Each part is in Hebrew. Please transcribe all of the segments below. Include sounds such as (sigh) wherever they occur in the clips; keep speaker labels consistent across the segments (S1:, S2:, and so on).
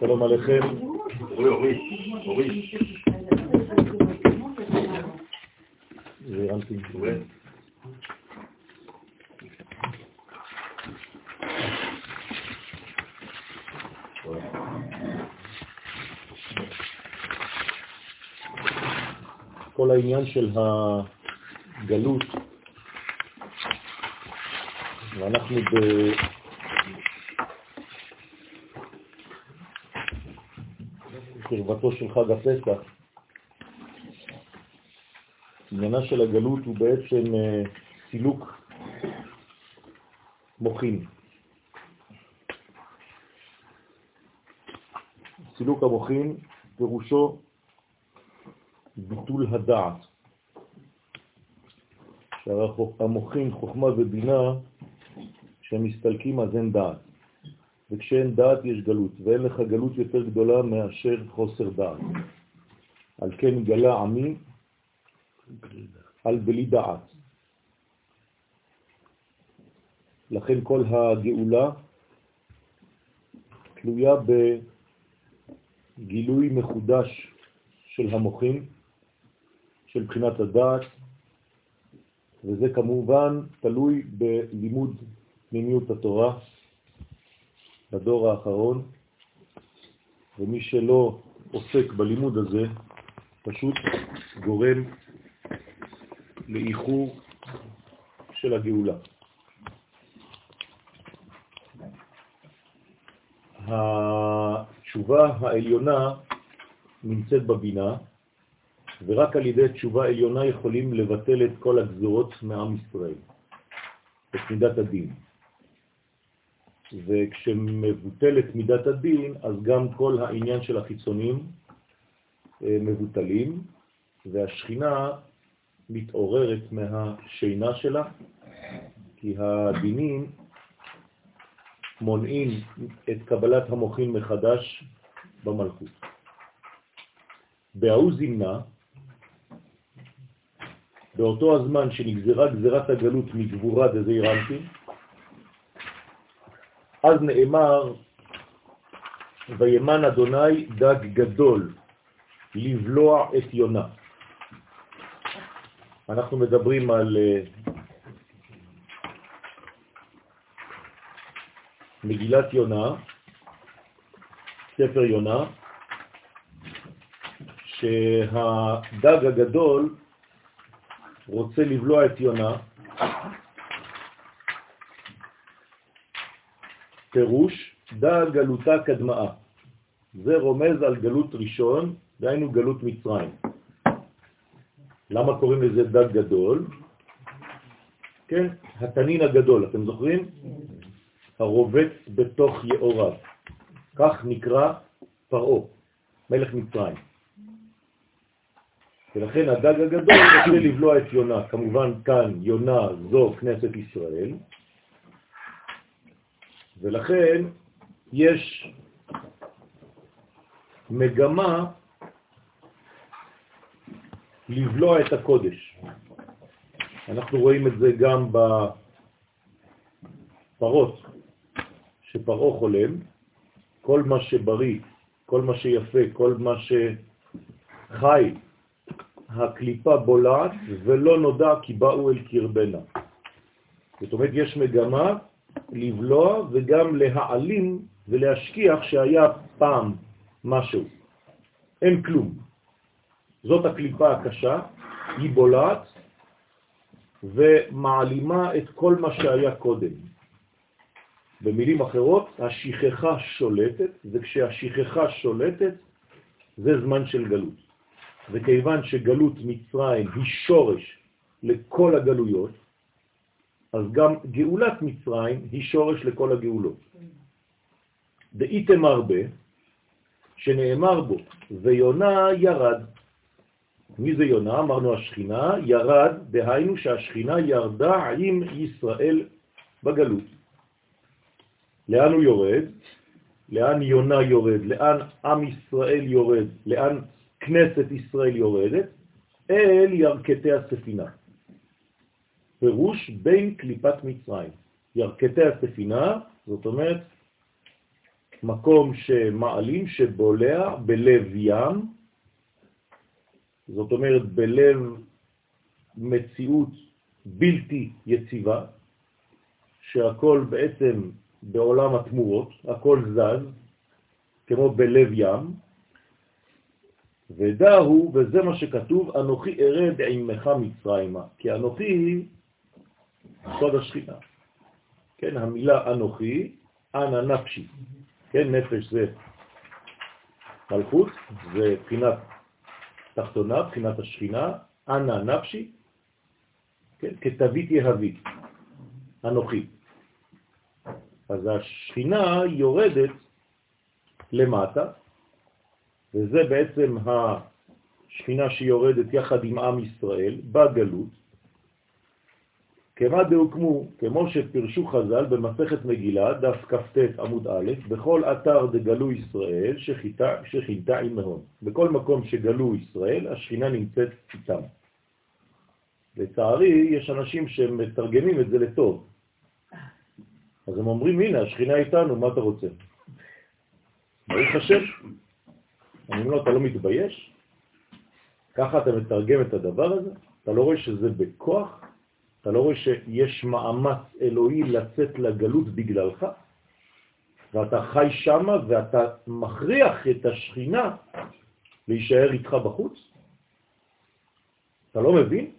S1: שלום עליכם.
S2: Oui, oui, oui.
S1: כל העניין של הגלות, ואנחנו בקרבתו של חג הפסח, עניינה של הגלות הוא בעצם אה, סילוק מוחין. סילוק המוחין פירושו ביטול הדעת. שהמוחין, חוכמה ובינה, כשהם מסתלקים אז אין דעת. וכשאין דעת יש גלות, ואין לך גלות יותר גדולה מאשר חוסר דעת. על כן גלה עמי על בלי דעת. לכן כל הגאולה תלויה בגילוי מחודש של המוחים, של בחינת הדעת, וזה כמובן תלוי בלימוד פנימיות התורה בדור האחרון, ומי שלא עוסק בלימוד הזה פשוט גורם לאיחור של הגאולה. התשובה העליונה נמצאת בבינה, ורק על ידי תשובה עליונה יכולים לבטל את כל הגזורות מעם ישראל, את מידת הדין. וכשמבוטלת מידת הדין, אז גם כל העניין של החיצונים אה, מבוטלים, והשכינה מתעוררת מהשינה שלה, כי הדינים מונעים את קבלת המוחים מחדש במלכות. בהוא זימנה, באותו הזמן שנגזרה גזירת הגלות מגבורה דזי רמתי, אז נאמר, וימן אדוני דג גדול לבלוע את יונה. אנחנו מדברים על אה, מגילת יונה, ספר יונה, שהדג הגדול רוצה לבלוע את יונה, פירוש דג גלותה קדמאה. זה רומז על גלות ראשון, דהיינו גלות מצרים. למה קוראים לזה דג גדול? כן, התנין הגדול, אתם זוכרים? הרובץ בתוך יאוריו. כך נקרא פרעו, מלך מצרים. ולכן הדג הגדול (coughs) רוצה לבלוע את יונה. כמובן כאן יונה זו כנסת ישראל, ולכן יש מגמה לבלוע את הקודש. אנחנו רואים את זה גם בפרות, שפרעה חולם, כל מה שבריא, כל מה שיפה, כל מה שחי, הקליפה בולעת ולא נודע כי באו אל קרבנה. זאת אומרת, יש מגמה לבלוע וגם להעלים ולהשכיח שהיה פעם משהו. אין כלום. זאת הקליפה הקשה, היא בולעת ומעלימה את כל מה שהיה קודם. במילים אחרות, השכחה שולטת, וכשהשכחה שולטת זה זמן של גלות. וכיוון שגלות מצרים היא שורש לכל הגלויות, אז גם גאולת מצרים היא שורש לכל הגאולות. דאיתם הרבה, שנאמר בו, ויונה ירד. מי זה יונה? אמרנו השכינה, ירד, דהיינו שהשכינה ירדה עם ישראל בגלות. לאן הוא יורד? לאן יונה יורד? לאן עם ישראל יורד? לאן כנסת ישראל יורדת? אל ירכתי הספינה. פירוש בין קליפת מצרים. ירכתי הספינה, זאת אומרת, מקום שמעלים, שבולע בלב ים, זאת אומרת בלב מציאות בלתי יציבה, שהכל בעצם בעולם התמורות, הכל זז, כמו בלב ים, ודאו, וזה מה שכתוב, אנוכי ארד עמך מצרימה, כי אנוכי היא סוד השכינה. כן, המילה אנוכי, אנא נפשי. כן, נפש זה מלכות, זה בחינת תחתונה, בחינת השכינה, אנא נפשי, כן, כתבית יהבית, אנוכי. אז השכינה יורדת למטה, וזה בעצם השכינה שיורדת יחד עם עם ישראל בגלות, כמה דהוקמו, כמו שפרשו חז"ל במסכת מגילה, דף כ"ט עמוד א', בכל אתר דגלו ישראל שכינתה עמהון. בכל מקום שגלו ישראל, השכינה נמצאת איתם. לצערי, יש אנשים שמתרגמים את זה לטוב. אז הם אומרים, הנה, השכינה איתנו, מה אתה רוצה? ברוך השם. אני אומר לו, אתה לא מתבייש? ככה אתה מתרגם את הדבר הזה? אתה לא רואה שזה בכוח? אתה לא רואה שיש מאמץ אלוהי לצאת לגלות בגללך? ואתה חי שם ואתה מכריח את השכינה להישאר איתך בחוץ? אתה לא מבין?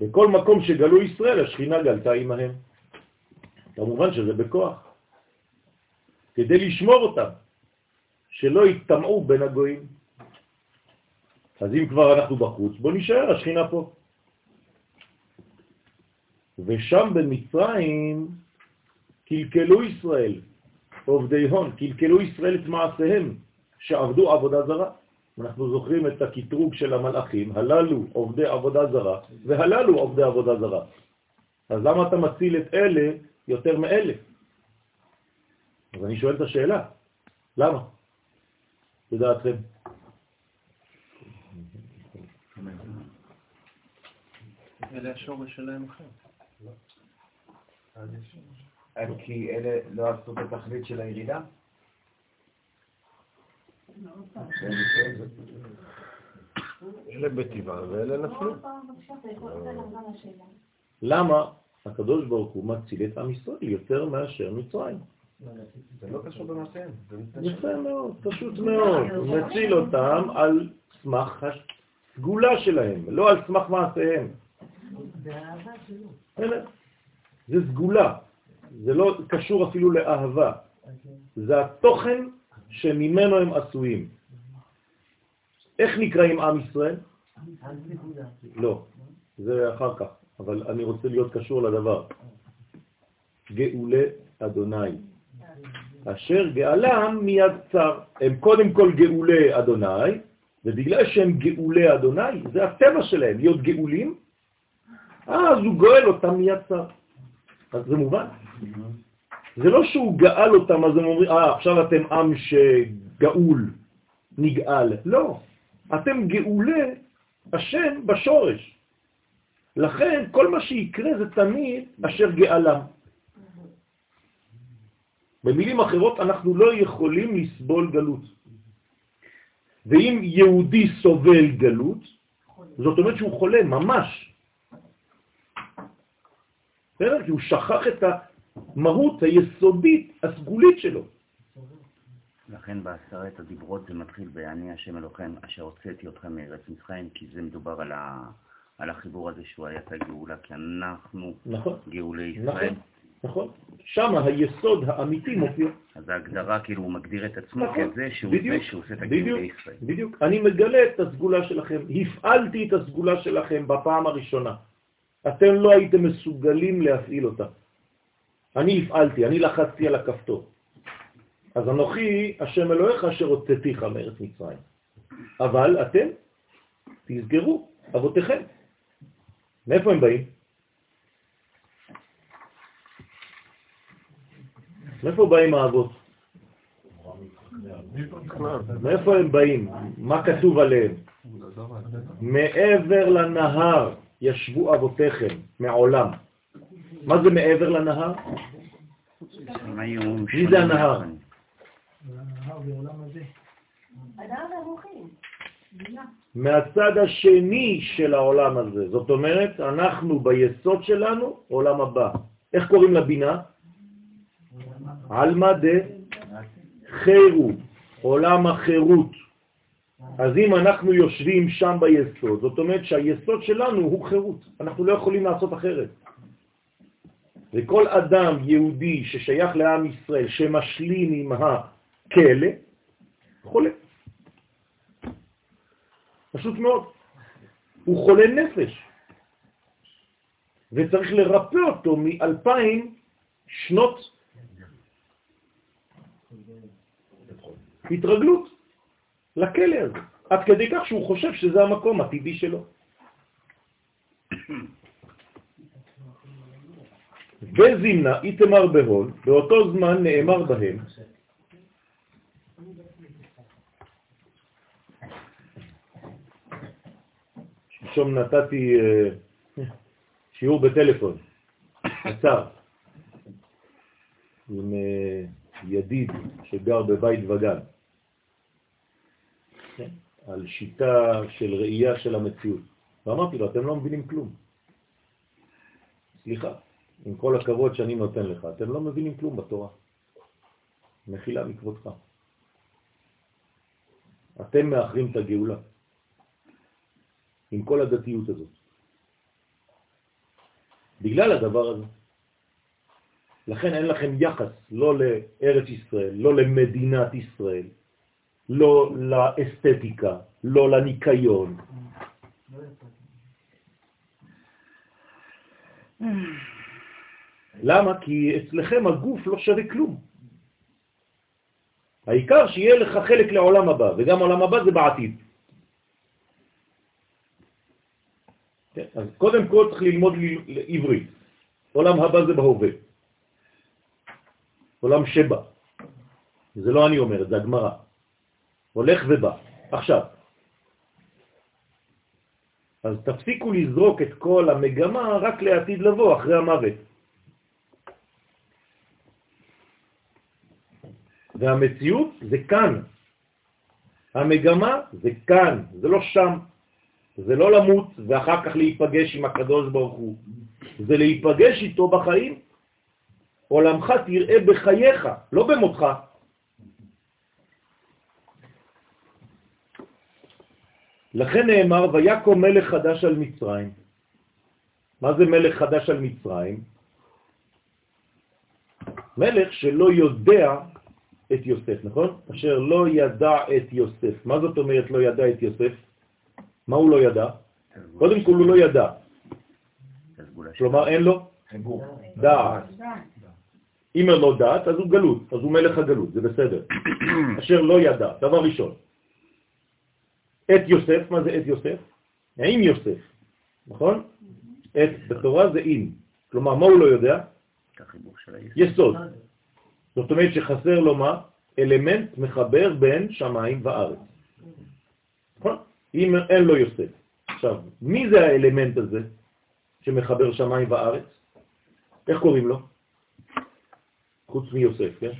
S1: בכל מקום שגלו ישראל, השכינה גלתה עמהם. כמובן שזה בכוח. כדי לשמור אותם, שלא יתטמעו בין הגויים. אז אם כבר אנחנו בחוץ, בוא נשאר, השכינה פה. ושם במצרים קלקלו ישראל, עובדי הון, קלקלו ישראל את מעשיהם, שעבדו עבודה זרה. אנחנו זוכרים את הקטרוג של המלאכים, הללו עובדי עבודה זרה, והללו עובדי עבודה זרה. אז למה אתה מציל את אלה יותר מאלה? אז אני שואל את השאלה, למה? לדעתכם.
S3: אלה השורש שלהם אחר.
S4: כי אלה לא עשו את התכלית של הירידה?
S3: אלה בטבעה ואלה נפלו.
S1: למה הקדוש ברוך הוא מציל את עם ישראל יותר מאשר מצרים?
S4: זה לא קשור במעשיהם.
S1: יפה מאוד, פשוט מאוד. הוא מציל אותם על סמך הסגולה שלהם, לא על סמך מעשיהם. זה סגולה, זה לא קשור אפילו לאהבה. זה התוכן שממנו הם עשויים. איך נקראים עם ישראל? לא, זה אחר כך, אבל אני רוצה להיות קשור לדבר. גאולי אדוני. אשר גאלם מיד צר. הם קודם כל גאולי אדוני, ובגלל שהם גאולי אדוני, זה הטבע שלהם, להיות גאולים, אז הוא גואל אותם מיד צר. אז זה מובן. זה לא שהוא גאל אותם, אז הם אומרים, אה, עכשיו אתם עם שגאול, נגאל. לא, אתם גאולי השם בשורש. לכן כל מה שיקרה זה תמיד אשר גאלם. במילים אחרות, אנחנו לא יכולים לסבול גלות. ואם יהודי סובל גלות, זאת אומרת שהוא חולה, ממש. בסדר? כי הוא שכח את המהות היסודית, הסגולית שלו.
S5: לכן בעשרת הדיברות זה מתחיל ב"אני השם אלוהיכם אשר הוצאתי אתכם מארץ מצרים", כי זה מדובר על, ה... על החיבור הזה שהוא היה את הגאולה, כי אנחנו
S1: נכון,
S5: גאולי ישראל.
S1: נכון. שם היסוד האמיתי מופיע.
S5: אז ההגדרה, כאילו, הוא מגדיר את עצמו
S1: נכון,
S5: כזה שהוא
S1: בדיוק,
S5: זה שהוא עושה את
S1: בדיוק,
S5: הגאולי ישראל.
S1: בדיוק. אני מגלה את הסגולה שלכם, הפעלתי את הסגולה שלכם בפעם הראשונה. אתם לא הייתם מסוגלים להפעיל אותה. אני הפעלתי, אני לחצתי על הכפתור. אז אנוכי, השם אלוהיך אשר הוצאתיך מארץ מצרים. אבל אתם, תסגרו, אבותיכם. מאיפה הם באים? מאיפה באים האבות? מאיפה הם באים? מה כתוב עליהם? מעבר לנהר ישבו אבותיכם, מעולם. מה זה מעבר לנהר? מי זה הנהר? מהצד השני של העולם הזה. זאת אומרת, אנחנו ביסוד שלנו, עולם הבא. איך קוראים לבינה? עלמא דה חירות, עולם החירות. אז אם אנחנו יושבים שם ביסוד, זאת אומרת שהיסוד שלנו הוא חירות, אנחנו לא יכולים לעשות אחרת. וכל אדם יהודי ששייך לעם ישראל, שמשלים עם הכלא, חולה. פשוט מאוד. הוא חולה נפש. וצריך לרפא אותו מאלפיים שנות התרגלות לכלא הזה, עד כדי כך שהוא חושב שזה המקום הטבעי שלו. בזימנה איתמר בהול, באותו זמן נאמר בהם, שלשום נתתי אה, שיעור בטלפון, קצר, עם אה, ידיד שגר בבית וגן, על שיטה של ראייה של המציאות. ואמרתי לו, אתם לא מבינים כלום. סליחה, עם כל הכבוד שאני נותן לך, אתם לא מבינים כלום בתורה. מחילה מכבודך. אתם מאחרים את הגאולה. עם כל הדתיות הזאת. בגלל הדבר הזה. לכן אין לכם יחס לא לארץ ישראל, לא למדינת ישראל, לא לאסתטיקה, לא לניקיון. למה? כי אצלכם הגוף לא שווה כלום. העיקר שיהיה לך חלק לעולם הבא, וגם עולם הבא זה בעתיד. כן? אז קודם כל צריך ללמוד עברית. עולם הבא זה בהווה. עולם שבא. זה לא אני אומר, זה הגמרא. הולך ובא. עכשיו, אז תפסיקו לזרוק את כל המגמה רק לעתיד לבוא, אחרי המוות. והמציאות זה כאן. המגמה זה כאן, זה לא שם. זה לא למות ואחר כך להיפגש עם הקדוש ברוך הוא, זה להיפגש איתו בחיים. עולמך תראה בחייך, לא במותך. לכן נאמר, ויקום מלך חדש על מצרים. מה זה מלך חדש על מצרים? מלך שלא יודע את יוסף, נכון? אשר לא ידע את יוסף. מה זאת אומרת לא ידע את יוסף? מה הוא לא ידע? קודם כל הוא לא ידע. כלומר אין לו דעת. אם אין לו דעת, אז הוא גלות, אז הוא מלך הגלות, זה בסדר. (clears throat) אשר לא ידע, דבר ראשון. את יוסף, מה זה את יוסף? עם יוסף, נכון? את בתורה זה עם. כלומר, מה הוא לא יודע? יסוד. זאת אומרת שחסר לו מה? אלמנט מחבר בין שמיים וארץ. נכון? אם אין לו יוסף. עכשיו, מי זה האלמנט הזה שמחבר שמיים וארץ? איך קוראים לו? חוץ מיוסף, כן?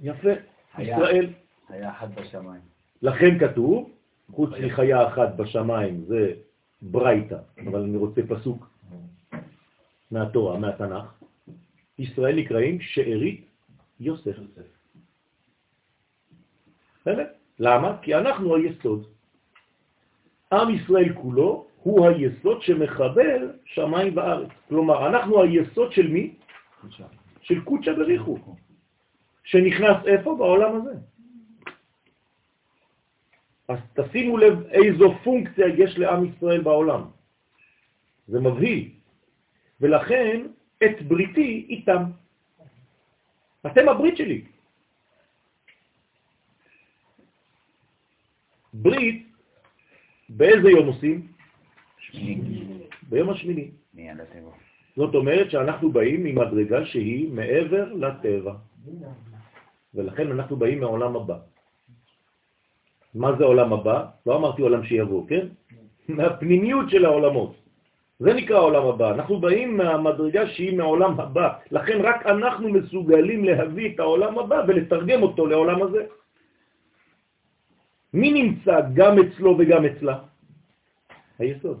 S1: יפה, ישראל.
S4: היה אחת בשמיים.
S1: לכן כתוב, חוץ מחיה אחת בשמיים, זה ברייתא, אבל אני רוצה פסוק מהתורה, מהתנ"ך, ישראל נקראים שארית יוסף. בסדר? למה? כי אנחנו היסוד. עם ישראל כולו הוא היסוד שמחבר שמיים וארץ. כלומר, אנחנו היסוד של מי? של קודשא בריחו, שנכנס איפה? בעולם הזה. אז תשימו לב איזו פונקציה יש לעם ישראל בעולם. זה מבהיל. ולכן את בריתי איתם. אתם הברית שלי. ברית, באיזה יום עושים? ביום השמיני. זאת אומרת שאנחנו באים ממדרגה שהיא מעבר לטבע. ולכן אנחנו באים מהעולם הבא. מה זה עולם הבא? לא אמרתי עולם שיבוא, כן? (laughs) מהפנימיות של העולמות. זה נקרא עולם הבא. אנחנו באים מהמדרגה שהיא מעולם הבא. לכן רק אנחנו מסוגלים להביא את העולם הבא ולתרגם אותו לעולם הזה. מי נמצא גם אצלו וגם אצלה? היסוד.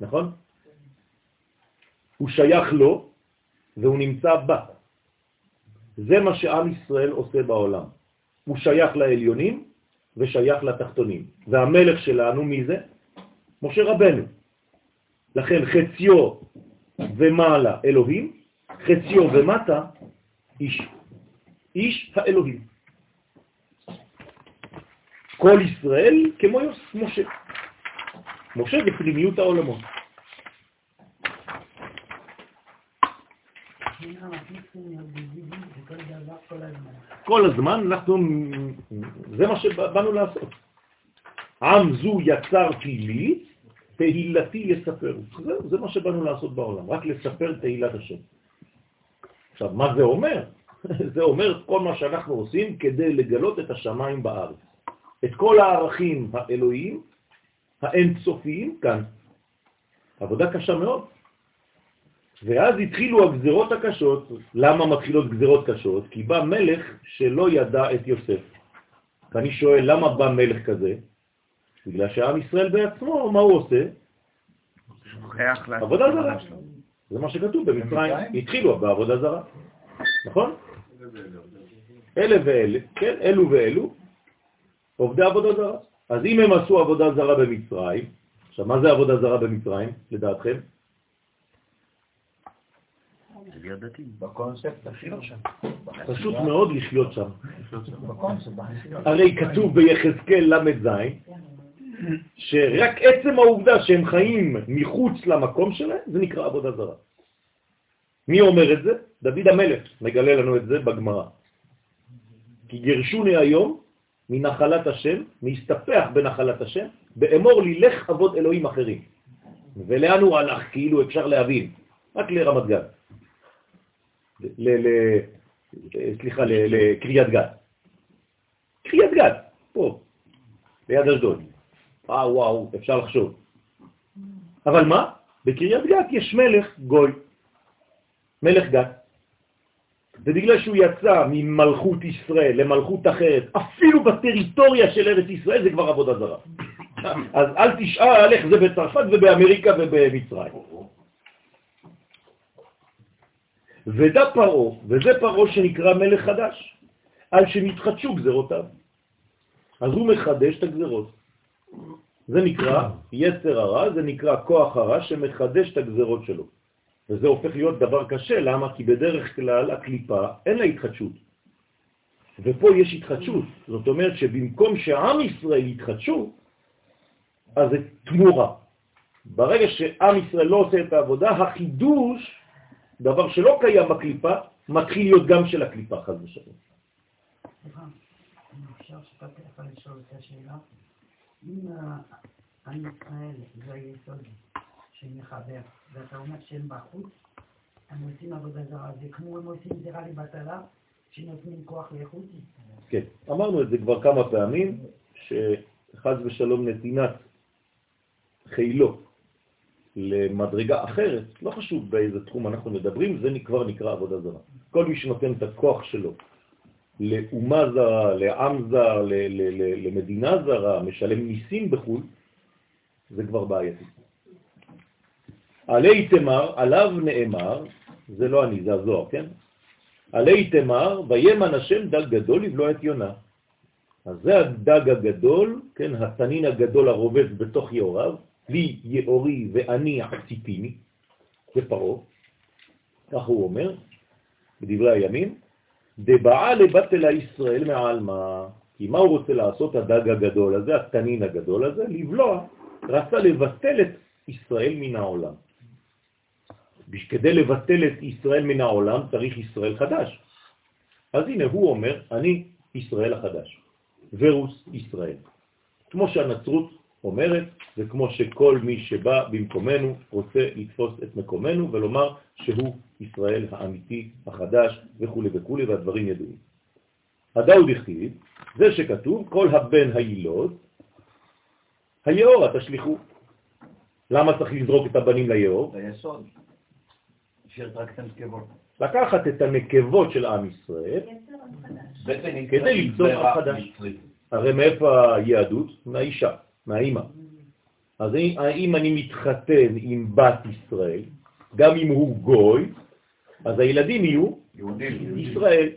S1: נכון? הוא שייך לו והוא נמצא בה. זה מה שעם ישראל עושה בעולם. הוא שייך לעליונים ושייך לתחתונים. והמלך שלנו, מי זה? משה רבנו. לכן חציו ומעלה אלוהים, חציו ומטה איש. איש האלוהים. כל ישראל כמו יוס, משה. משה זה פנימיות העולמות. כל הזמן אנחנו, זה מה שבאנו לעשות. עם זו יצרתי לי, תהילתי יספרו. זה, זה מה שבאנו לעשות בעולם, רק לספר תהילת השם. עכשיו, מה זה אומר? (laughs) זה אומר כל מה שאנחנו עושים כדי לגלות את השמיים בארץ. את כל הערכים האלוהיים, האינסופיים, כאן. עבודה קשה מאוד. ואז התחילו הגזרות הקשות. למה מתחילות גזרות קשות? כי בא מלך שלא ידע את יוסף. ואני שואל, למה בא מלך כזה? בגלל שעם ישראל בעצמו, מה הוא עושה? עבודה זרה. זה מה שכתוב במצרים. התחילו בעבודה זרה, נכון? אלה ואלה, כן, אלו ואלו, עובדי עבודה זרה. אז אם הם עשו עבודה זרה במצרים, עכשיו, מה זה עבודה זרה במצרים, לדעתכם?
S5: להיות דתי.
S4: בקונספט, לחיות שם.
S1: פשוט מאוד לחיות שם. הרי כתוב ביחזקאל ל"ז, שרק עצם העובדה שהם חיים מחוץ למקום שלהם, זה נקרא עבודה זרה. מי אומר את זה? דוד המלך מגלה לנו את זה בגמרא. כי גירשוני היום מנחלת השם, מהסתפח בנחלת השם, באמור לי לך עבוד אלוהים אחרים. ולאן הוא הלך? כאילו אפשר להבין, רק לרמת גן. סליחה, לקריית גת. קריית גת, פה, ליד אשדוד. אה, וואו, אפשר לחשוב. אבל מה? בקריית גת יש מלך גוי, מלך גת. ובגלל שהוא יצא ממלכות ישראל למלכות אחרת, אפילו בטריטוריה של ארץ ישראל זה כבר עבודה זרה. אז אל תשאל איך זה בצרפת ובאמריקה ובמצרים. ודע פרעה, וזה פרעה שנקרא מלך חדש, על שנתחדשו גזרותיו. אז הוא מחדש את הגזרות. זה נקרא יצר הרע, זה נקרא כוח הרע שמחדש את הגזרות שלו. וזה הופך להיות דבר קשה, למה? כי בדרך כלל הקליפה אין לה התחדשות. ופה יש התחדשות, זאת אומרת שבמקום שעם ישראל יתחדשו, אז זה תמורה. ברגע שעם ישראל לא עושה את העבודה, החידוש דבר שלא קיים בקליפה, מתחיל להיות גם של הקליפה, חז ושלום.
S6: אפשר שפתי לך לשאול את השאלה? אם עם ישראל זה היסוד שמחבר, ואתה אומר שהם בחוץ, הם עושים עבודה זרה, זה כמו הם עושים זרה לבטלה, שנותנים כוח לאיכותי.
S1: כן, אמרנו את זה כבר כמה פעמים, שחז ושלום נתינת חילו למדרגה אחרת, לא חשוב באיזה תחום אנחנו מדברים, זה כבר נקרא עבודה זרה. כל מי שנותן את הכוח שלו לאומה זרה, לעם זר, למדינה זרה, משלם ניסים בחו"ל, זה כבר בעייתי. עלי תמר, עליו נאמר, זה לא אני, זה הזוהר, כן? עלי תמר, וימן השם דג גדול לבלוע את יונה. אז זה הדג הגדול, כן, התנין הגדול הרובץ בתוך יאוריו, לי יאורי ואני עציתיני, זה פרעה, כך הוא אומר, בדברי הימים, דבעה לבטלה ישראל מעלמה, כי מה הוא רוצה לעשות הדג הגדול הזה, התנין הגדול הזה? לבלוע, רצה לבטל את ישראל מן העולם. כדי לבטל את ישראל מן העולם צריך ישראל חדש. אז הנה הוא אומר, אני ישראל החדש, ורוס ישראל. כמו שהנצרות אומרת, זה כמו שכל מי שבא במקומנו רוצה לתפוס את מקומנו ולומר שהוא ישראל האמיתי, החדש וכו' וכו', והדברים ידועים. הדאוד הכתיב, זה שכתוב, כל הבן הילוד, היאורה תשליכו. למה צריך לזרוק את הבנים ליאור?
S4: זה יסוד. שהרתקתם נקבות.
S1: לקחת את הנקבות של עם ישראל, כדי ליצור עם חדש. הרי מאיפה היהדות? מהאישה, מהאימא. אז אם אני מתחתן עם בת ישראל, גם אם הוא גוי, אז הילדים יהיו
S4: יהודים.
S1: ישראל.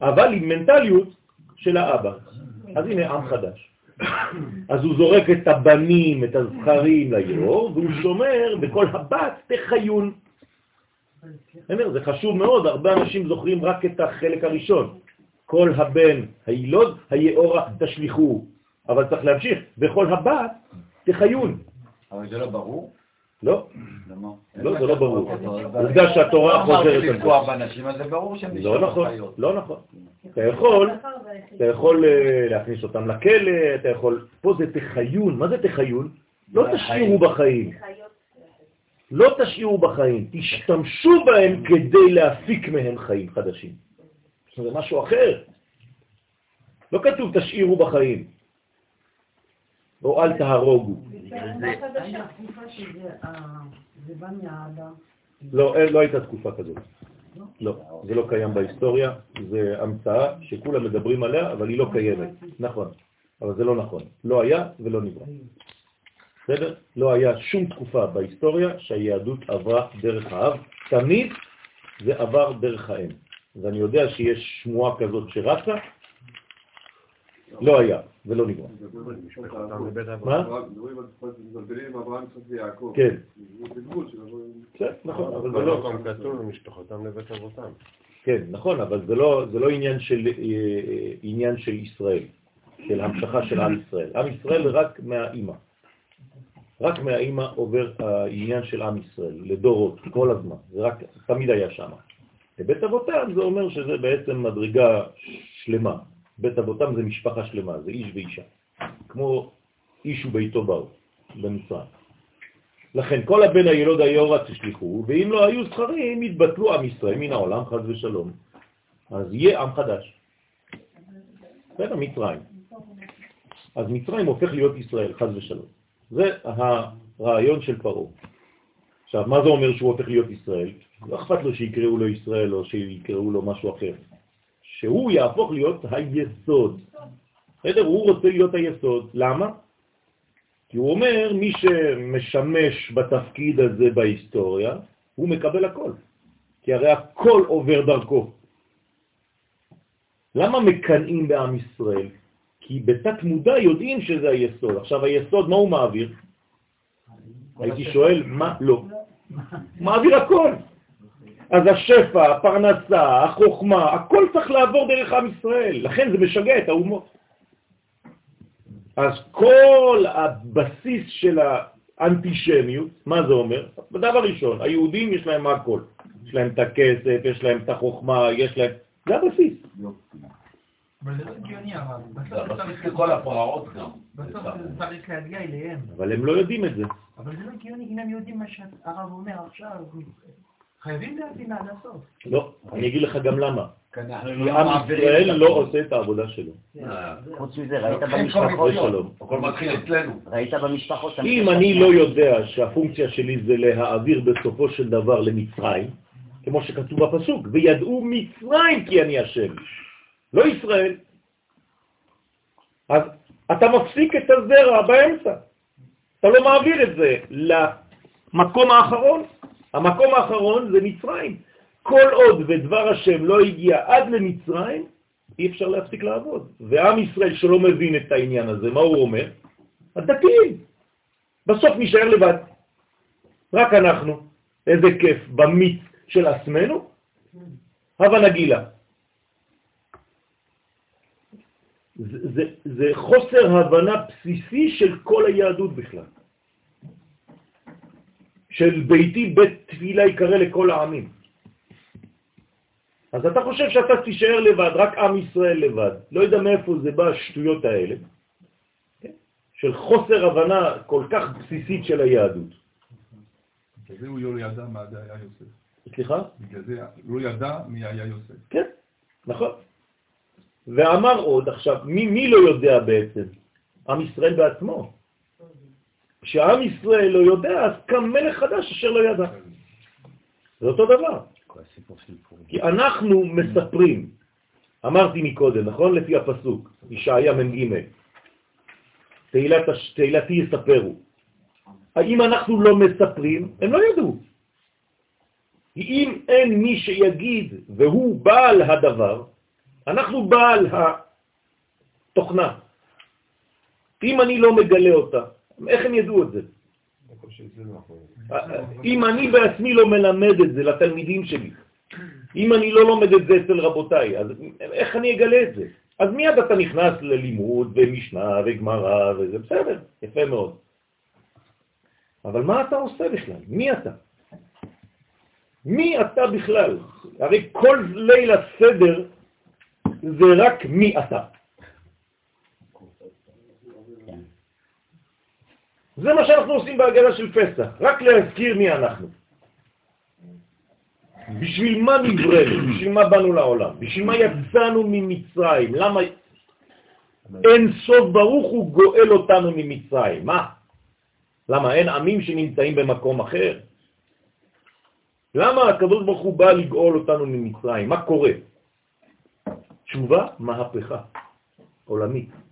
S1: אבל עם מנטליות של האבא. אז הנה עם חדש. אז הוא זורק את הבנים, את הזכרים ליאור, והוא שומר בכל הבת תחיון. זה חשוב מאוד, הרבה אנשים זוכרים רק את החלק הראשון. כל הבן הילוד, היאורה תשליכו. אבל צריך להמשיך, בכל הבת תחיון.
S4: אבל זה לא ברור?
S1: לא,
S4: למה?
S1: לא, זה לא ברור. עובדה שהתורה חוזרת על זה. לא נכון. לא נכון. אתה יכול, אתה יכול אה, להכניס אותם לכלא, אתה יכול, פה זה תחיון, מה זה תחיון? לא תשאירו בחיים, לא תשאירו בחיים, תשתמשו בהם כדי להפיק מהם חיים חדשים. זה משהו אחר. לא כתוב תשאירו בחיים, או אל תהרוגו.
S6: אה.
S1: לא, אין- לא הייתה תקופה כזאת. לא, זה לא קיים בהיסטוריה, זה המצאה שכולם מדברים עליה, אבל היא לא קיימת. נכון, אבל זה לא נכון. לא היה ולא נברא. בסדר? לא היה שום תקופה בהיסטוריה שהיהדות עברה דרך האב, תמיד זה עבר דרך האם. ואני יודע שיש שמועה כזאת שרצה, לא היה ולא
S3: לבית
S1: מה? כן. בסדר, נכון, אבל זה לא...
S3: כתוב משפחתם לבית אבותם.
S1: כן, נכון, אבל זה לא, לא עניין של, אה, עניין של ישראל, של המשכה של עם ישראל. עם ישראל רק מהאימא. רק מהאימא עובר העניין של עם ישראל, לדורות, כל הזמן. זה רק, תמיד היה שם. בבית אבותם זה אומר שזה בעצם מדרגה שלמה. בית אבותם זה משפחה שלמה, זה איש ואישה. כמו איש וביתו באו, במצרים. לכן כל הבן הילוד היורה תשליחו, ואם לא היו זכרים, יתבטלו עם ישראל מן העולם, חז ושלום. אז יהיה עם חדש. בסדר, מצרים. אז מצרים הופך להיות ישראל, חז ושלום. זה הרעיון של פרעה. עכשיו, מה זה אומר שהוא הופך להיות ישראל? לא אכפת לו שיקראו לו ישראל או שיקראו לו משהו אחר. שהוא יהפוך להיות היסוד. בסדר? הוא רוצה להיות היסוד. למה? כי הוא אומר, מי שמשמש בתפקיד הזה בהיסטוריה, הוא מקבל הכל. כי הרי הכל עובר דרכו. למה מקנאים בעם ישראל? כי בתת מודע יודעים שזה היסוד. עכשיו היסוד, מה הוא מעביר? הייתי שואל, מה? לא. (laughs) מעביר הכל. אז השפע, הפרנסה, החוכמה, הכל צריך לעבור דרך עם ישראל. לכן זה משגע את האומות. אז כל הבסיס של האנטישמיות, מה זה אומר? בדבר ראשון, היהודים יש להם הכל. יש להם את הכסף, יש להם את החוכמה, יש להם... זה הבסיס.
S7: אבל זה לא הגיוני הרב. בסוף צריך-
S2: הפרעות גם.
S7: בסוף זה צריך להגיע אליהם.
S1: אבל הם לא יודעים את זה.
S7: אבל זה לא הגיוני אם הם יודעים מה שהרב אומר עכשיו. חייבים להבין עד הסוף.
S1: לא, אני אגיד לך גם למה.
S4: כי לא
S1: עם ישראל לא. עושה את העבודה שלו.
S5: חוץ מזה, ראית במשפחות,
S4: כל
S1: ושלום.
S2: הכל מתחיל אצלנו.
S5: ראית במשפחות,
S1: אם אני לא יודע שהפונקציה שלי זה להעביר בסופו של דבר למצרים, כמו שכתוב בפסוק, וידעו מצרים כי אני השם, לא ישראל. אז אתה מפסיק את הזרע באמצע. אתה לא מעביר את זה למקום האחרון. המקום האחרון זה מצרים. כל עוד ודבר השם לא הגיע עד למצרים, אי אפשר להפסיק לעבוד. ועם ישראל שלא מבין את העניין הזה, מה הוא אומר? הדתיים. בסוף נשאר לבד. רק אנחנו. איזה כיף במיץ של עצמנו, הווה נגילה. זה, זה, זה חוסר הבנה בסיסי של כל היהדות בכלל. של ביתי בית תפילה יקרא לכל העמים. אז אתה חושב שאתה תישאר לבד, רק עם ישראל לבד. לא יודע מאיפה זה בא, השטויות האלה. כן? של חוסר הבנה כל כך בסיסית של היהדות.
S8: בגלל זה הוא לא ידע מה זה היה יוסף.
S1: סליחה?
S8: בגלל זה לא ידע מי היה יוסף.
S1: כן, נכון. ואמר עוד, עכשיו, מי, מי לא יודע בעצם? עם ישראל בעצמו. כשעם ישראל לא יודע, אז קם מלך חדש אשר לא ידע. זה אותו דבר. כי אנחנו מספרים, אמרתי מקודם, נכון? לפי הפסוק, ישעיה מ"ג, תהילת תהילתי יספרו. האם אנחנו לא מספרים? הם לא ידעו. אם אין מי שיגיד והוא בעל הדבר, אנחנו בעל התוכנה. אם אני לא מגלה אותה, איך הם ידעו את זה?
S3: לא נכון.
S1: אם אני בעצמי לא מלמד את זה לתלמידים שלי, אם אני לא לומד את זה אצל רבותיי, אז איך אני אגלה את זה? אז מיד אתה נכנס ללימוד ומשנה וגמרא וזה בסדר, יפה מאוד. אבל מה אתה עושה בכלל? מי אתה? מי אתה בכלל? הרי כל ליל הסדר זה רק מי אתה. זה מה שאנחנו עושים בהגדה של פסח, רק להזכיר מי אנחנו. בשביל מה נבראנו? בשביל מה באנו לעולם? בשביל מה יצאנו ממצרים? למה אין סוף ברוך הוא גואל אותנו ממצרים? מה? למה אין עמים שנמצאים במקום אחר? למה הקדוש ברוך הוא בא לגאול אותנו ממצרים? מה קורה? תשובה, מהפכה עולמית.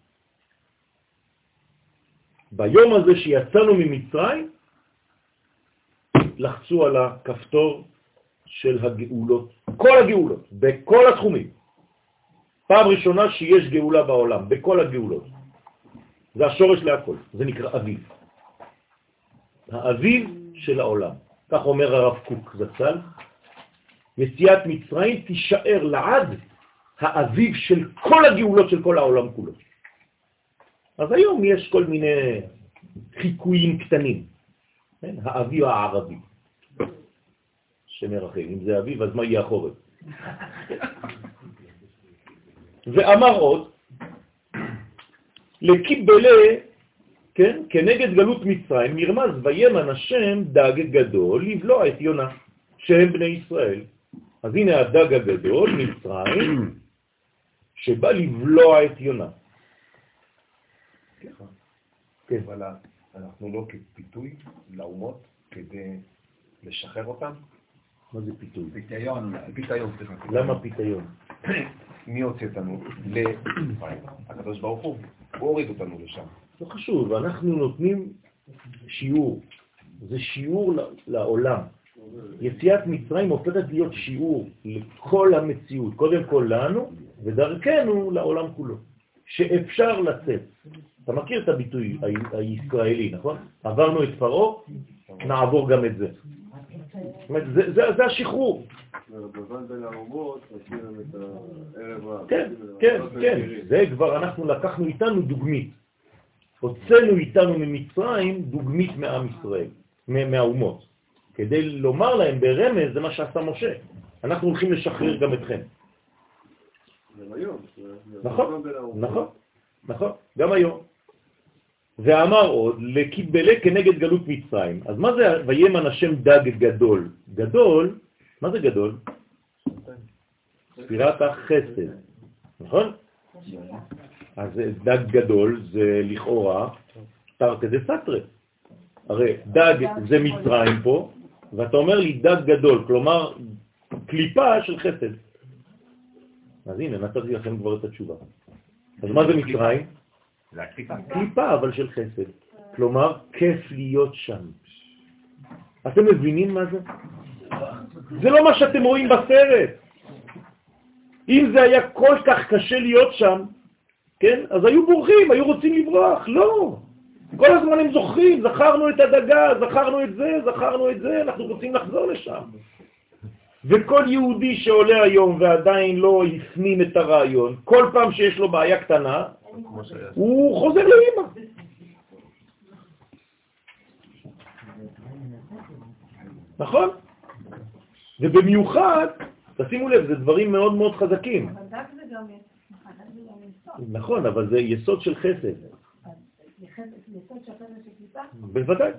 S1: ביום הזה שיצאנו ממצרים, לחצו על הכפתור של הגאולות, כל הגאולות, בכל התחומים. פעם ראשונה שיש גאולה בעולם, בכל הגאולות. זה השורש להכל, זה נקרא אביב. האביב של העולם. כך אומר הרב קוק זצ"ל, יציאת מצרים תישאר לעד האביב של כל הגאולות של כל העולם כולו. אז היום יש כל מיני חיקויים קטנים, כן? האביב הערבי, שמרחם, אם זה אביב אז מה יהיה החורף? ואמר עוד, לקיבלה, כן, כנגד גלות מצרים, נרמז וימן השם דג גדול לבלוע את יונה, שהם בני ישראל. אז הנה הדג הגדול, מצרים, שבא לבלוע את יונה.
S3: כן. אבל אנחנו לא כפיתוי לאומות כדי לשחרר אותם?
S1: מה זה פיתוי?
S4: פיתיון.
S3: פיתיון, סליחה.
S1: למה פיתיון? (clears throat)
S3: מי הוציא אותנו? ל... (clears throat) הקדוש ברוך הוא. הוא הוריד אותנו לשם.
S1: לא חשוב, אנחנו נותנים שיעור. זה שיעור לעולם. יציאת מצרים הופכת להיות שיעור לכל המציאות, קודם כל לנו, ודרכנו לעולם כולו. שאפשר לצאת. אתה מכיר את הביטוי הישראלי, נכון? עברנו את פרעה, נעבור גם את זה. זה, השחרור.
S9: בזמן בין האומות, עשינו את הערב רב.
S1: כן, כן, כן. זה כבר אנחנו לקחנו איתנו דוגמית. הוצאנו איתנו ממצרים דוגמית מעם ישראל, מה- מהאומות. כדי לומר להם ברמז, זה מה שעשה משה. אנחנו הולכים לשחרר גם אתכם. נכון. נכון, נכון, גם היום. ואמר עוד, לקיבלה כנגד גלות מצרים. אז מה זה וימן השם דג גדול? גדול, מה זה גדול? ספירת החסד, נכון? אז דג גדול זה לכאורה תרתי דה סתרי. הרי דג זה מצרים פה, ואתה אומר לי דג גדול, כלומר קליפה של חסד. אז הנה, נתתי לכם כבר את התשובה. אז מה זה מצרים?
S5: זה הקליפה.
S1: קליפה, אבל של חסד. כלומר, כיף להיות שם. אתם מבינים מה זה? זה לא מה שאתם רואים בסרט. אם זה היה כל כך קשה להיות שם, כן, אז היו בורחים, היו רוצים לברוח. לא. כל הזמן הם זוכרים, זכרנו את הדגה, זכרנו את זה, זכרנו את זה, אנחנו רוצים לחזור לשם. וכל יהודי שעולה היום ועדיין לא הפנים את הרעיון, כל פעם שיש לו בעיה קטנה. הוא חוזר לאמא. נכון? ובמיוחד, תשימו לב, זה דברים מאוד מאוד חזקים. נכון, אבל זה יסוד של חסד. בוודאי.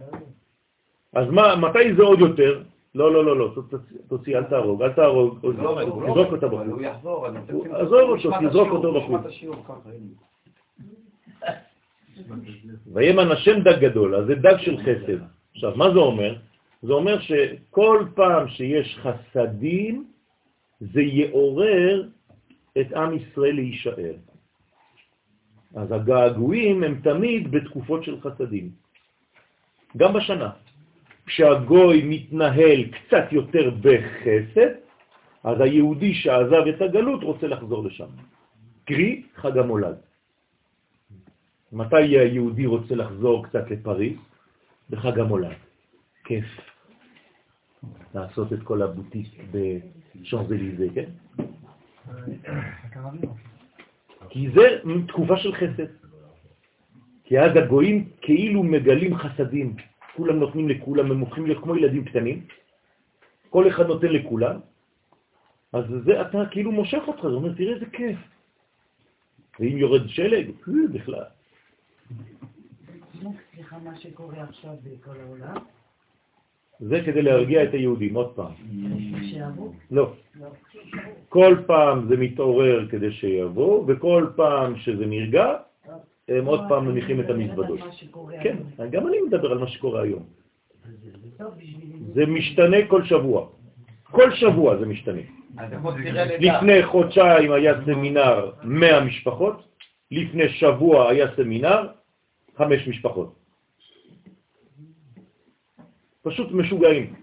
S1: אז מה, מתי זה עוד יותר? לא, לא, לא, לא, תוציא- אל תהרוג, אל תהרוג,
S2: לא, הוא לא-
S1: תזרוק אותה בחוץ.
S2: הוא יחזור, אני רוצה
S1: עזוב אותו, תזרוק אותו בחוץ.
S2: את השיעור ככה, הנה.
S1: וימן השם דג גדול, אז זה דג של חסד. עכשיו, מה זה אומר? זה אומר שכל פעם שיש חסדים, זה יעורר את עם ישראל להישאר. אז הגעגועים הם תמיד בתקופות של חסדים. גם בשנה. כשהגוי מתנהל קצת יותר בחסד, אז היהודי שעזב את הגלות רוצה לחזור לשם. קרי, חג המולד. מתי היהודי רוצה לחזור קצת לפריז? בחג המולד. כיף. לעשות את כל הבוטיק בשאנזליזה, כן? כי זה תקופה של חסד. כי אז הגויים כאילו מגלים חסדים. כולם נותנים לכולם, הם הופכים להיות כמו ילדים קטנים. כל אחד נותן לכולם. אז זה אתה כאילו מושך אותך, זה אומר, תראה איזה כיף. ואם יורד שלג, אה, בכלל.
S6: נו, סליחה, מה שקורה עכשיו בכל העולם,
S1: זה כדי להרגיע את היהודים, עוד פעם. לא.
S6: לא,
S1: כל פעם זה מתעורר כדי שיבוא, וכל פעם שזה נרגע, הם עוד פעם מניחים את המזוודות. כן. גם אני מדבר על מה שקורה היום.
S6: זה
S1: משתנה כל שבוע. כל שבוע זה משתנה. לפני חודשיים היה סמינר 100 משפחות, לפני שבוע היה סמינר 5 משפחות. פשוט משוגעים.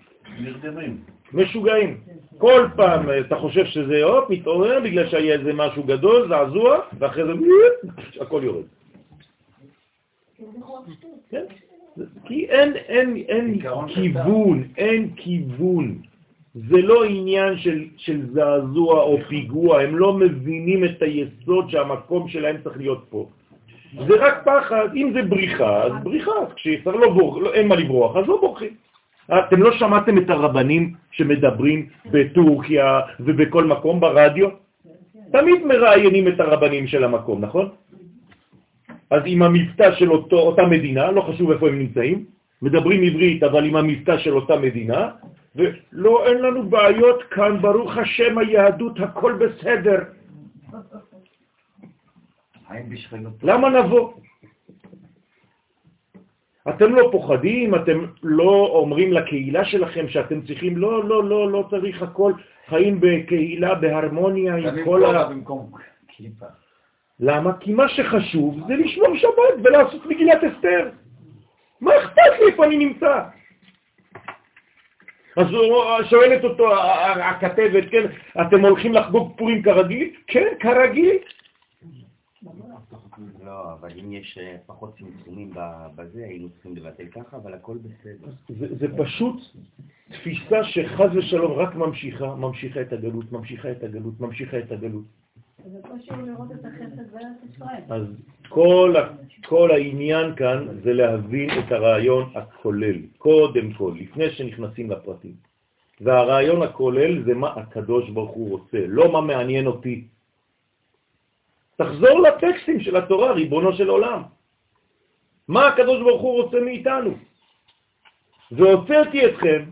S2: נרדמים.
S1: משוגעים. כל פעם אה, אתה חושב שזה הופ, מתעורר בגלל שהיה איזה משהו גדול, זעזוע, ואחרי זה (laughs) הכל יורד. כן? כי אין, אין, אין כיוון, אין כיוון. זה לא עניין של, של זעזוע או פיגוע, הם לא מבינים את היסוד שהמקום שלהם צריך להיות פה. זה רק פחד, אם זה בריחה, אז בריחה, אז כשצריך לא בור, לא, אין מה לברוח, אז לא בורחים. אתם לא שמעתם את הרבנים שמדברים בטורקיה ובכל מקום ברדיו? תמיד מראיינים את הרבנים של המקום, נכון? אז עם המבטא של אותו, אותה מדינה, לא חשוב איפה הם נמצאים, מדברים עברית, אבל עם המבטא של אותה מדינה, ולא, אין לנו בעיות כאן, ברוך השם היהדות, הכל בסדר.
S2: חיים בשכנות.
S1: למה נבוא? אתם לא פוחדים, אתם לא אומרים לקהילה שלכם שאתם צריכים, לא, לא, לא, לא צריך הכל, חיים בקהילה, בהרמוניה עם כל ה...
S2: במקום כיפה.
S1: למה? כי מה שחשוב זה לשמור שבת ולעשות מגילת אסתר. מה אכפת לי איפה אני נמצא? אז שואלת אותו הכתבת, כן, אתם הולכים לחגוג פורים כרגיל? כן, כרגיל.
S5: לא, אבל אם יש אה, פחות צמצומים ב- בזה, היינו צריכים לבטל ככה, אבל הכל בסדר.
S1: זה, זה פשוט תפיסה שחז ושלום רק ממשיכה, ממשיכה את הגלות, ממשיכה את הגלות, ממשיכה את הגלות.
S10: זה קושי לראות את החסד בארץ ישראל.
S1: אז כל העניין כאן זה להבין את הרעיון הכולל, קודם כל, לפני שנכנסים לפרטים. והרעיון הכולל זה מה הקדוש ברוך הוא רוצה, לא מה מעניין אותי. תחזור לטקסטים של התורה, ריבונו של עולם. מה הקדוש ברוך הוא רוצה מאיתנו? והוצאתי אתכם,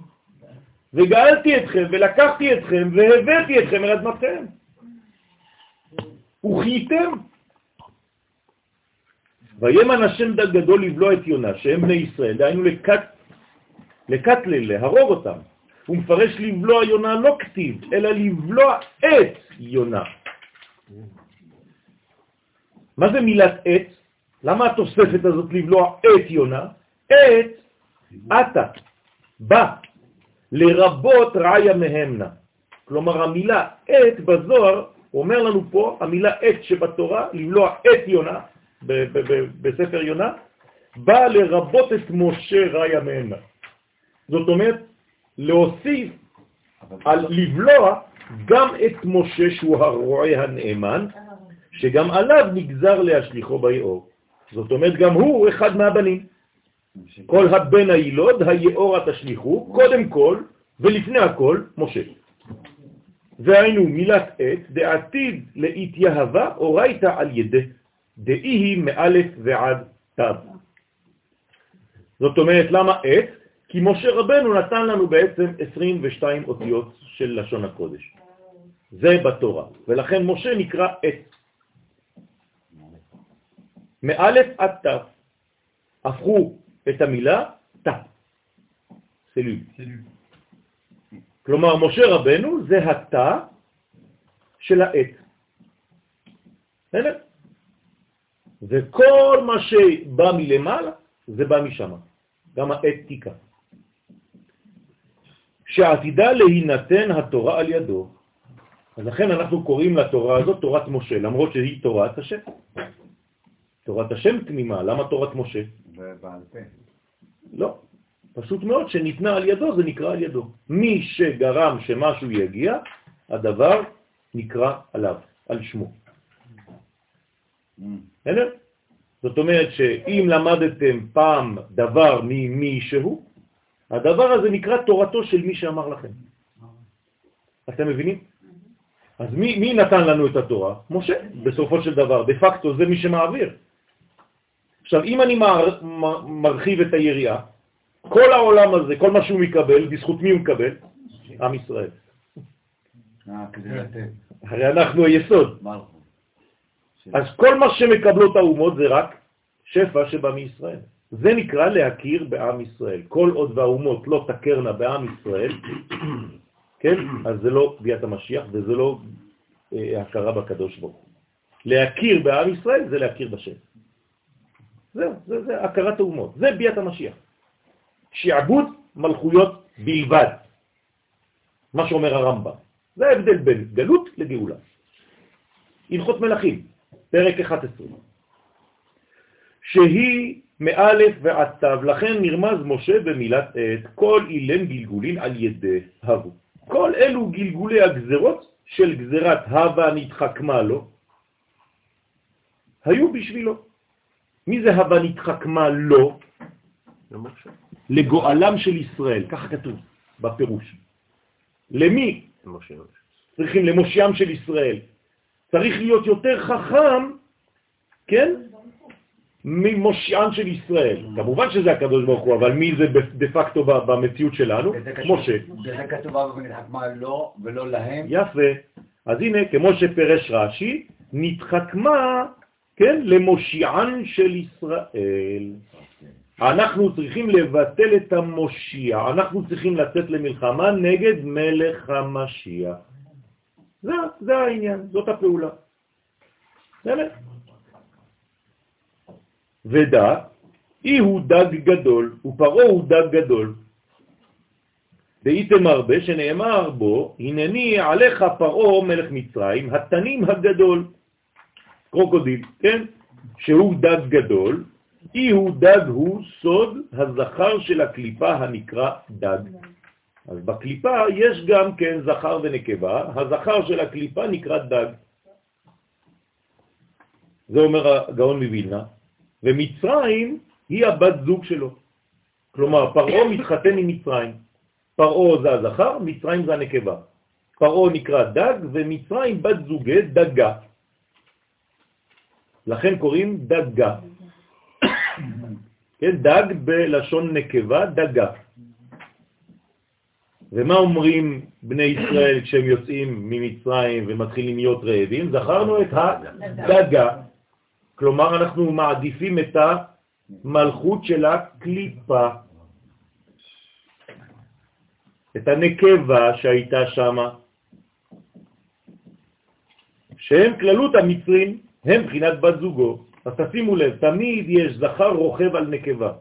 S1: וגאלתי אתכם, ולקחתי אתכם, והבאתי אתכם אל אדמתכם. וחייתם. וימן השם דג גדול לבלוע את יונה, שהם בני ישראל, דהיינו לקט, לקטלל, להרוג אותם. הוא מפרש לבלוע יונה לא כתיב, אלא לבלוע את יונה. מה זה מילת את? למה התוספת הזאת לבלוע את יונה? את, אתה, בא, לרבות רעיה מהמנה. כלומר, המילה את בזוהר, הוא אומר לנו פה, המילה את שבתורה, לבלוע את יונה, בספר יונה, בא לרבות את משה רעיה מהמנה. זאת אומרת, להוסיף על לבלוע גם את משה שהוא הרועה הנאמן, שגם עליו נגזר להשליחו ביאור. זאת אומרת, גם הוא אחד מהבנים. כל הבן הילוד, היאורה תשליחו, קודם כל, ולפני הכל, משה. והיינו מילת עת, דעתיד להתייהבה, אורייתא על ידי, דאי היא מאלף ועד תו. זאת אומרת, למה עת? כי משה רבנו נתן לנו בעצם 22 אותיות של לשון הקודש. זה בתורה, ולכן משה נקרא עת. מאלף עד ת', הפכו את המילה ת', סלול. כלומר, משה רבנו זה התא של העת. בסדר? וכל מה שבא מלמעלה, זה בא משם, גם האתיקה. שעתידה להינתן התורה על ידו. אז לכן אנחנו קוראים לתורה הזאת תורת משה, למרות שהיא תורת השם. תורת השם תמימה, למה תורת משה?
S4: ובעל פה.
S1: לא, פשוט מאוד שניתנה על ידו, זה נקרא על ידו. מי שגרם שמשהו יגיע, הדבר נקרא עליו, על שמו. בסדר? זאת אומרת שאם למדתם פעם דבר ממישהו, הדבר הזה נקרא תורתו של מי שאמר לכם. אתם מבינים? אז מי, מי נתן לנו את התורה? משה, בסופו של דבר. דה פקטו זה מי שמעביר. עכשיו, אם אני מר, מרחיב את היריעה, כל העולם הזה, כל מה שהוא מקבל, בזכות מי הוא מקבל? עם ישראל.
S4: אה, לתת.
S1: הרי אנחנו היסוד. אז כל מה שמקבלות האומות זה רק שפע שבא מישראל. זה נקרא להכיר בעם ישראל. כל עוד והאומות לא תכרנה בעם ישראל, כן? אז זה לא ביאת המשיח וזה לא אה, הכרה בקדוש ברוך הוא. להכיר בעם ישראל זה להכיר בשם. זהו, זה, זה הכרת האומות. זה ביאת המשיח. שעבוד מלכויות בלבד. מה שאומר הרמב"ם. זה ההבדל בין גלות לגאולה. הלכות מלכים, פרק 11. שהיא מאלף ועד תו, לכן נרמז משה במילת עת, כל אילן גלגולין על ידי הבו. כל אלו גלגולי הגזרות של גזרת הווה נתחכמה לו, היו בשבילו. מי זה הווה נתחכמה לו? לגואלם של ישראל, ככה כתוב בפירוש. למי? צריכים למושיעם של ישראל. צריך להיות יותר חכם, כן? ממושיען של ישראל. כמובן שזה הקדוש ברוך הוא, אבל מי זה דה פקטו במציאות שלנו? משה.
S4: וזה כתוב אבא ונתחכמה לא ולא להם.
S1: יפה. אז הנה, כמו שפרש רש"י, נתחכמה, כן, למושיען של ישראל. אנחנו צריכים לבטל את המושיע, אנחנו צריכים לצאת למלחמה נגד מלך המשיח. זה, זה העניין, זאת הפעולה. באמת. ודע, איהו דג גדול, ופרעה הוא דג גדול. ואיהו התם רבא שנאמר בו, הנני עליך פרעה מלך מצרים, התנים הגדול, קרוקודיל, כן? שהוא דג גדול, איהו דג הוא סוד הזכר של הקליפה הנקרא דג. אז בקליפה יש גם כן זכר ונקבה, הזכר של הקליפה נקרא דג. זה אומר הגאון מווילנה, ומצרים היא הבת זוג שלו. כלומר, פרעה (laughs) מתחתן עם מצרים. פרעה זה הזכר, מצרים זה הנקבה. פרעה נקרא דג, ומצרים בת זוגי דגה. לכן קוראים דגה. כן, דג בלשון נקבה, דגה. ומה אומרים בני ישראל כשהם יוצאים ממצרים ומתחילים להיות רעבים? זכרנו את הדגה. כלומר, אנחנו מעדיפים את המלכות של הקליפה, את הנקבה שהייתה שם, שהם כללות המצרים, הם בחינת בת זוגו. אז תשימו לב, תמיד יש זכר רוכב על נקבה.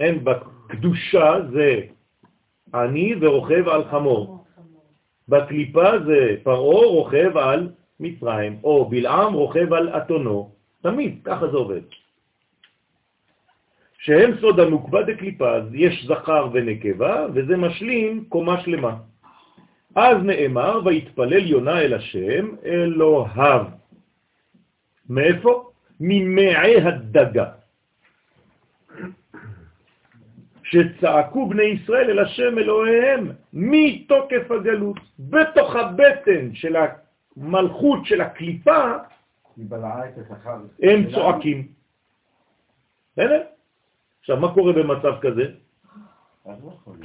S1: אין בקדושה זה אני ורוכב על חמור. בקליפה זה פרעה רוכב על מצרים, או בלעם רוכב על אתונו. תמיד, ככה זה עובד. שהם סוד הנוקבה דקליפה, אז יש זכר ונקבה, וזה משלים קומה שלמה. אז נאמר, ויתפלל יונה אל השם אלוהיו. מאיפה? ממעי הדגה. שצעקו בני ישראל אל השם אלוהיהם מתוקף הגלות, בתוך הבטן של המלכות של הקליפה, הם צועקים. בסדר? עכשיו, מה קורה במצב כזה?
S2: לא
S1: לא?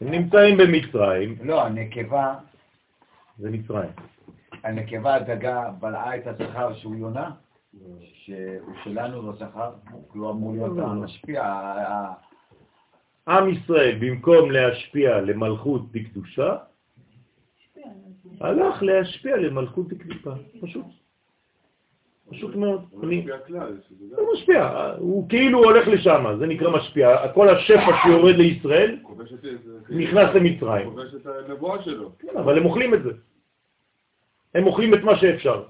S1: הם נמצאים במצרים,
S2: לא, הנקבה,
S1: זה מצרים.
S2: הנקבה הדגה בלעה את הזכר שהוא יונה, שהוא שלנו לא זכר, כי הוא אמור להיות המשפיע, ה- ה-
S1: עם ישראל, במקום להשפיע למלכות בקדושה, הלך להשפיע למלכות בקליפה, פשוט. פשוט מאוד.
S9: הוא
S1: אני-
S9: משפיע
S1: הוא משפיע, הוא כאילו הולך לשם, זה נקרא משפיע. כל השפע שיורד לישראל. נכנס למצרים.
S9: כובש את הנבואה שלו.
S1: כן, אבל הם אוכלים את זה. הם אוכלים את מה שאפשר.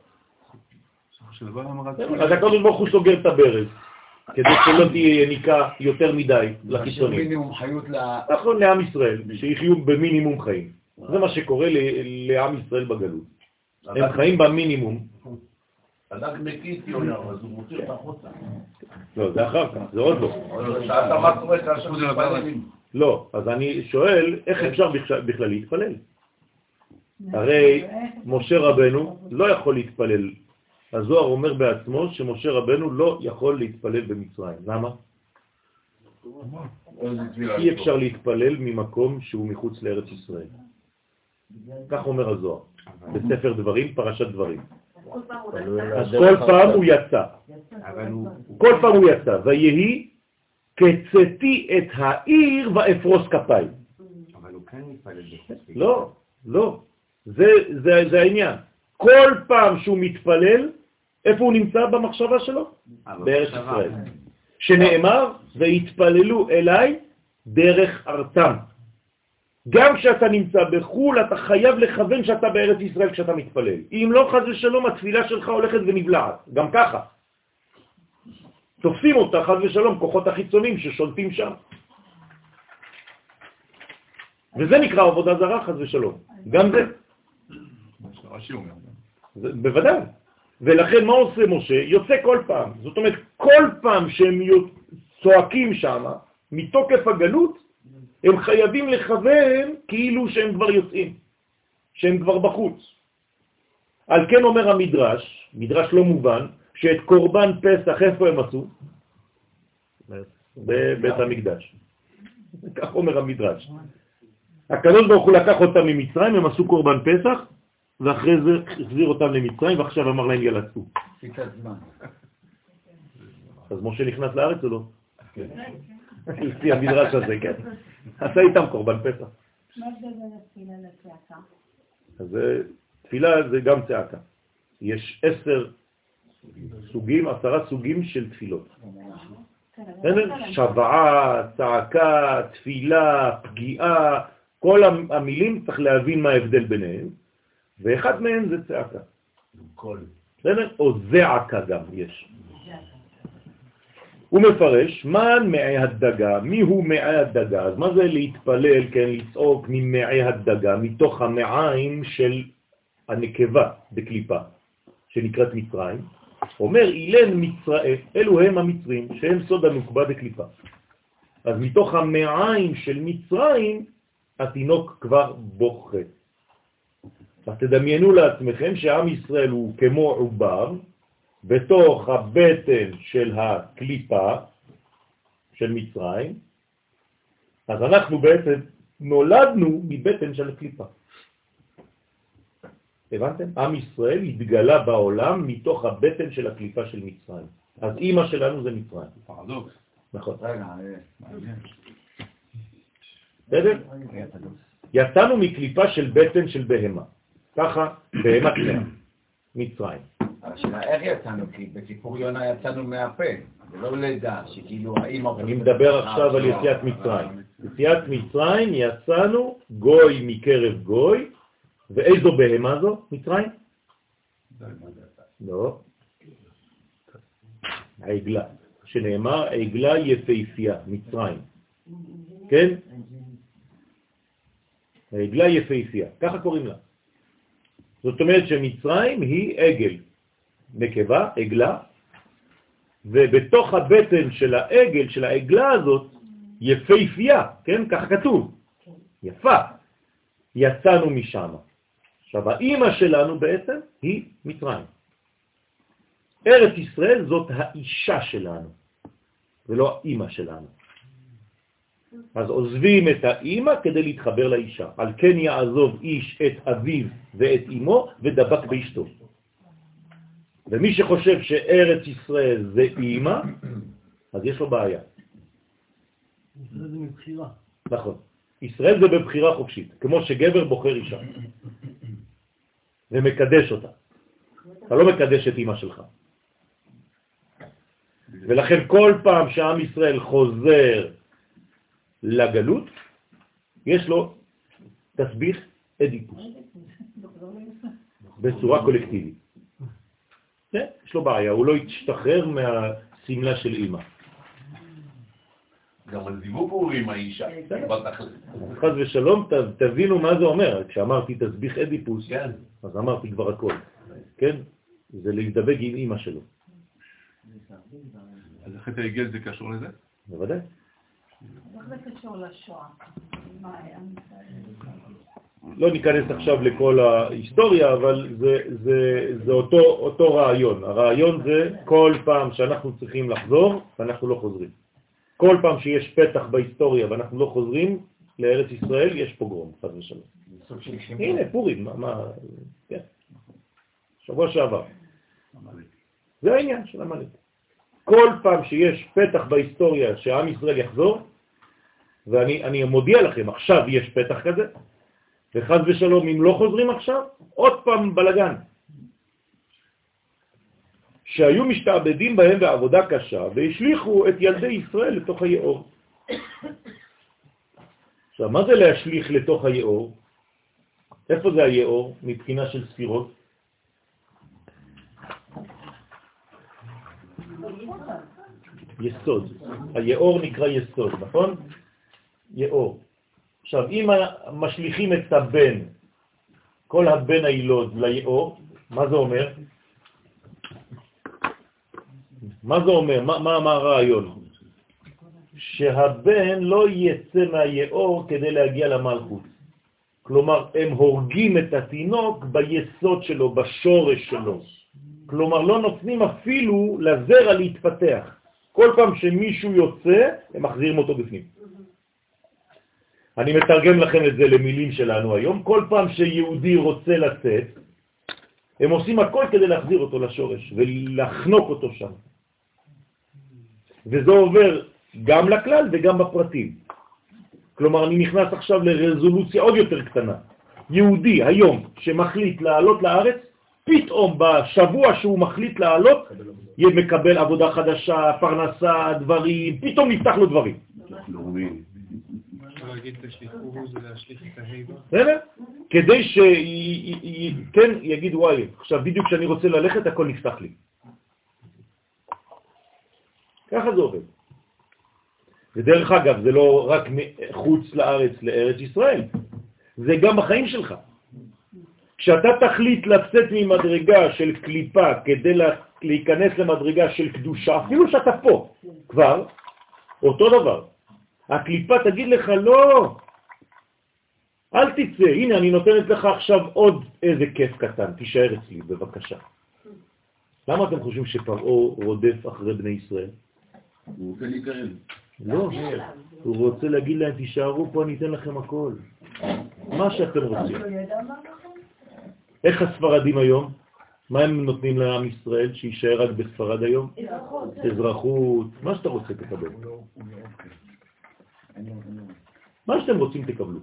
S1: אז הקדוש ברוך הוא סוגר את הברז, כדי שלא תהיה יניקה יותר מדי
S2: משאיר
S1: לחיצונים.
S2: מינימום חיות ל...
S1: נכון, לעם ישראל, שיחיו במינימום חיים. זה מה שקורה לעם ישראל בגלות. הם חיים במינימום.
S2: הדג מקיא את יונה, אז הוא מוציא אותה החוצה.
S1: לא, זה אחר כך, זה עוד לא.
S2: שאלת מה קורה כאשר.
S1: לא, אז אני שואל, איך אפשר בכלל להתפלל? הרי משה רבנו לא יכול להתפלל. הזוהר אומר בעצמו שמשה רבנו לא יכול להתפלל במצרים. למה? אי אפשר להתפלל ממקום שהוא מחוץ לארץ ישראל. כך אומר הזוהר, בספר דברים, פרשת דברים. אז כל פעם הוא יצא, כל פעם הוא יצא, ויהי כצאתי את העיר ואפרוס כפיים.
S4: אבל הוא כן מתפלל בחוץ.
S1: לא, לא, זה, זה, זה העניין. כל פעם שהוא מתפלל, איפה הוא נמצא במחשבה שלו? בארץ ישראל. שנאמר, והתפללו אליי דרך ארתם. גם כשאתה נמצא בחו"ל, אתה חייב לכוון שאתה בארץ ישראל כשאתה מתפלל. אם לא, חז ושלום, התפילה שלך הולכת ונבלעת. גם ככה. תופסים אותה, חז ושלום, כוחות החיצונים ששולטים שם. וזה נקרא עבודה זרה, חז ושלום. גם זה.
S8: רש"י אומר.
S1: בוודאי. ולכן מה עושה משה? יוצא כל פעם. זאת אומרת, כל פעם שהם צועקים שם, מתוקף הגלות, הם חייבים לכוון כאילו שהם כבר יוצאים, שהם כבר בחוץ. על כן אומר המדרש, מדרש לא מובן, שאת קורבן פסח איפה הם עשו? בבית המקדש. כך אומר המדרש. הקדוש ברוך הוא לקח אותם ממצרים, הם עשו קורבן פסח, ואחרי זה החזיר אותם למצרים, ועכשיו אמר להם
S2: זמן.
S1: אז משה נכנס לארץ או לא? לפי המדרש הזה, כן. עשה איתם קורבן פסח.
S10: מה ההבדל בין התפילה לצעקה?
S1: אז זה- תפילה זה גם צעקה. יש עשר סוגים, עשרה סוגים של תפילות.
S10: כן,
S1: שבעה, צעקה, תפילה, פגיעה, כל המ- המילים צריך להבין מה ההבדל ביניהם, ואחד מהם זה צעקה.
S2: קול.
S1: בסדר? או זעקה גם יש. הוא מפרש, מן מעי הדגה, מי הוא מעי הדגה? אז מה זה להתפלל, כן, לצעוק ממעי הדגה, מתוך המעיים של הנקבה בקליפה, שנקראת מצרים? אומר אילן מצרים, אלו הם המצרים, שהם סוד הנוקבה בקליפה. אז מתוך המעיים של מצרים, התינוק כבר בוכה. אז תדמיינו לעצמכם שעם ישראל הוא כמו עובר, בתוך הבטן של הקליפה של מצרים, אז אנחנו בעצם נולדנו מבטן של הקליפה. הבנתם? עם ישראל התגלה בעולם מתוך הבטן של הקליפה של מצרים. אז אימא שלנו זה מצרים.
S8: פרדוקס.
S1: נכון.
S2: רגע, אה,
S1: בסדר? יצאנו מקליפה של בטן של בהמה. ככה, בהמה טמאה. מצרים.
S2: השאלה איך יצאנו? כי בסיפור יונה יצאנו מהפה, זה לא לידה, שכאילו האמא...
S1: אני מדבר עכשיו על יציאת מצרים. יציאת מצרים יצאנו גוי מקרב גוי, ואיזו בהמה זו? מצרים? לא. העגלה, שנאמר עגלה יפהפייה, מצרים. כן? העגלה יפהפייה, ככה קוראים לה. זאת אומרת שמצרים היא עגל, נקבה, עגלה, ובתוך הבטן של העגל, של העגלה הזאת, יפהפייה, כן? כך כתוב, יפה, יצאנו משם. עכשיו, האימא שלנו בעצם היא מצרים. ארץ ישראל זאת האישה שלנו. ולא האימא שלנו. אז עוזבים את האימא כדי להתחבר לאישה. על כן יעזוב איש את אביו ואת אמו ודבק באשתו. ומי שחושב שארץ ישראל זה אימא, אז יש לו בעיה.
S11: ישראל זה מבחירה.
S1: נכון. ישראל זה בבחירה חופשית, כמו שגבר בוחר אישה ומקדש אותה. אתה לא מקדש את אימא שלך. ולכן כל פעם שעם ישראל חוזר לגלות, יש לו תסביך אדיפוס בצורה קולקטיבית. כן, יש לו בעיה, הוא לא ישתחרר מהסמלה של אימא.
S2: גם הוא עם האישה.
S1: חז ושלום, תבינו מה זה אומר. כשאמרתי תסביך אדיפוס,
S2: כן.
S1: אז אמרתי כבר הכל. כן? זה להזדבק עם אימא שלו.
S8: אז החטא העגל זה קשור לזה?
S1: בוודאי. לא ניכנס עכשיו לכל ההיסטוריה, אבל זה, זה, זה אותו, אותו רעיון. הרעיון זה כל פעם שאנחנו צריכים לחזור, ואנחנו לא חוזרים. כל פעם שיש פתח בהיסטוריה ואנחנו לא חוזרים לארץ ישראל, יש פוגרום, חד ושלום. הנה, פורים, מה, מה, כן. שבוע שעבר. זה העניין של המלך. כל פעם שיש פתח בהיסטוריה שעם ישראל יחזור, ואני אני מודיע לכם, עכשיו יש פתח כזה, וחז ושלום, אם לא חוזרים עכשיו, עוד פעם בלגן. שהיו משתעבדים בהם בעבודה קשה, והשליחו את ילדי ישראל לתוך היאור. עכשיו, מה זה להשליך לתוך היאור? איפה זה היאור מבחינה של ספירות? יסוד. היאור נקרא יסוד, נכון? יאור. עכשיו, אם משליכים את הבן, כל הבן הילוד ליאור, מה זה אומר? מה זה אומר? מה, מה, מה הרעיון? שהבן לא יצא מהיאור כדי להגיע למלכות. כלומר, הם הורגים את התינוק ביסוד שלו, בשורש שלו. כלומר, לא נותנים אפילו לזרע להתפתח. כל פעם שמישהו יוצא, הם מחזירים אותו בפנים. אני מתרגם לכם את זה למילים שלנו היום. כל פעם שיהודי רוצה לצאת, הם עושים הכל כדי להחזיר אותו לשורש ולחנוק אותו שם. וזה עובר גם לכלל וגם בפרטים. כלומר, אני נכנס עכשיו לרזולוציה עוד יותר קטנה. יהודי היום שמחליט לעלות לארץ, פתאום בשבוע שהוא מחליט לעלות, יהיה מקבל עבודה חדשה, פרנסה, דברים, פתאום נפתח לו דברים.
S12: להגיד בשליחו זה להשליך את ההיבה?
S1: בסדר? כדי שכן יגיד וואי, עכשיו בדיוק כשאני רוצה ללכת הכל נפתח לי. ככה זה עובד. ודרך אגב, זה לא רק חוץ לארץ, לארץ ישראל, זה גם בחיים שלך. כשאתה תחליט לצאת ממדרגה של קליפה כדי להיכנס למדרגה של קדושה, אפילו שאתה פה כבר, אותו דבר. הקליפה תגיד לך, לא, אל תצא, הנה אני נותנת לך עכשיו עוד איזה כיף קטן, תישאר אצלי בבקשה. למה אתם חושבים שפרעו רודף אחרי בני ישראל?
S2: הוא רוצה להתקרב.
S1: לא, הוא רוצה להגיד להם, תישארו פה, אני אתן לכם הכל. מה שאתם רוצים. איך הספרדים היום? מה הם נותנים לעם ישראל שישאר רק בספרד היום?
S10: אזרחות.
S1: אזרחות, מה שאתה רוצה תקבל. מה שאתם רוצים תקבלו.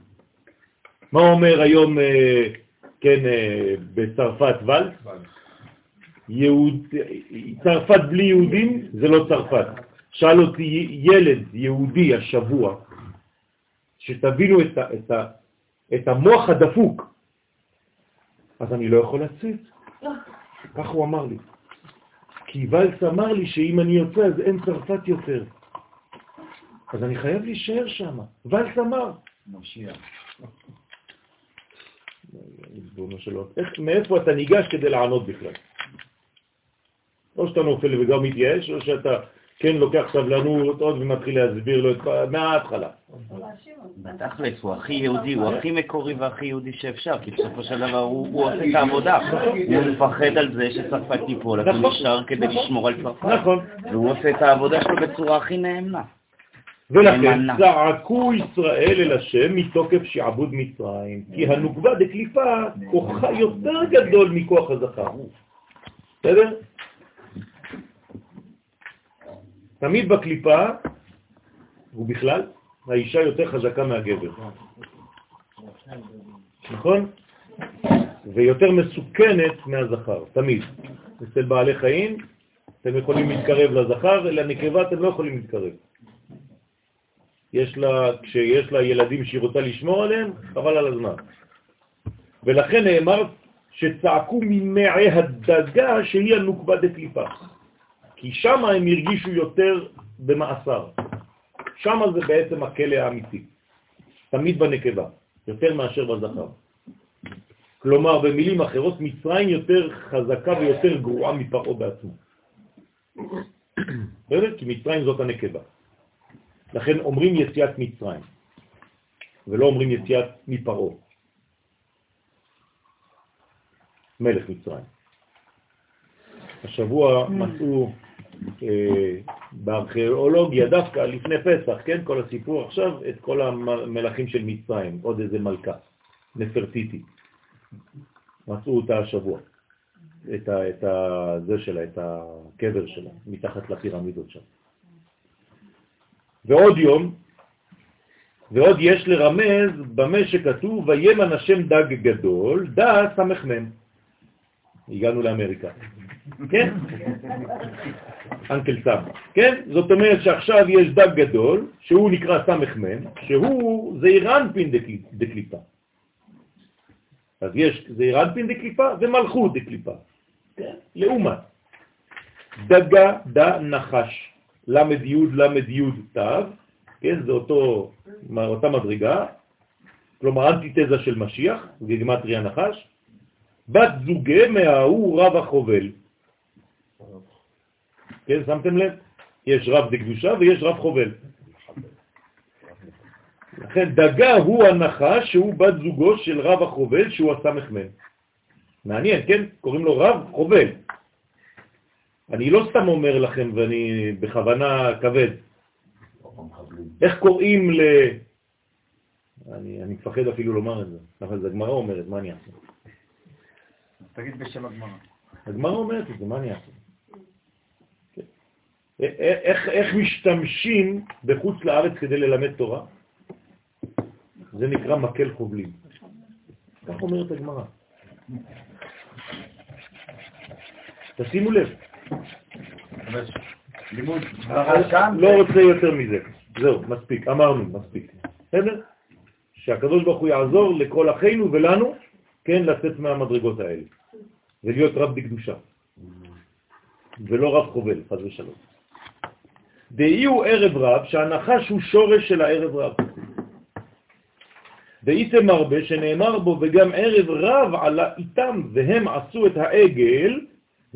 S1: מה אומר היום, אה, כן, אה, בצרפת ולס? יהוד, צרפת בלי יהודים זה לא צרפת. שאל אותי ילד יהודי השבוע, שתבינו את, ה, את, ה, את המוח הדפוק, אז אני לא יכול לצאת. כך הוא אמר לי. כי ולס אמר לי שאם אני יוצא אז אין צרפת יותר. אז אני חייב להישאר שם. ולס אמר.
S2: משיח.
S1: ריבונו. איך, מאיפה אתה ניגש כדי לענות בכלל? או שאתה נופל וגם מתייאש, או שאתה כן, לוקח סבלנות עוד ומתחיל להסביר לו את מההתחלה.
S5: בתכלס, הוא הכי יהודי, הוא הכי מקורי והכי יהודי שאפשר, כי בסופו של דבר הוא עושה את העבודה. הוא מפחד על זה שצרפת תיפול, אז הוא
S1: נכון.
S5: נשאר כדי לשמור על צרפת.
S1: נכון.
S5: והוא עושה את העבודה שלו בצורה הכי נאמנה.
S1: ולכן. צעקו ישראל אל השם מתוקף שעבוד מצרים, כי הנוקבה דקליפה כוחה יותר גדול מכוח הזכר. בסדר? תמיד בקליפה, ובכלל, האישה יותר חזקה מהגבר. נכון? ויותר מסוכנת מהזכר, תמיד. אצל בעלי חיים, אתם יכולים להתקרב לזכר, לנקבה אתם לא יכולים להתקרב. יש לה, כשיש לה ילדים שהיא רוצה לשמור עליהם, חבל על הזמן. ולכן נאמר שצעקו ממעי הדגה שהיא הנוקבה דקליפה. כי שם הם הרגישו יותר במאסר. שם זה בעצם הכלא האמיתי. תמיד בנקבה, יותר מאשר בזכר. כלומר, במילים אחרות, מצרים יותר חזקה ויותר גרועה מפרעה בעצמו. בסדר? כי מצרים זאת הנקבה. לכן אומרים יציאת מצרים, ולא אומרים יציאת מפרעה. מלך מצרים. השבוע מצאו אה, בארכיאולוגיה, דווקא לפני פסח, כן, כל הסיפור עכשיו, את כל המלכים של מצרים, עוד איזה מלכה, נפרטיטי. מצאו אותה השבוע, את, ה, את ה, זה שלה, את הקבר שלה, מתחת לפירמידות שם. ועוד יום, ועוד יש לרמז במה שכתוב, וימן השם דג גדול, דע סמ"ם. הגענו לאמריקה. כן? אנקל סם. כן? זאת אומרת שעכשיו יש דג גדול, שהוא נקרא סמ"ם, שהוא זעירנפין דקליפה. אז יש זעירנפין דקליפה ומלכות דקליפה. כן? לעומת. דגה דה נחש. למד יוד תו, כן? זה אותו, אותה מדרגה, כלומר אנטיתזה של משיח, גגמטריה נחש, בת זוגה מההוא רב החובל. כן, שמתם לב? יש רב דקדושה ויש רב חובל. לכן דגה הוא הנחש שהוא בת זוגו של רב החובל שהוא הסמ"ם. מעניין, כן? קוראים לו רב חובל. אני לא סתם אומר לכם ואני בכוונה כבד. איך קוראים ל... אני, אני מפחד אפילו לומר את זה, אבל זה הגמרא אומרת, מה אני אעשה?
S2: תגיד בשם הגמרא.
S1: הגמרא אומרת את זה, מה אני אעשה? כן. איך, איך משתמשים בחוץ לארץ כדי ללמד תורה? זה נקרא מקל חובלים. כך אומרת הגמרא. תשימו לב. לא רוצה יותר מזה. זהו, מספיק, אמרנו, מספיק. בסדר? שהקדוש ברוך הוא יעזור לכל אחינו ולנו, כן, לצאת מהמדרגות האלה, ולהיות רב בקדושה, ולא רב חובל, חז ושלום. דהי הוא ערב רב, שהנחש הוא שורש של הערב רב. ואיתם הרבה שנאמר בו, וגם ערב רב עלה איתם, והם עשו את העגל,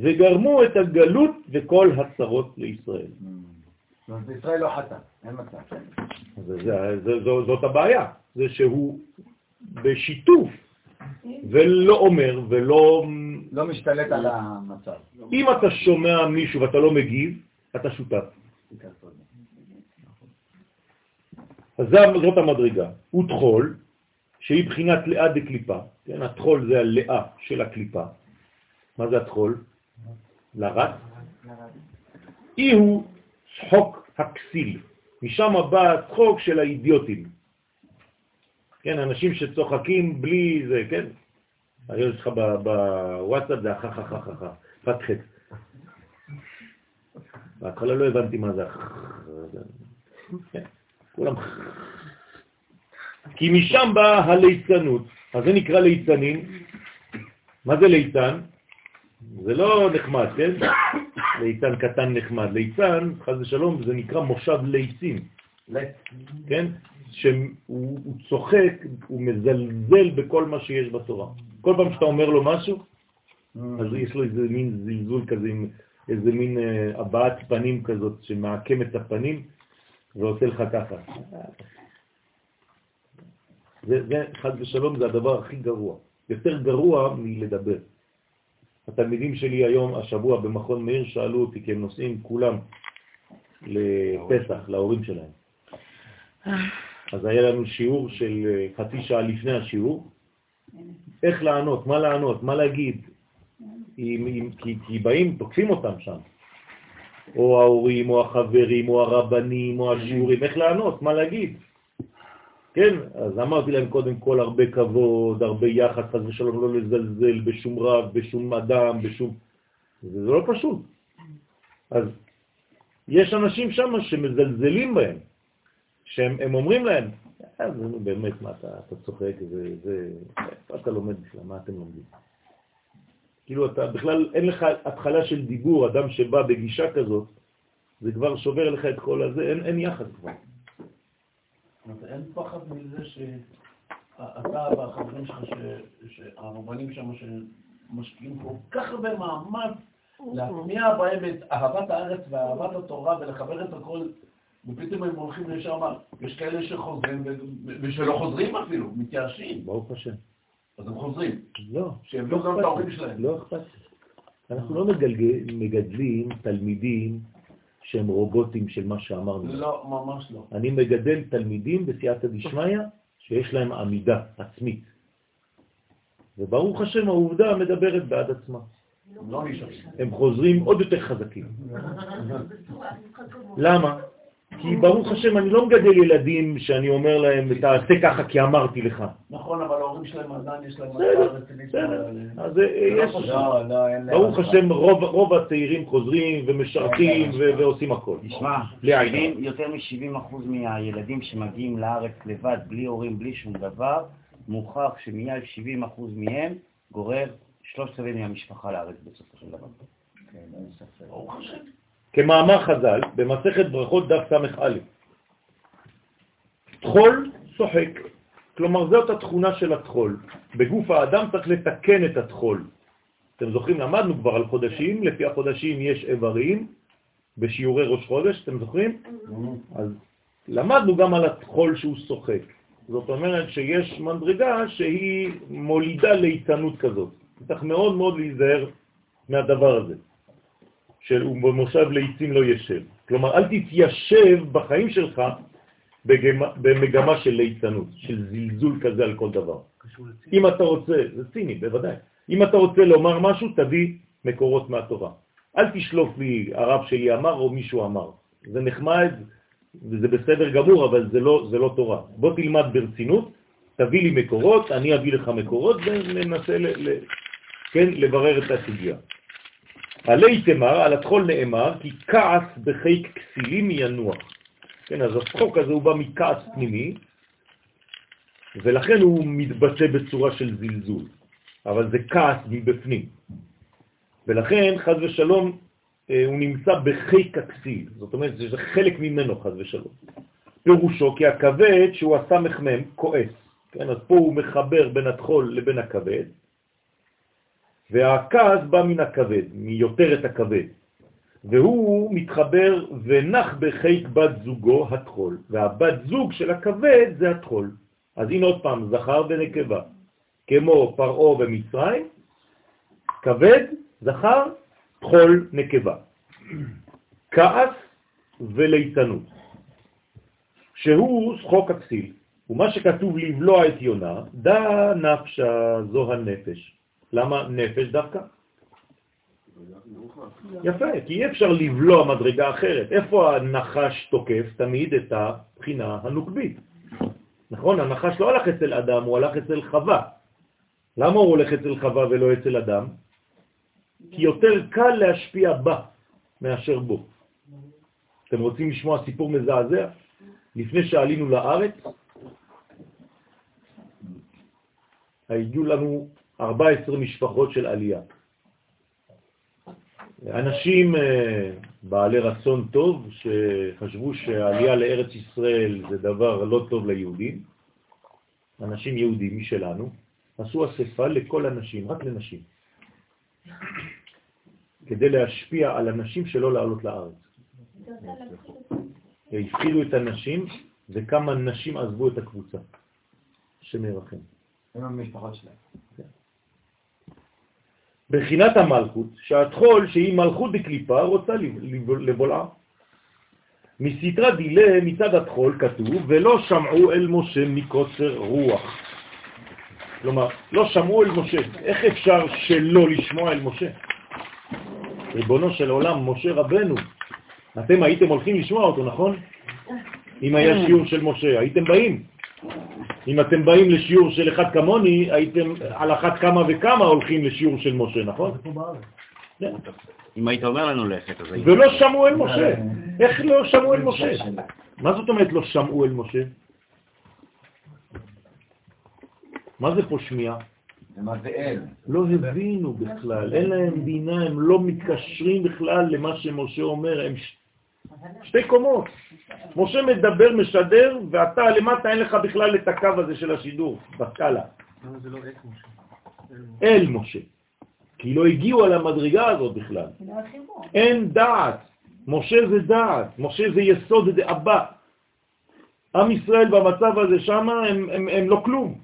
S1: וגרמו את הגלות וכל הצרות לישראל.
S2: זאת אומרת, ישראל לא חטא, אין מצב.
S1: זאת הבעיה, זה שהוא בשיתוף, ולא אומר, ולא...
S2: לא משתלט על המצב.
S1: אם אתה שומע מישהו ואתה לא מגיב, אתה שותף. אז זאת המדרגה. הוא תחול, שהיא בחינת לאה דקליפה, כן? התחול זה הלאה של הקליפה. מה זה התחול? לרץ. אי הוא צחוק הכסיל. משם בא הצחוק של האידיוטים. כן, אנשים שצוחקים בלי זה, כן? הרי יש לך בוואטסאפ זה החככככה, פתחת. בהתחלה לא הבנתי מה זה. כן, כולם כי משם באה הליצנות, אז זה נקרא ליצנים. מה זה ליצן? זה לא נחמד, כן? (coughs) ליצן קטן נחמד. ליצן, חז ושלום, זה נקרא מושב ליצים, כן? שהוא הוא צוחק, הוא מזלזל בכל מה שיש בתורה. כל פעם שאתה אומר לו משהו, אז יש לו איזה מין זלזול כזה עם איזה מין אה, הבעת פנים כזאת שמעקם את הפנים ועושה לך ככה. זה, זה חד ושלום, זה הדבר הכי גרוע. יותר גרוע מלדבר. התלמידים שלי היום, השבוע במכון מאיר, שאלו אותי, כי הם נוסעים כולם לפסח, להורים שלהם. אז היה לנו שיעור של אה, חצי שעה לפני השיעור, איך לענות, מה לענות, מה להגיד, אם, אם, כי, כי באים, תוקפים אותם שם. או ההורים, או החברים, או הרבנים, או השיעורים, איך לענות, מה להגיד. כן, אז אמרתי להם קודם כל הרבה כבוד, הרבה יחס, חס ושלום, לא לזלזל בשום רב, בשום אדם, בשום... זה לא פשוט. אז יש אנשים שם שמזלזלים בהם, שהם אומרים להם, אז אה, באמת, מה אתה, אתה צוחק, זה, זה, איפה אתה לומד בכלל, מה אתם לומדים? כאילו אתה בכלל, אין לך התחלה של דיבור, אדם שבא בגישה כזאת, זה כבר שובר לך את כל הזה, אין, אין יחס כבר.
S13: אין פחד מזה שאתה והחברים שלך, שהרבנים שם שמשקיעים כל כך הרבה מאמץ להטמיע בהם את אהבת הארץ ואהבת התורה ולחבר את הכל, ופתאום הם הולכים לשם, יש כאלה שחוזרים ושלא חוזרים אפילו, מתייאשים.
S1: ברוך השם.
S13: אז הם חוזרים.
S1: לא.
S13: שהם לא גם את ההורים שלהם.
S1: לא אכפת. אנחנו לא מגדלים תלמידים שהם רובוטים של מה שאמרנו.
S13: לא, ממש לא.
S1: אני מגדל תלמידים בסייעתא דשמיא שיש להם עמידה עצמית. וברוך השם העובדה מדברת בעד עצמה.
S13: לא
S1: הם חוזרים עוד יותר חזקים. (laughs) למה? כי ברוך השם, אני לא מגדל ילדים שאני אומר להם, תעשה ככה כי אמרתי לך.
S13: נכון, אבל ההורים שלהם עדיין יש להם...
S1: בסדר, אז אה, יש... לא, לא, ברוך השם, רוב הצעירים חוזרים ומשרתים ועושים הכל.
S5: תשמע, יותר מ-70% מהילדים שמגיעים לארץ לבד, בלי הורים, בלי שום דבר, מוכח שמיד 70% מהם גורר שלושת רבעי מהמשפחה לארץ בסופו של דבר. כן, אין ספק. ברוך השם.
S1: כמאמר חז"ל, במסכת ברכות דף ס"א. תחול שוחק, כלומר זאת התכונה של התחול. בגוף האדם צריך לתקן את התחול. אתם זוכרים, למדנו כבר על חודשים, לפי החודשים יש איברים בשיעורי ראש חודש, אתם זוכרים? אז למדנו גם על התחול שהוא שוחק. זאת אומרת שיש מדרגה שהיא מולידה לאיתנות כזאת. צריך מאוד מאוד להיזהר מהדבר הזה. של ובמושב לעיצים לא ישב. כלומר, אל תתיישב בחיים שלך במגמה של ליצנות, של זלזול כזה על כל דבר. אם אתה רוצה, זה ציני, בוודאי. אם אתה רוצה לומר משהו, תביא מקורות מהתורה. אל תשלוף לי הרב שלי אמר או מישהו אמר. זה נחמד וזה בסדר גמור, אבל זה לא, זה לא תורה. בוא תלמד ברצינות, תביא לי מקורות, אני אביא לך מקורות וננסה ל, ל, כן, לברר את הסוגיה. עלי תמר, על התחול נאמר, כי כעס בחיק כסילים ינוח. כן, אז הצחוק הזה הוא בא מכעס פנימי, ולכן הוא מתבטא בצורה של זלזול, אבל זה כעס מבפנים. ולכן, חז ושלום, אה, הוא נמצא בחיק הכסיל, זאת אומרת, זה חלק ממנו, חז ושלום. פירושו כי הכבד שהוא הסמ"ם כועס, כן, אז פה הוא מחבר בין התחול לבין הכבד, והכעס בא מן הכבד, מיותר את הכבד, והוא מתחבר ונח בחיק בת זוגו התחול, והבת זוג של הכבד זה התחול. אז הנה עוד פעם, זכר ונקבה, כמו פרעו במצרים, כבד, זכר, תחול, נקבה. כעס וליצנות, שהוא שחוק הכסיל, ומה שכתוב לבלוע את יונה, דא נפשה זו הנפש. למה נפש דווקא? יפה, כי אי אפשר לבלוע מדרגה אחרת. איפה הנחש תוקף תמיד את הבחינה הנוקבית? נכון, הנחש לא הלך אצל אדם, הוא הלך אצל חווה. למה הוא הולך אצל חווה ולא אצל אדם? כי יותר קל להשפיע בה מאשר בו. אתם רוצים לשמוע סיפור מזעזע? לפני שעלינו לארץ, היו לנו 14 משפחות של עלייה. אנשים אה, בעלי רצון טוב שחשבו שהעלייה לארץ ישראל זה דבר לא טוב ליהודים, אנשים יהודים משלנו, עשו אספה לכל הנשים, רק לנשים. כדי להשפיע על הנשים שלא לעלות לארץ. הפחידו את הנשים, וכמה נשים עזבו את הקבוצה. השם ירחם.
S2: הם המשפחות שלהם.
S1: בחינת המלכות, שהתחול שהיא מלכות בקליפה רוצה לבולעה. מסתרה דילה מצד התחול כתוב, ולא שמעו אל משה מקוצר רוח. כלומר, לא שמעו אל משה. איך אפשר שלא לשמוע אל משה? ריבונו של עולם, משה רבנו, אתם הייתם הולכים לשמוע אותו, נכון? אם היה שיעור של משה, הייתם באים. אם אתם באים לשיעור של אחד כמוני, הייתם על אחת כמה וכמה הולכים לשיעור של משה, נכון?
S5: אם היית אומר לנו ללכת, אז היית...
S1: ולא שמעו אל משה. איך לא שמעו אל משה? מה זאת אומרת לא שמעו אל משה? מה זה פה שמיעה? לא הבינו בכלל, אין להם בינה, הם לא מתקשרים בכלל למה שמשה אומר, הם. שתי קומות. משה מדבר, משדר, ואתה למטה אין לך בכלל את הקו הזה של השידור, בסקאלה.
S12: למה זה לא את משה?
S1: אל משה. כי לא הגיעו על המדרגה הזאת בכלל. אין דעת. משה זה דעת, משה זה יסוד זה אבא. עם ישראל במצב הזה שם הם, הם, הם לא כלום.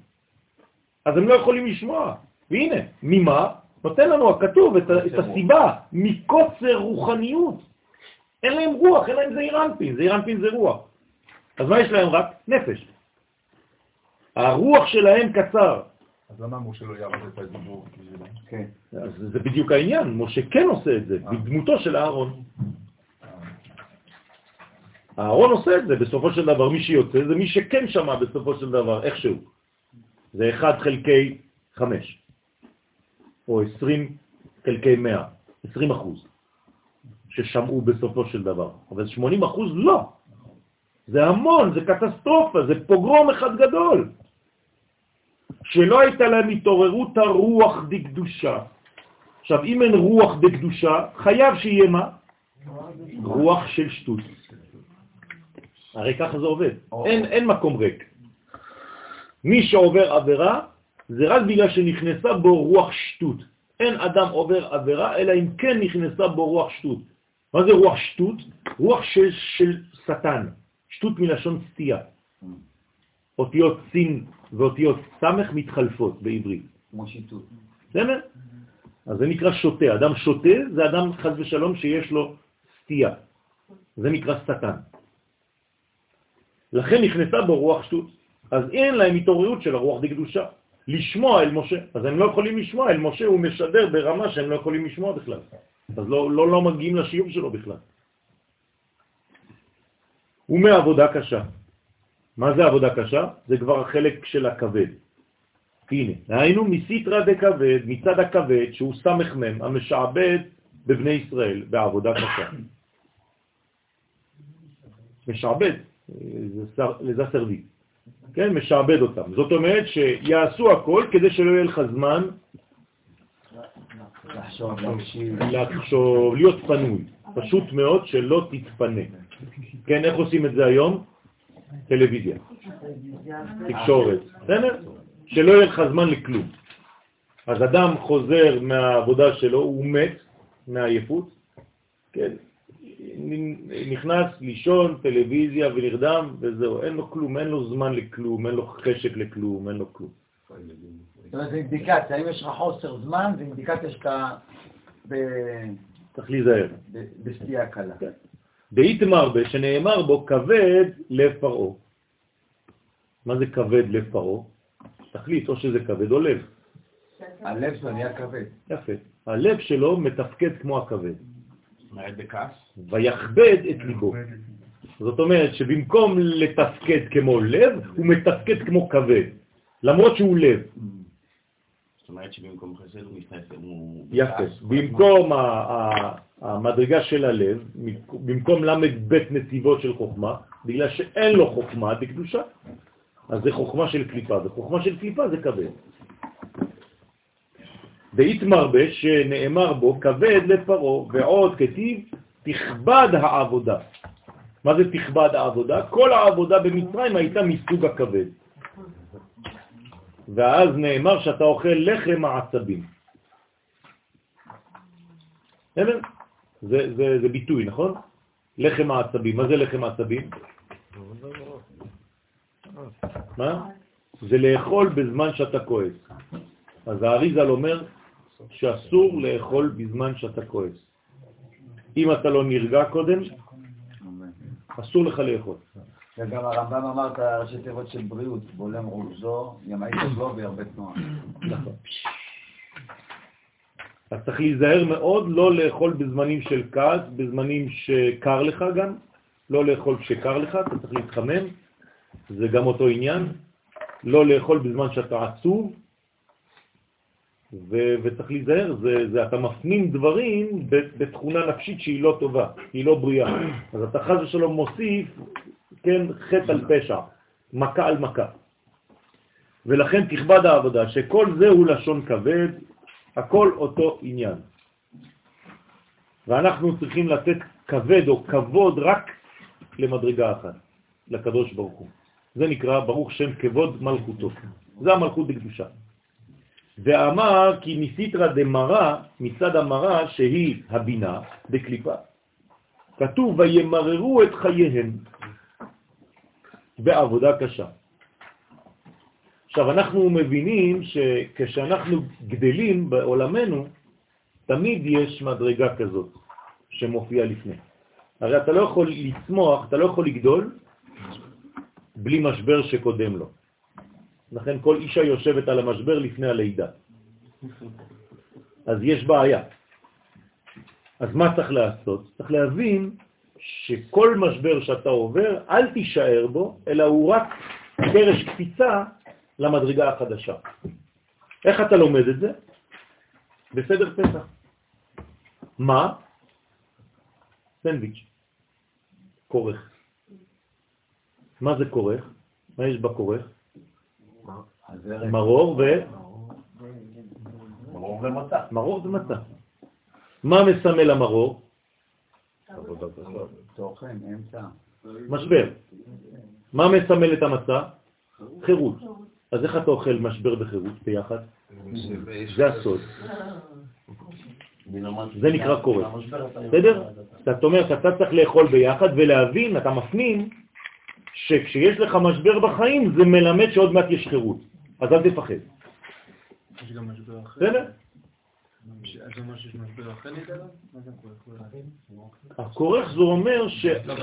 S1: אז הם לא יכולים לשמוע. והנה, ממה? נותן לנו הכתוב את, את הסיבה, מקוצר רוחניות. אין להם רוח, אין להם זעיר אנפין, זעיר אנפין זה רוח. אז מה יש להם רק? נפש. הרוח שלהם קצר.
S8: אז למה משה לא יעבוד את הדיבור?
S1: כן. אז זה בדיוק העניין, משה כן עושה את זה, בדמותו של אהרון. אהרון עושה את זה, בסופו של דבר מי שיוצא זה מי שכן שמע בסופו של דבר, איכשהו. זה 1 חלקי 5, או 20 חלקי 100, 20 אחוז, ששמעו בסופו של דבר. אבל 80 אחוז לא. זה המון, זה קטסטרופה, זה פוגרום אחד גדול. שלא הייתה להם התעוררות הרוח דקדושה. עכשיו, אם אין רוח דקדושה, חייב שיהיה מה? רוח של שטות. הרי ככה זה עובד. אין, אין מקום ריק. מי שעובר עבירה, זה רק בגלל שנכנסה בו רוח שטות. אין אדם עובר עבירה, אלא אם כן נכנסה בו רוח שטות. מה זה רוח שטות? רוח של, של שטן. שטות מלשון סטייה. אותיות סין ואותיות סמך מתחלפות בעברית.
S2: כמו שיטות.
S1: בסדר? אז זה נקרא שוטה. אדם שוטה זה אדם חז ושלום שיש לו סטייה. זה נקרא שטן. לכן נכנסה בו רוח שטות. אז אין להם התעוררות של הרוח דקדושה. לשמוע אל משה. אז הם לא יכולים לשמוע אל משה, הוא משדר ברמה שהם לא יכולים לשמוע בכלל. אז לא, לא, לא מגיעים לשיעור שלו בכלל. ומעבודה קשה. מה זה עבודה קשה? זה כבר החלק של הכבד. הנה, היינו מסיטרא דכבד, מצד הכבד, שהוא סמך מם, המשעבד בבני ישראל, בעבודה קשה. משעבד, זה סרבי, כן? משעבד אותם. זאת אומרת שיעשו הכל כדי שלא יהיה לך זמן
S2: לחשוב, להקשיב.
S1: לחשוב, להיות פנוי. פשוט מאוד שלא תתפנה. כן, איך עושים את זה היום? טלוויזיה, תקשורת, בסדר? שלא יהיה לך זמן לכלום. אז אדם חוזר מהעבודה שלו, הוא מת מעייפות, כן, נכנס לישון, טלוויזיה ונרדם וזהו, אין לו כלום, אין לו זמן לכלום, אין לו חשק לכלום, אין לו כלום.
S2: אומרת, זה אינדיקציה, אם יש לך חוסר זמן, זה אינדיקציה שאתה
S1: צריך להיזהר.
S2: בסטייה קלה.
S1: באיתמר, שנאמר בו כבד לב פרעה. מה זה כבד לב פרעה? תחליט, או שזה כבד או לב.
S2: הלב שלו נהיה כבד.
S1: יפה. הלב שלו מתפקד כמו הכבד. ויכבד את ליבו. זאת אומרת שבמקום לתפקד כמו לב, הוא מתפקד כמו כבד, למרות שהוא לב.
S5: זאת אומרת שבמקום חסד הוא מסתכל, הוא...
S1: יפה. במקום המדרגה של הלב, במקום למד בית נתיבות של חוכמה, בגלל שאין לו חוכמה בקדושה, אז זה חוכמה של קליפה, וחוכמה של קליפה זה כבד. דאית מרבה שנאמר בו כבד לפרו, ועוד כתיב תכבד העבודה. מה זה תכבד העבודה? כל העבודה במצרים הייתה מסוג הכבד. ואז נאמר שאתה אוכל לחם העצבים. זה, זה, זה ביטוי, נכון? לחם העצבים. מה זה לחם העצבים? מה? זה לאכול בזמן שאתה כועס. אז האריזל אומר שאסור לאכול בזמן שאתה כועס. אם אתה לא נרגע קודם, אסור לך לאכול.
S2: וגם הרמב"ם אמר את הראשי תיבות של בריאות, בולם רוגזו, ימאי תבלו והרבה תנועה.
S1: נכון. אז צריך להיזהר מאוד לא לאכול בזמנים של כעס, בזמנים שקר לך גם, לא לאכול כשקר לך, אתה צריך להתחמם, זה גם אותו עניין, לא לאכול בזמן שאתה עצוב, ו- וצריך להיזהר, זה, זה, אתה מפנים דברים בתכונה נפשית שהיא לא טובה, היא לא בריאה. אז אתה חז ושלום מוסיף, כן, חטא על פשע, מכה על מכה. ולכן תכבד העבודה, שכל זה הוא לשון כבד, הכל אותו עניין. ואנחנו צריכים לתת כבד או כבוד רק למדרגה אחת, לקדוש ברוך הוא. זה נקרא ברוך שם כבוד מלכותו. זה המלכות בקדושה. ואמר כי מסיתרא דמרה, מצד המרה שהיא הבינה בקליפה, כתוב וימררו את חייהם בעבודה קשה. עכשיו, אנחנו מבינים שכשאנחנו גדלים בעולמנו, תמיד יש מדרגה כזאת שמופיעה לפני. הרי אתה לא יכול לצמוח, אתה לא יכול לגדול בלי משבר שקודם לו. לכן כל אישה יושבת על המשבר לפני הלידה. אז יש בעיה. אז מה צריך לעשות? צריך להבין שכל משבר שאתה עובר, אל תישאר בו, אלא הוא רק קרש קפיצה למדרגה החדשה. איך אתה לומד את זה? בסדר פסח. מה? סנדוויץ', כורך. מה זה כורך? מה יש בכורך? מרור ו...
S2: מרור ומצה.
S1: מרור ומצה. מה מסמל המרור?
S2: תוכן, אמצע.
S1: משבר. מה מסמל את המצה? חירות. אז איך אתה אוכל משבר וחירות ביחד? זה הסוד. זה נקרא קורא. בסדר? זאת אומרת, אתה צריך לאכול ביחד ולהבין, אתה מפנים, שכשיש לך משבר בחיים זה מלמד שעוד מעט יש חירות. אז אל תפחד.
S12: יש גם משבר אחר.
S1: בסדר?
S12: זה אומר שיש משבר אחר להתעלם? מה זה
S1: הכורך זה אומר ש...
S12: לא.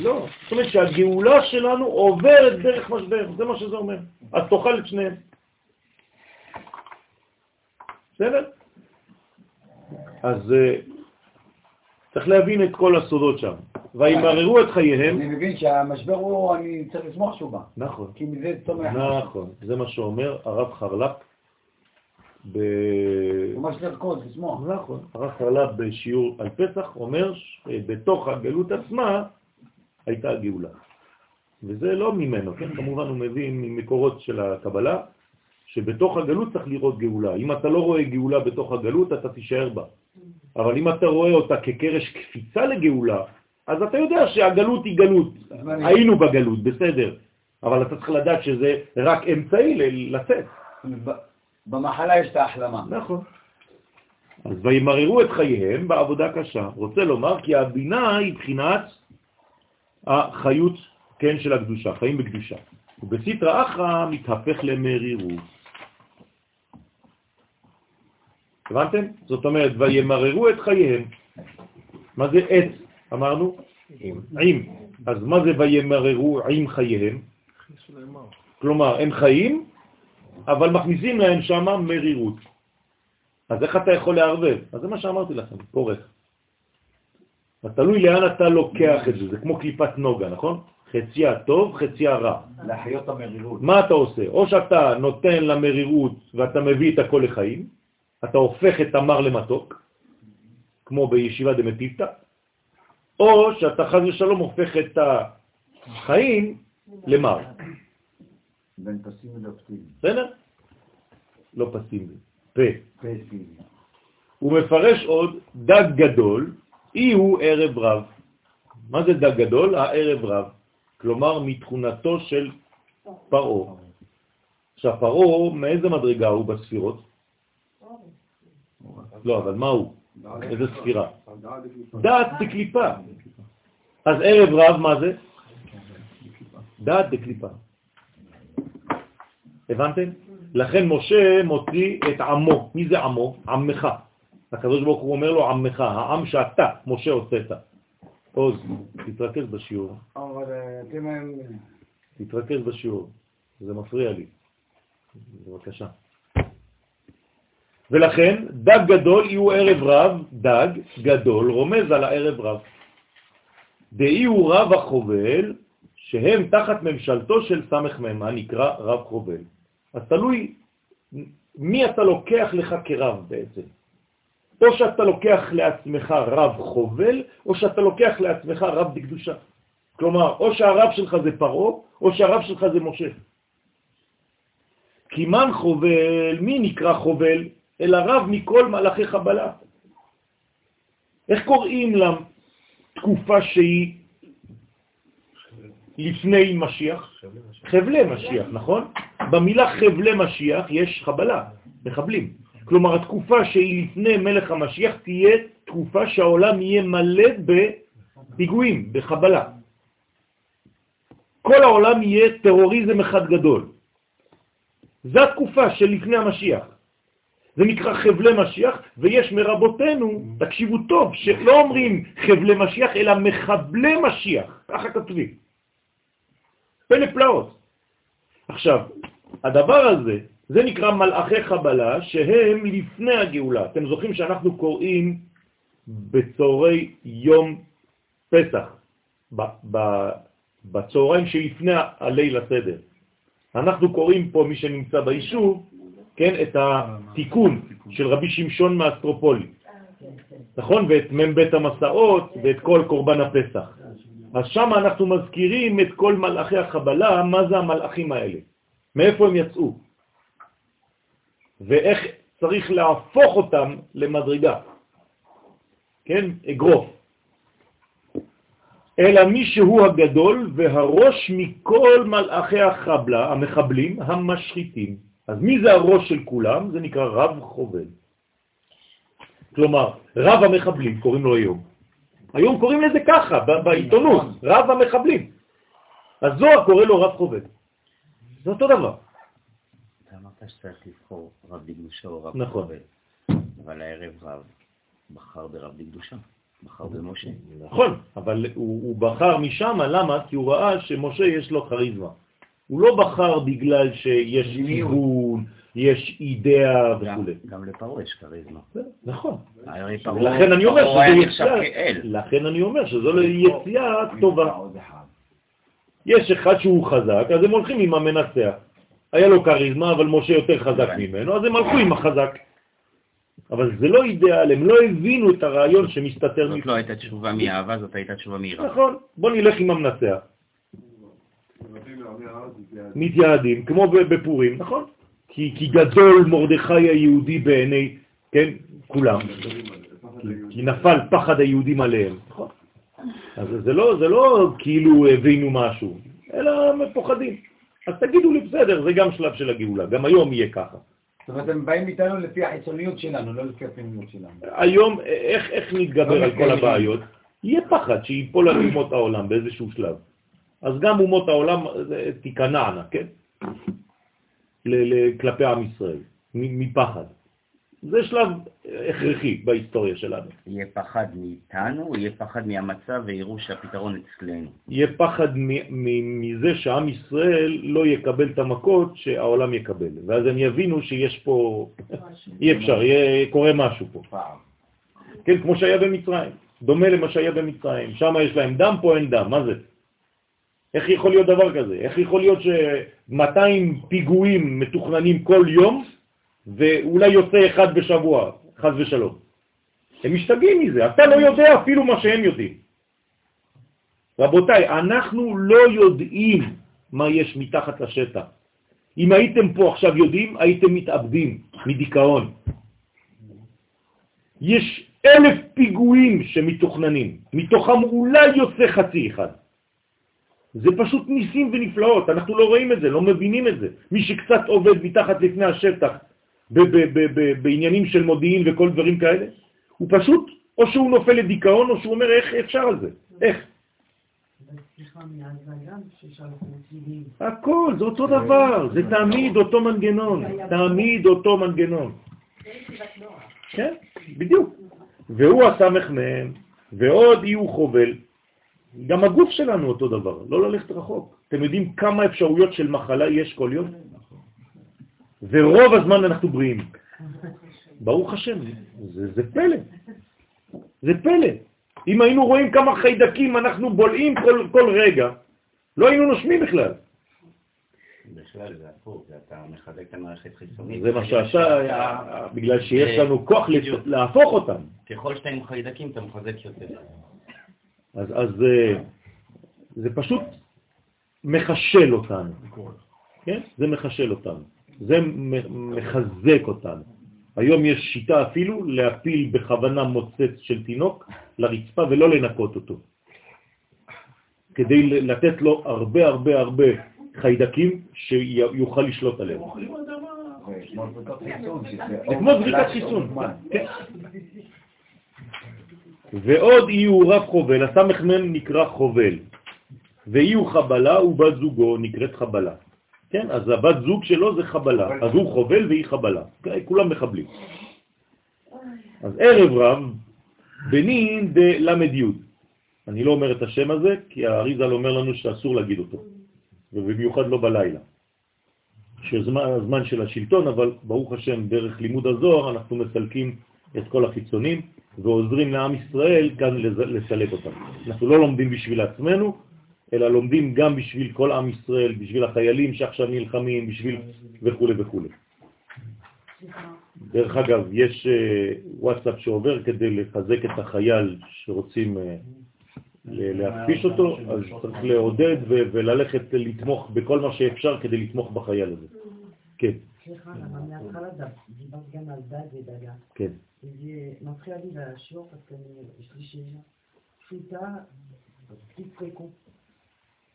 S1: לא, זאת אומרת שהגאולה שלנו עוברת דרך משבר, זה מה שזה אומר. אז תאכל את שניהם. בסדר? אז אה, צריך להבין את כל הסודות שם. וימררו את חייהם.
S2: אני מבין שהמשבר הוא, אני צריך לשמוח שהוא בא.
S1: נכון.
S2: כי מזה צומח.
S1: נכון, זה מה שאומר הרב חרל"פ. ב...
S2: ממש לרקוד, לשמוח.
S1: נכון, הרב חרל"פ בשיעור על פסח אומר שבתוך הגלות עצמה הייתה הגאולה. וזה לא ממנו, כן? כמובן הוא מביא ממקורות של הקבלה, שבתוך הגלות צריך לראות גאולה. אם אתה לא רואה גאולה בתוך הגלות, אתה תישאר בה. אבל אם אתה רואה אותה כקרש קפיצה לגאולה, אז אתה יודע שהגלות היא גלות. היינו בגלות, בסדר. אבל אתה צריך לדעת שזה רק אמצעי לצאת.
S2: במחלה יש את ההחלמה.
S1: נכון. אז וימררו את חייהם בעבודה קשה. רוצה לומר כי הבינה היא בחינת החיות, כן, של הקדושה, חיים בקדושה. ובסטרא אחרא מתהפך למרירות. הבנתם? זאת אומרת, וימררו את חייהם. מה זה עת? אמרנו? עם. עם. אז מה זה וימררו עם חייהם? כלומר, הם חיים, אבל מכניסים להם שם מרירות. אז איך אתה יכול לערבב? אז זה מה שאמרתי לכם, פורך. אז תלוי לאן אתה לוקח את זה, זה כמו קליפת נוגה, נכון? חציה טוב, חציה רע.
S2: להחיות המרירות.
S1: מה אתה עושה? או שאתה נותן למרירות ואתה מביא את הכל לחיים, אתה הופך את המר למתוק, כמו בישיבה דמטיבתא, או שאתה חז ושלום הופך את החיים למר.
S2: בין פסימי לאופטימי.
S1: בסדר? לא פסימי, פה.
S2: פסימי.
S1: הוא מפרש עוד, דג גדול, אי הוא ערב רב. מה זה דג גדול? הערב רב. כלומר, מתכונתו של פרעה. עכשיו, פרעה, מאיזה מדרגה הוא בספירות? לא, אבל מה הוא? איזה ספירה? דעת בקליפה. אז ערב רב, מה זה? דעת בקליפה. הבנתם? לכן משה מוציא את עמו. מי זה עמו? עמך. הקדוש ברוך הוא אומר לו עמך, העם שאתה, משה הוצאת. עוז, תתרכז בשיעור.
S2: אבל אתם...
S1: תתרכז בשיעור, זה מפריע לי. בבקשה. ולכן דג גדול יהיו ערב רב, דג גדול רומז על הערב רב. דאי הוא רב החובל, שהם תחת ממשלתו של סמך מם, הנקרא רב חובל. אז תלוי מי אתה לוקח לך כרב בעצם. או שאתה לוקח לעצמך רב חובל, או שאתה לוקח לעצמך רב בקדושה. כלומר, או שהרב שלך זה פרו, או שהרב שלך זה משה. כי מן חובל, מי נקרא חובל? אלא רב מכל מלאכי חבלה. איך קוראים לתקופה שהיא לפני משיח? חבלי משיח, נכון? במילה חבלי משיח יש חבלה, מחבלים. כלומר, התקופה שהיא לפני מלך המשיח תהיה תקופה שהעולם יהיה מלא בפיגועים, בחבלה. כל העולם יהיה טרוריזם אחד גדול. זו התקופה של לפני המשיח. זה נקרא חבלי משיח, ויש מרבותינו, תקשיבו טוב, שלא אומרים חבלי משיח, אלא מחבלי משיח, ככה כתובים. פלא פלאות. עכשיו, הדבר הזה, זה נקרא מלאכי חבלה, שהם לפני הגאולה. אתם זוכרים שאנחנו קוראים בצהרי יום פסח, בצהריים שלפני הליל הסדר. אנחנו קוראים פה, מי שנמצא ביישוב, כן, את התיקון של רבי שמשון מאסטרופולי, נכון? ואת מ"ם בית המסעות ואת כל קורבן הפסח. אז שם אנחנו מזכירים את כל מלאכי החבלה, מה זה המלאכים האלה, מאיפה הם יצאו, ואיך צריך להפוך אותם למדרגה, כן, אגרוף. אלא מי שהוא הגדול והראש מכל מלאכי החבלה, המחבלים, המשחיתים. אז מי זה הראש של כולם? זה נקרא רב חובל. כלומר, רב המחבלים, קוראים לו היום. היום קוראים לזה ככה, בעיתונות, רב המחבלים. אז זוהר קורא לו רב חובל. זה אותו דבר.
S5: אתה אמרת שצריך לבחור רב בקדושה או רב
S1: נכון.
S5: אבל הערב רב בחר ברב בקדושה. בחר במשה.
S1: נכון, אבל הוא, הוא בחר משם, למה? כי הוא ראה שמשה יש לו חריזמה. הוא לא בחר בגלל שיש כיוון, יש אידאה וכו'.
S5: גם לפרעה יש כריזמה.
S1: נכון. לכן אני אומר יציאה,
S5: כאל.
S1: לכן אני אומר שזו יציאה טובה. יש אחד שהוא חזק, אז הם הולכים עם המנצח. היה לו כריזמה, אבל משה יותר חזק ממנו, אז הם הלכו עם החזק. אבל זה לא אידאל, הם לא הבינו את הרעיון שמסתתר
S5: זאת לא הייתה תשובה מאהבה, זאת הייתה תשובה מיראה.
S1: נכון, בוא נלך עם המנצח. מתייעדים, כמו בפורים, נכון? כי, כי גדול מרדכי היהודי בעיני, כן, כולם. כי, כי נפל פחד היהודים עליהם, נכון? אז זה לא, זה לא כאילו הבינו משהו, אלא מפוחדים. אז תגידו לי, בסדר, זה גם שלב של הגאולה, גם היום יהיה ככה.
S2: זאת אומרת, הם באים איתנו לפי החיצוניות שלנו, לא לפי הפנימיות שלנו.
S1: היום, איך, איך נתגבר על כל הבעיות? יהיה פחד שיפול על אומות העולם באיזשהו שלב. אז גם אומות העולם תיכנענה, כן? כלפי עם ישראל, מפחד. זה שלב הכרחי בהיסטוריה שלנו.
S5: יהיה פחד מאיתנו, יהיה פחד מהמצב ויראו שהפתרון אצלנו?
S1: יהיה פחד מזה שעם ישראל לא יקבל את המכות שהעולם יקבל, ואז הם יבינו שיש פה, (laughs) אי אפשר, יהיה, קורה משהו פה. כן, כמו שהיה במצרים, דומה למה שהיה במצרים, שם יש להם דם, פה אין דם, מה זה? איך יכול להיות דבר כזה? איך יכול להיות ש-200 פיגועים מתוכננים כל יום, ואולי יוצא אחד בשבוע, חז ושלום. הם משתגעים מזה, אתה לא יודע אפילו מה שהם יודעים. רבותיי, אנחנו לא יודעים מה יש מתחת לשטח. אם הייתם פה עכשיו יודעים, הייתם מתאבדים מדיכאון. יש אלף פיגועים שמתוכננים, מתוכם אולי יוצא חצי אחד. זה פשוט ניסים ונפלאות, אנחנו לא רואים את זה, לא מבינים את זה. מי שקצת עובד מתחת לפני השטח בעניינים של מודיעין וכל דברים כאלה, הוא פשוט, או שהוא נופל לדיכאון, או שהוא אומר, איך אפשר על זה? איך? הכל, זה אותו דבר, זה תמיד אותו מנגנון, תמיד אותו מנגנון. כן, בדיוק. והוא הסמך מהם, ועוד יהיו חובל. גם הגוף שלנו אותו דבר, לא ללכת רחוק. אתם יודעים כמה אפשרויות של מחלה יש כל יום? ורוב הזמן אנחנו בריאים. ברוך השם, זה, זה פלא. זה פלא. אם היינו רואים כמה חיידקים אנחנו בולעים כל, כל רגע, לא היינו נושמים בכלל.
S5: בכלל זה הפוך, אתה מחזק את המערכת חיסונית.
S1: זה מה שעשה, בגלל שיש לנו כוח להפוך אותם.
S5: ככל שאתה עם חיידקים אתה מחזק יותר.
S1: אז, אז זה, זה פשוט מחשל אותנו. כן? זה מחשל אותנו. זה מחזק אותנו. היום יש שיטה אפילו להפיל בכוונה מוצץ של תינוק לרצפה ולא לנקות אותו. כדי לתת לו הרבה הרבה הרבה חיידקים שיוכל לשלוט עליהם. זה כמו זריקת חיסון. כן. ועוד יהיו רב חובל, הסמך מ' נקרא חובל, ויהיו חבלה ובת זוגו נקראת חבלה. כן, אז הבת זוג שלו זה חבלה, אז הוא חובל והיא חבלה, כולם מחבלים. אז ערב רב, בנין דלמד י'. אני לא אומר את השם הזה, כי האריזל אומר לנו שאסור להגיד אותו, ובמיוחד לא בלילה. שזמן הזמן של השלטון, אבל ברוך השם, דרך לימוד הזוהר אנחנו מסלקים את כל החיצונים ועוזרים לעם ישראל כאן לסלק אותם. אנחנו לא לומדים בשביל עצמנו, אלא לומדים גם בשביל כל עם ישראל, בשביל החיילים שעכשיו נלחמים, בשביל וכו' וכו'. דרך אגב, יש אה, וואטסאפ שעובר כדי לחזק את החייל שרוצים אה, להכפיש אותו, אז צריך לעודד וללכת לתמוך בכל מה שאפשר כדי לתמוך בחייל הזה. כן.
S6: סליחה, למה מההתחלה דיברת גם על דת ודגה.
S1: כן.
S6: זה מפריע לי בשיעור, parce יש לי שאלה פשוטה, פריקו.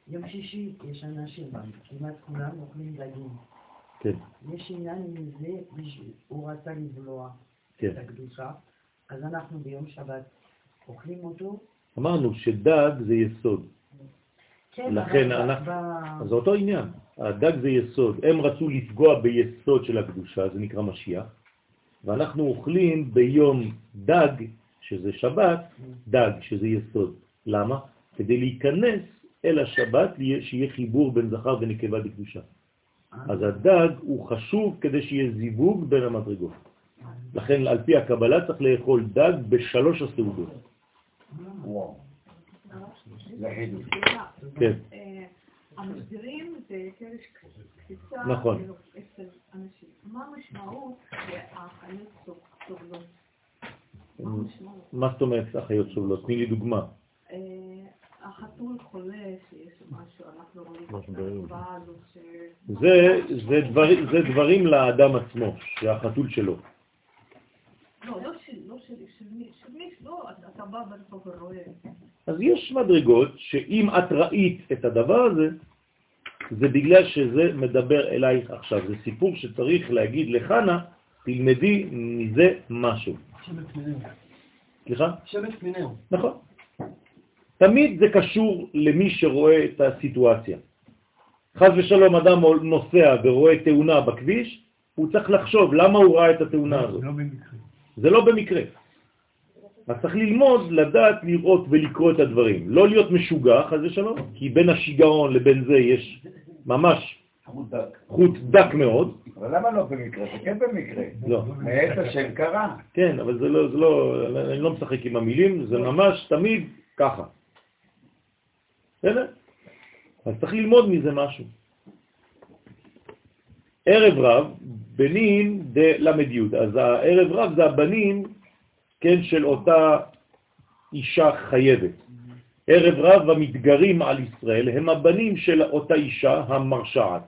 S6: יום שישי יש אנשים, כמעט כולם אוכלים דגים.
S1: כן.
S6: יש עניין עם זה, הוא רצה לבלוע
S1: כן.
S6: את הקדושה, אז אנחנו ביום שבת אוכלים אותו.
S1: אמרנו שדג זה יסוד.
S6: כן,
S1: לכן אנחנו... אז זה אותו עניין. הדג זה יסוד. הם רצו לפגוע ביסוד של הקדושה, זה נקרא משיח, ואנחנו אוכלים ביום דג, שזה שבת, דג, שזה יסוד. למה? כדי להיכנס אל השבת, שיהיה חיבור בין זכר ונקבה בקדושה. אז הדג הוא חשוב כדי שיהיה זיווג בין המדרגות. לכן על פי הקבלה צריך לאכול דג בשלוש הסעודות. כן.
S10: המשדרים זה קרש קפיצה
S1: נכון.
S10: אצל אנשים. מה המשמעות שהחיות סובלות?
S1: מה זאת אומרת החיות סובלות? תני לי דוגמה.
S10: החתול חולה, שיש משהו, אנחנו רואים
S1: זה דברים לאדם עצמו, שהחתול שלו.
S10: לא, לא שלי, לא שלי, של מי, של מי, לא, אתה בא ברחוב ורואה.
S1: אז יש מדרגות שאם את ראית את הדבר הזה, זה בגלל שזה מדבר אלייך עכשיו. זה סיפור שצריך להגיד לחנה, תלמדי מזה משהו.
S11: שבט מינהו.
S1: סליחה?
S11: שבט מינהו.
S1: נכון. תמיד זה קשור למי שרואה את הסיטואציה. חז ושלום אדם נוסע ורואה תאונה בכביש, הוא צריך לחשוב למה הוא ראה את התאונה הזאת.
S11: זה לא במקרה.
S1: זה לא במקרה. אז צריך ללמוד, לדעת, לראות ולקרוא את הדברים. לא להיות משוגע, חז ושלום, כי בין השיגעון לבין זה יש ממש
S2: חוט דק.
S1: מאוד.
S2: אבל למה לא במקרה? זה כן במקרה.
S1: לא.
S2: מעת השם קרה.
S1: כן, אבל זה לא, זה לא, אני לא משחק עם המילים, זה ממש תמיד ככה. בסדר? אז צריך ללמוד מזה משהו. ערב רב, בנים דלמד י', אז הערב רב זה הבנים, כן, של אותה אישה חייבת. ערב רב המתגרים על ישראל הם הבנים של אותה אישה המרשעת.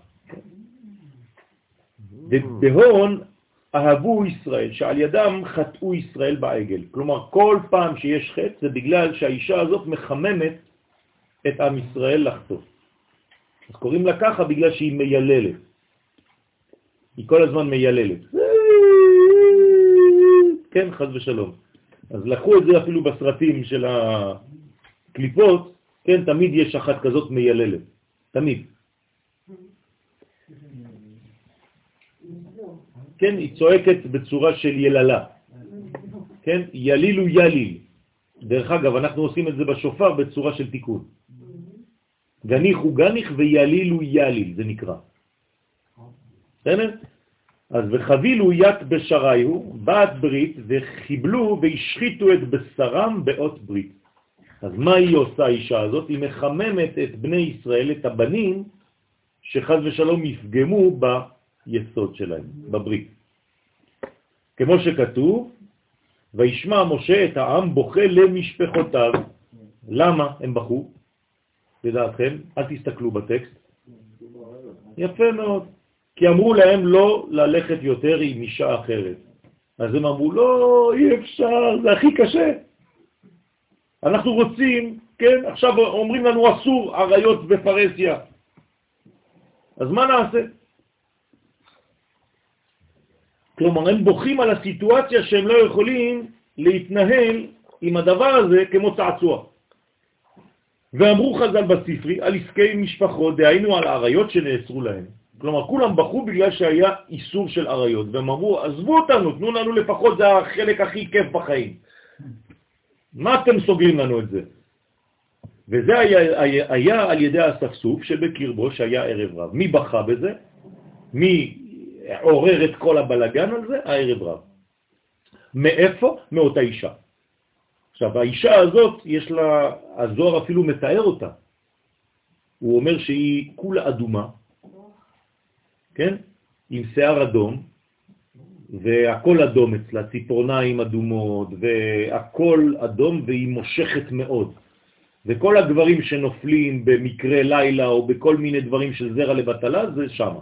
S1: ובהון אהבו ישראל, שעל ידם חטאו ישראל בעגל. כלומר, כל פעם שיש חטא זה בגלל שהאישה הזאת מחממת את עם ישראל לחטוא. אז קוראים לה ככה בגלל שהיא מייללת. היא כל הזמן מייללת. כן, חז ושלום. אז לקחו את זה אפילו בסרטים של הקליפות, כן, תמיד יש אחת כזאת מייללת, תמיד. כן, היא צועקת בצורה של יללה, כן, ילילו יליל. דרך אגב, אנחנו עושים את זה בשופר בצורה של תיקון. גניך הוא גניך ויליל הוא יליל, זה נקרא. בסדר? אז וחבילו ית בשריו, בת ברית, וחיבלו והשחיתו את בשרם באות ברית. אז מה היא עושה האישה הזאת? היא מחממת את בני ישראל, את הבנים, שחז ושלום יפגמו ביסוד שלהם, בברית. כמו שכתוב, וישמע משה את העם בוכה למשפחותיו. למה הם בכו? לדעתכם, אל תסתכלו בטקסט. יפה מאוד. כי אמרו להם לא ללכת יותר עם אישה אחרת. אז הם אמרו, לא, אי אפשר, זה הכי קשה. אנחנו רוצים, כן, עכשיו אומרים לנו אסור עריות בפרסיה. אז מה נעשה? כלומר, הם בוכים על הסיטואציה שהם לא יכולים להתנהל עם הדבר הזה כמו צעצוע. ואמרו חז"ל בספרי על עסקי משפחות, דהיינו על העריות שנאסרו להם. כלומר, כולם בחרו בגלל שהיה איסור של עריות, והם אמרו, עזבו אותנו, תנו לנו לפחות, זה החלק הכי כיף בחיים. מה אתם סוגרים לנו את זה? וזה היה, היה, היה על ידי הספסוף שבקרבו שהיה ערב רב. מי בכה בזה? מי עורר את כל הבלגן על זה? הערב רב. מאיפה? מאותה אישה. עכשיו, האישה הזאת, יש לה, הזוהר אפילו מתאר אותה. הוא אומר שהיא כולה אדומה, כן? עם שיער אדום, והכל אדום אצלה, ציפורניים אדומות, והכל אדום והיא מושכת מאוד. וכל הגברים שנופלים במקרה לילה או בכל מיני דברים של זרע לבטלה, זה שם.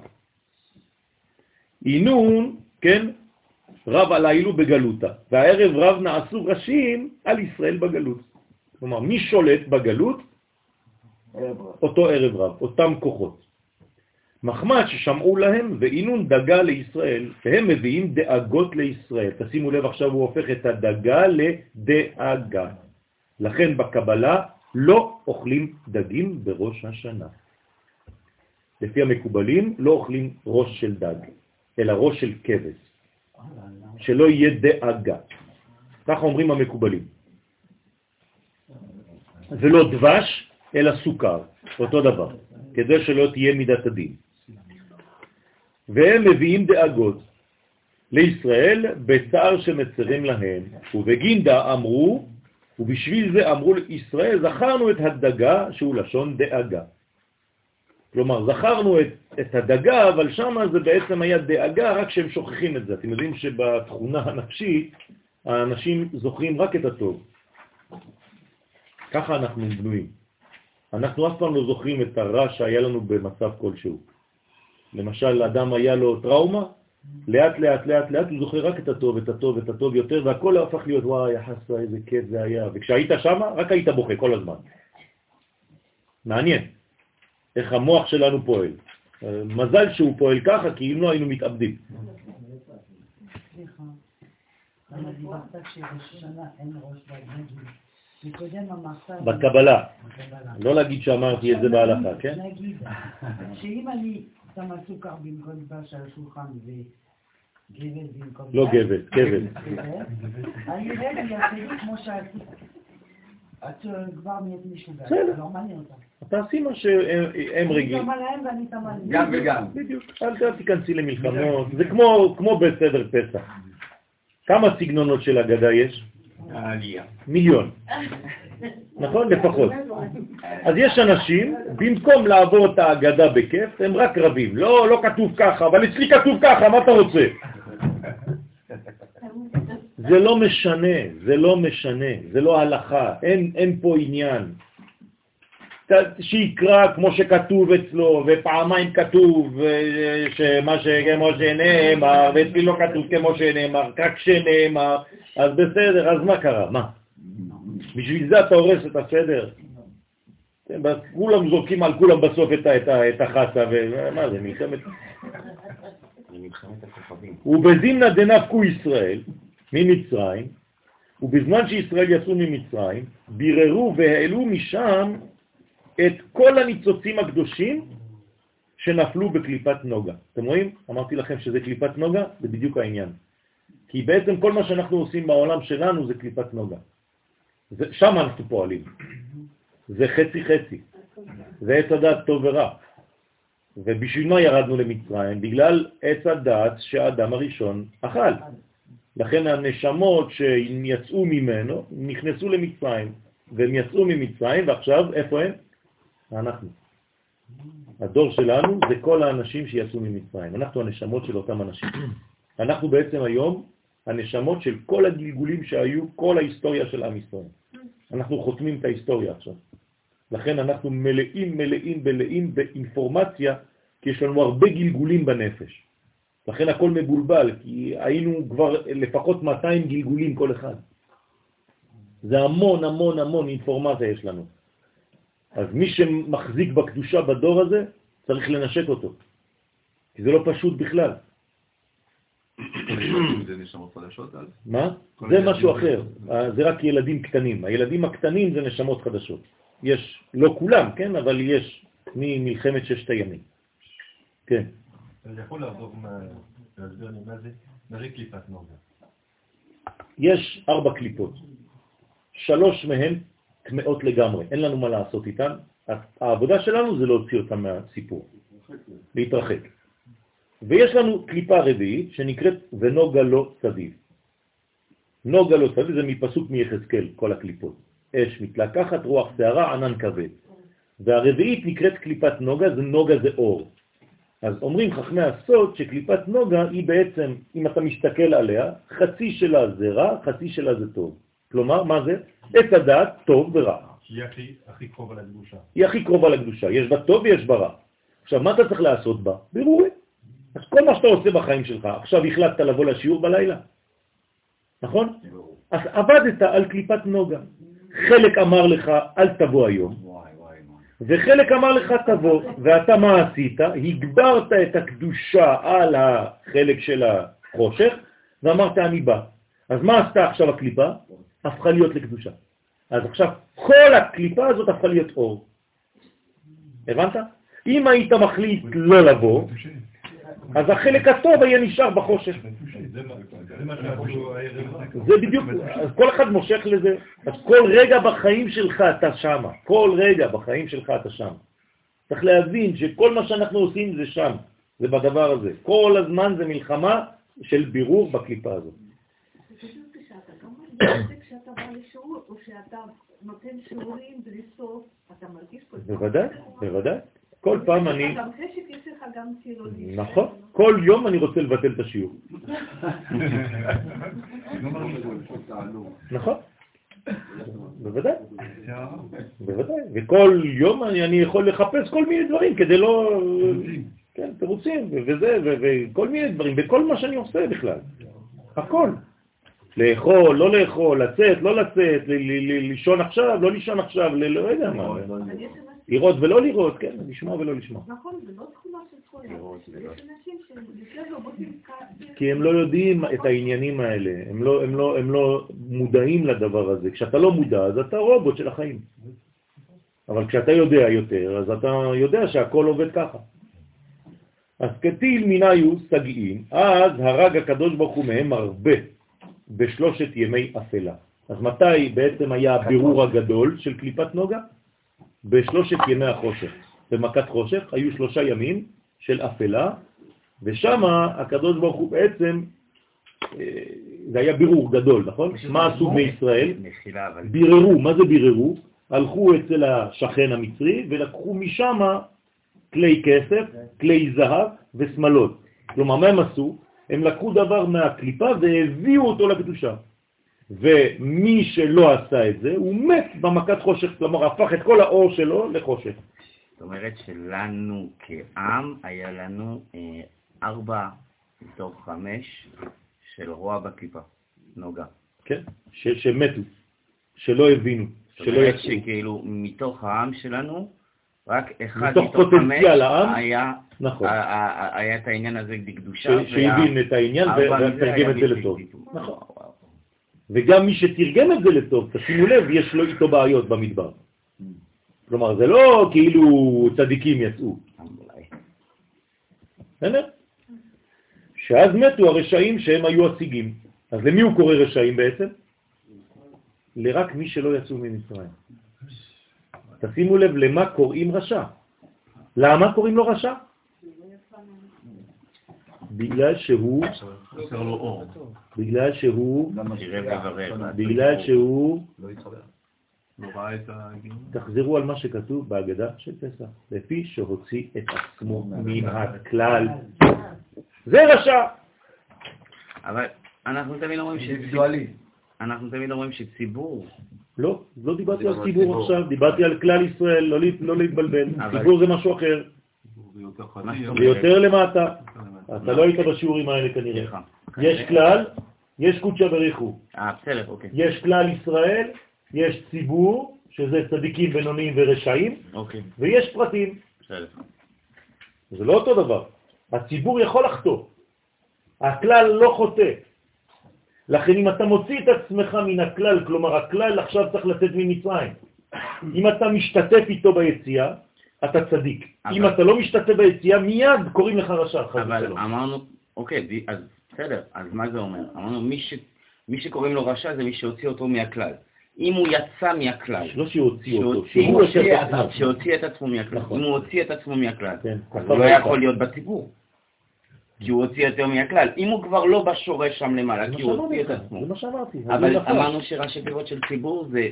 S1: אינון, כן, רב עלילו בגלותה, והערב רב נעשו ראשים על ישראל בגלות. כלומר, מי שולט בגלות? אותו ערב רב, אותם כוחות. מחמד ששמעו להם ואינון דגה לישראל, והם מביאים דאגות לישראל. תשימו לב, עכשיו הוא הופך את הדגה לדאגה. לכן בקבלה לא אוכלים דגים בראש השנה. לפי המקובלים לא אוכלים ראש של דג, אלא ראש של כבש, שלא יהיה דאגה. ככה אומרים המקובלים. זה לא דבש, אלא סוכר, אותו דבר, כדי שלא תהיה מידת הדין. והם מביאים דאגות לישראל בצער שמצרים להם, ובגינדה אמרו, ובשביל זה אמרו לישראל, זכרנו את הדגה שהוא לשון דאגה. כלומר, זכרנו את, את הדגה, אבל שם זה בעצם היה דאגה, רק שהם שוכחים את זה. אתם יודעים שבתכונה הנפשית, האנשים זוכרים רק את הטוב. ככה אנחנו בנויים. אנחנו אף פעם לא זוכרים את הרע שהיה לנו במצב כלשהו. למשל, אדם היה לו טראומה, לאט לאט לאט לאט הוא זוכר רק את הטוב, את הטוב, את הטוב יותר, והכל הפך להיות, וואי, יחסה, איזה כיף זה היה. וכשהיית שם, רק היית בוכה כל הזמן. מעניין איך המוח שלנו פועל. מזל שהוא פועל ככה, כי אם לא היינו מתאבדים. בקבלה. לא להגיד שאמרתי את זה בהלכה, כן?
S6: נגיד, שאם אני שמה סוכר במקום דבש על השולחן וגבד במקום...
S1: לא גבד, כבד.
S6: אני רגע כמו שעשית. את כבר נהיית משוגעת, לא מעניין אותה.
S1: תעשי מה שהם רגילים.
S6: אני שמה להם ואני לי.
S2: גם וגם.
S1: בדיוק, אל תיכנסי למלחמות. זה כמו בסדר פסח. כמה סגנונות של אגדה יש?
S2: העלייה.
S1: מיליון. נכון? לפחות. אז יש אנשים, במקום לעבור את ההגדה בכיף, הם רק רבים. לא, לא כתוב ככה, אבל אצלי כתוב ככה, מה אתה רוצה? זה לא משנה, זה לא משנה, זה לא הלכה, אין, אין פה עניין. שיקרא כמו שכתוב אצלו, ופעמיים כתוב שמה שכמו שנאמר, ואצלי לא כתוב כמו שנאמר, רק שנאמר, אז בסדר, אז מה קרה? מה? בשביל זה אתה הורס את הסדר? כן, כולם זורקים על כולם בסוף את החסה, ומה זה, מלחמת... ובזימנה דנפקו ישראל ממצרים, ובזמן שישראל יצאו ממצרים, ביררו והעלו משם את כל הניצוצים הקדושים שנפלו בקליפת נוגה. אתם רואים? אמרתי לכם שזה קליפת נוגה, זה בדיוק העניין. כי בעצם כל מה שאנחנו עושים בעולם שלנו זה קליפת נוגה. זה, שם אנחנו פועלים. זה חצי חצי. זה עץ הדעת טוב ורע. ובשביל מה ירדנו למצרים? בגלל עץ הדעת שהאדם הראשון אכל. לכן הנשמות שיצאו ממנו נכנסו למצרים, והם יצאו ממצרים, ועכשיו איפה הם? אנחנו. הדור שלנו זה כל האנשים שיצאו ממצרים. אנחנו הנשמות של אותם אנשים. אנחנו בעצם היום הנשמות של כל הגלגולים שהיו, כל ההיסטוריה של עם ישראל. אנחנו חותמים את ההיסטוריה עכשיו. לכן אנחנו מלאים, מלאים, מלאים באינפורמציה, כי יש לנו הרבה גלגולים בנפש. לכן הכל מבולבל, כי היינו כבר לפחות 200 גלגולים כל אחד. זה המון המון המון אינפורמציה יש לנו. אז מי שמחזיק בקדושה בדור הזה, צריך לנשק אותו. כי זה לא פשוט בכלל. (coughs) מה? זה משהו אחר, זה רק ילדים קטנים. הילדים הקטנים זה נשמות חדשות. יש, לא כולם, כן, אבל יש ממלחמת ששת הימים. כן.
S3: יכול לעזור להסביר לי מה זה? מה זה קליפת נוגה?
S1: יש ארבע קליפות. שלוש מהן טמאות לגמרי, אין לנו מה לעשות איתן. העבודה שלנו זה להוציא אותן מהסיפור, להתרחק. ויש לנו קליפה רביעית שנקראת ונוגה לא סביב. נוגה לא סביב זה מפסוק מיחזקאל, כל הקליפות. אש מתלקחת, רוח שערה, ענן כבד. והרביעית נקראת קליפת נוגה, זה נוגה זה אור. אז אומרים חכמי הסוד שקליפת נוגה היא בעצם, אם אתה מסתכל עליה, חצי שלה זה רע, חצי שלה זה טוב. כלומר, מה זה? עץ הדעת, טוב ורע.
S3: היא הכי, הכי קרובה לקדושה.
S1: היא הכי קרובה לקדושה, יש בה טוב ויש בה רע. עכשיו, מה אתה צריך לעשות בה? בירורים. אז כל מה שאתה עושה בחיים שלך, עכשיו החלטת לבוא לשיעור בלילה, נכון? אז עבדת על קליפת נוגה. חלק אמר לך, אל תבוא היום, וחלק אמר לך, תבוא, ואתה מה עשית? הגברת את הקדושה על החלק של החושך, ואמרת, אני בא. אז מה עשתה עכשיו הקליפה? הפכה להיות לקדושה. אז עכשיו כל הקליפה הזאת הפכה להיות אור. הבנת? אם היית מחליט לא לבוא, אז החלק הטוב היה נשאר בחושך. זה בדיוק, אז כל אחד מושך לזה, אז כל רגע בחיים שלך אתה שם, כל רגע בחיים שלך אתה שם. צריך להבין שכל מה שאנחנו עושים זה שם, זה בדבר הזה. כל הזמן זה מלחמה של בירור בקליפה הזאת. בוודאי, בוודאי. כל פעם אני...
S10: גם חשק יש לך גם.
S1: נכון, כל יום אני רוצה לבטל את השיעור. נכון, בוודאי, בוודאי, וכל יום אני יכול לחפש כל מיני דברים כדי לא... כן, תירוצים, וזה, וכל מיני דברים, וכל מה שאני עושה בכלל, הכל. לאכול, לא לאכול, לצאת, לא לצאת, לישון עכשיו, לא לישון עכשיו, לא יודע מה. לראות ולא לראות, כן, לשמוע ולא לשמוע.
S10: נכון, זה לא תכונה של תכונה. יש אנשים.
S1: כי הם לא יודעים את העניינים האלה, הם לא, הם, לא, הם לא מודעים לדבר הזה. כשאתה לא מודע, אז אתה רובוט של החיים. אבל כשאתה יודע יותר, אז אתה יודע שהכל עובד ככה. אז כתיל מיניו סגעים, אז הרג הקדוש ברוך הוא מהם הרבה בשלושת ימי אפלה. אז מתי בעצם היה הבירור הגדול של קליפת נוגה? בשלושת ימי החושך. במכת חושך היו שלושה ימים של אפלה, ושם הקדוש ברוך הוא בעצם, אה, זה היה בירור גדול, נכון? מה עשו בני ישראל? ביררו, מה זה ביררו? הלכו אצל השכן המצרי ולקחו משם כלי כסף, כלי זהב ושמלות. כלומר, מה הם עשו? הם לקחו דבר מהקליפה והביאו אותו לקדושה. ומי שלא עשה את זה, הוא מת במכת חושך, כלומר הפך את כל האור שלו לחושך.
S5: זאת אומרת שלנו כעם היה לנו אה, ארבע מתוך חמש של רוע בקליפה, נוגה.
S1: כן, ש, שמתו, שלא הבינו,
S5: שלא יצאו. זאת אומרת שכאילו מתוך העם שלנו, רק אחד
S1: מתוך פוטנציאל העם,
S5: היה,
S1: נכון.
S5: היה את העניין הזה בקדושה.
S1: שהבין את העניין ותרגם את זה לטוב. נכון. וגם מי שתרגם את זה לטוב, תשימו לב, יש לו איתו בעיות במדבר. כלומר, זה לא כאילו צדיקים יצאו. בסדר? שאז מתו הרשעים שהם היו השיגים. אז למי הוא קורא רשעים בעצם? לרק מי שלא יצאו ממצרים. תשימו לב למה קוראים רשע. למה קוראים לו רשע? בגלל שהוא, בגלל שהוא, בגלל שהוא, תחזרו על מה שכתוב בהגדה של פסח, לפי שהוציא את עצמו מן הכלל. זה רשע.
S5: אבל אנחנו תמיד אומרים אנחנו תמיד אומרים שציבור...
S1: לא, לא דיברתי על ציבור עכשיו, דיברתי על כלל ישראל, לא, לא להתבלבל. ציבור זה משהו אחר. זה יותר למטה. אתה לא היית בשיעורים האלה כנראה. יש כלל, יש קודשא בריחו.
S5: אה, בסדר, אוקיי.
S1: יש כלל ישראל, יש ציבור, שזה צדיקים, בינוניים ורשעים,
S5: אוקיי.
S1: ויש פרטים.
S5: בסדר.
S1: זה לא אותו דבר. הציבור יכול לחטוא. הכלל לא חוטא. לכן אם אתה מוציא את עצמך מן הכלל, כלומר הכלל עכשיו צריך לצאת ממצרים. אם אתה משתתף איתו ביציאה, אתה צדיק. אבל... אם אתה לא משתתף ביציאה, מיד קוראים לך רשע.
S5: אבל אמרנו, אוקיי, אז בסדר, אז מה זה אומר? אמרנו, מי, ש... מי שקוראים לו רשע זה מי שהוציא אותו מהכלל. אם הוא יצא מהכלל,
S1: לא שהוציא אותו,
S5: שהוציא את עצמו מהכלל, נכון. אם הוא הוציא את עצמו מהכלל, כן, אז הוא לא יכול להיות בציבור. כי הוא הוציא יותר מהכלל. אם הוא כבר לא בשורש שם למעלה, כי הוא הוציא את עצמו.
S1: זה מה שאמרתי.
S5: אבל אמרנו שראשי תיבות של ציבור זה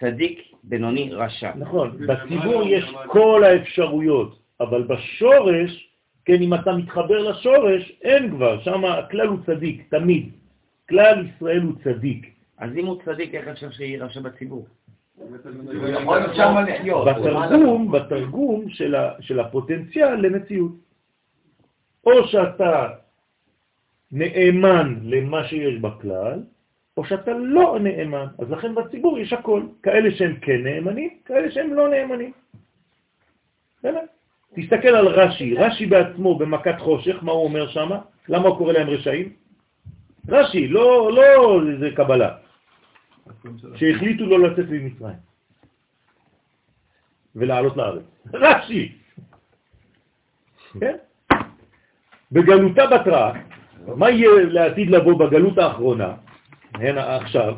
S5: צדיק, בינוני, רשע.
S1: נכון, בציבור יש כל האפשרויות, אבל בשורש, כן, אם אתה מתחבר לשורש, אין כבר, שם הכלל הוא צדיק, תמיד. כלל ישראל הוא צדיק.
S5: אז אם הוא צדיק, איך אפשר שיהיה רשע בציבור?
S1: בתרגום, בתרגום של הפוטנציאל למציאות. או שאתה נאמן למה שיש בכלל, או שאתה לא נאמן. אז לכן בציבור יש הכל, כאלה שהם כן נאמנים, כאלה שהם לא נאמנים. בסדר? תסתכל על רש"י, רש"י בעצמו במכת חושך, מה הוא אומר שם? למה הוא קורא להם רשעים? רש"י, לא, לא איזה קבלה, שהחליטו לא לצאת ממצרים ולעלות לארץ. (laughs) רש"י! כן? בגלותה בתרה, מה יהיה לעתיד לבוא בגלות האחרונה, הנה עכשיו,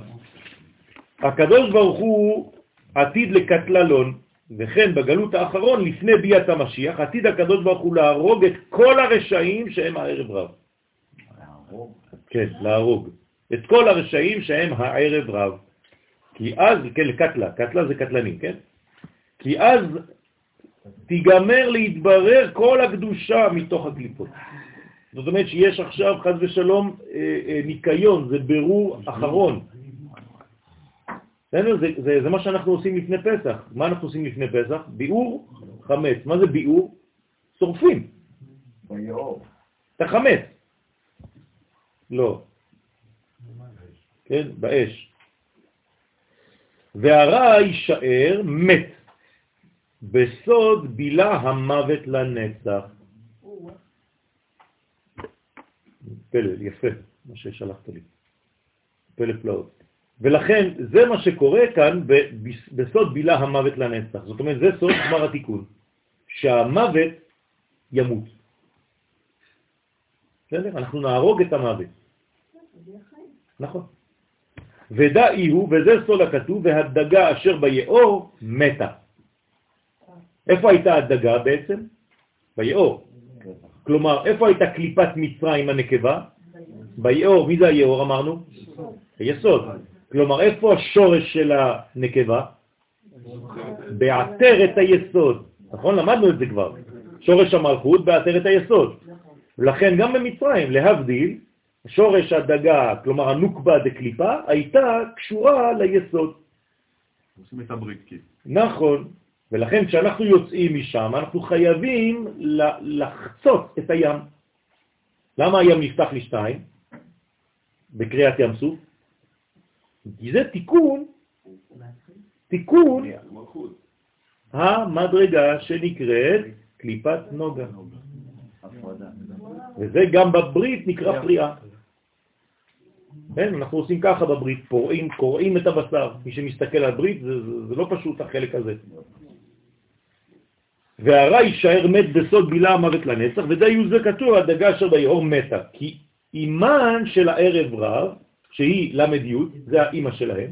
S1: הקדוש ברוך הוא עתיד לקטללון, וכן בגלות האחרון, לפני ביאת המשיח, עתיד הקדוש ברוך הוא להרוג את כל הרשעים שהם הערב רב. להרוג? כן, להרוג. את כל הרשעים שהם הערב רב. כי אז, כן, לקטלה, קטלה זה קטלני, כן? כי אז תיגמר להתברר כל הקדושה מתוך הקליפות. זאת אומרת שיש עכשיו, חז ושלום, אה, אה, ניקיון, זה ברור אחרון. זה, זה, זה מה שאנחנו עושים לפני פסח. מה אנחנו עושים לפני פסח? ביאור חמץ. מה זה ביאור? שורפים.
S2: ביאור.
S1: את החמץ. לא. כן, באש. והרע יישאר מת. בסוד בילה המוות לנצח. פלא, יפה, מה ששלחת לי. פלא פלאות. ולכן זה מה שקורה כאן בסוד בילה המוות לנצח. זאת אומרת, זה סוד גמר התיקון, שהמוות ימות. בסדר? אנחנו נהרוג את המוות. נכון. ודאי הוא, וזה סוד הכתוב, והדגה אשר ביאור מתה. איפה הייתה הדגה בעצם? ביאור. כלומר, איפה הייתה קליפת מצרים הנקבה? ביאור. מי זה היאור אמרנו? היסוד. כלומר, איפה השורש של הנקבה? בעטרת היסוד. נכון? למדנו את זה כבר. שורש המלכות בעטרת היסוד. לכן גם במצרים, להבדיל, שורש הדגה, כלומר הנוקבה דקליפה, הייתה קשורה ליסוד.
S8: עושים את הברית, כן.
S1: נכון. ולכן כשאנחנו יוצאים משם, אנחנו חייבים לחצות את הים. למה הים נפתח לשתיים בקריאת ים סוף? כי זה תיקון, תיקון המדרגה שנקראת קליפת נוגה. וזה גם בברית נקרא פריאה. כן? אנחנו עושים ככה בברית, פורעים, קוראים את הבשר. מי שמסתכל על ברית, זה, זה, זה לא פשוט החלק הזה. והרע יישאר מת בסוד בילה המוות לנצח, ודי זה כתוב, הדגה אשר ביאור מתה. כי אימן של הערב רב, שהיא למד י', זה האימא שלהם.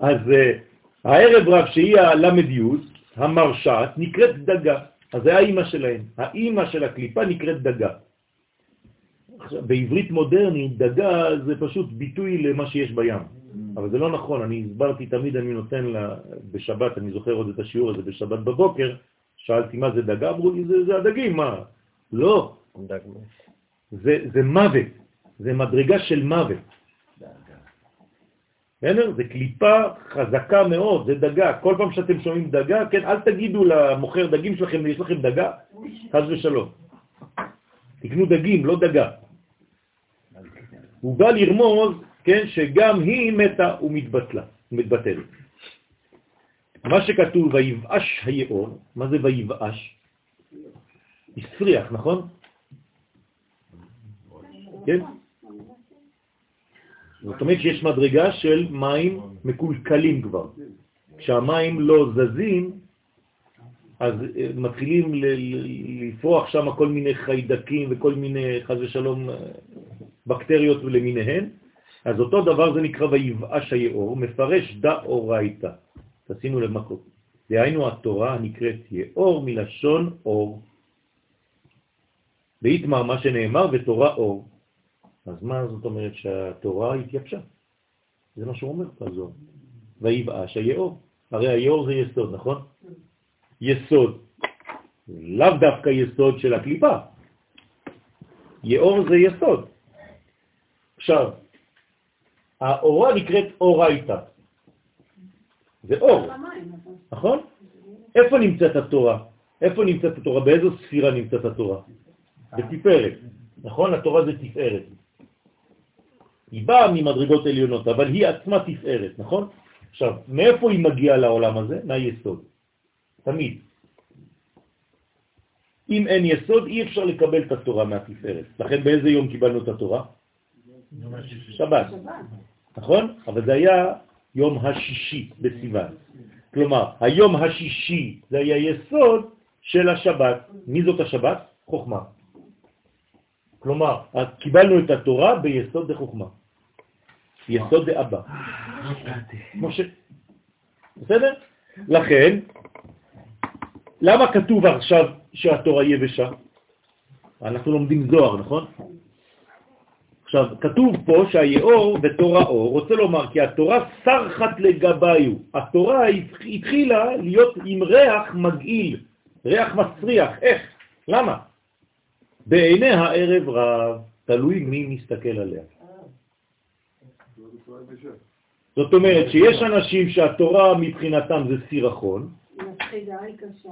S1: אז אה, הערב רב שהיא הלמד י', המרשעת, נקראת דגה. אז זה האימא שלהם. האימא של הקליפה נקראת דגה. בעברית מודרנית, דגה זה פשוט ביטוי למה שיש בים. אבל זה לא נכון, אני הסברתי תמיד, אני נותן לה, בשבת, אני זוכר עוד את השיעור הזה בשבת בבוקר, שאלתי מה זה דגה, אמרו לי, זה, זה הדגים, מה? לא. זה, זה מוות, זה מדרגה של מוות. בסדר? זה קליפה חזקה מאוד, זה דגה. כל פעם שאתם שומעים דגה, כן, אל תגידו למוכר דגים שלכם, יש לכם דגה, חז ושלום. תקנו דגים, לא דגה. הוא בא לרמוז, כן, שגם היא מתה ומתבטלה, מתבטלת. מה שכתוב, ויבאש היאור, מה זה ויבאש? הסריח, נכון? כן? זאת אומרת שיש מדרגה של מים מקולקלים כבר. כשהמים לא זזים, אז אה, מתחילים לפרוח שם כל מיני חיידקים וכל מיני, חז ושלום, אה, בקטריות למיניהן. אז אותו דבר זה נקרא ויבאש היאור, מפרש דא אורייתא. תשימו לב מה. דהיינו התורה הנקראת יאור מלשון אור. ואיתמר מה שנאמר ותורה אור. אז מה זאת אומרת שהתורה התייבשה? זה מה שהוא אומר בזוהר. ויבאש היאור. הרי היאור זה יסוד, נכון? יסוד. לאו דווקא יסוד של הקליפה. יאור זה יסוד. עכשיו, האורה נקראת אורייתא. זה אור, נכון? איפה נמצאת התורה? איפה נמצאת התורה? באיזו ספירה נמצאת התורה? בתפארת, נכון? התורה זה תפארת. היא באה ממדרגות עליונות, אבל היא עצמה תפארת, נכון? עכשיו, מאיפה היא מגיעה לעולם הזה? מהיסוד. תמיד. אם אין יסוד, אי אפשר לקבל את התורה מהתפארת. לכן באיזה יום קיבלנו את התורה? שבת. נכון? אבל זה היה יום השישי בסיוון. כלומר, היום השישי זה היה יסוד של השבת. מי זאת השבת? חוכמה. כלומר, קיבלנו את התורה ביסוד דחוכמה. יסוד דאבא. משה. בסדר? לכן, למה כתוב עכשיו שהתורה יבשה? אנחנו לומדים זוהר, נכון? עכשיו, כתוב פה שהיאור בתורה אור רוצה לומר כי התורה סרחת לגביו. התורה התחילה להיות עם ריח מגעיל, ריח מסריח. איך? למה? בעיני הערב רב, תלוי מי מסתכל עליה. זאת אומרת שיש אנשים שהתורה מבחינתם זה סירחון,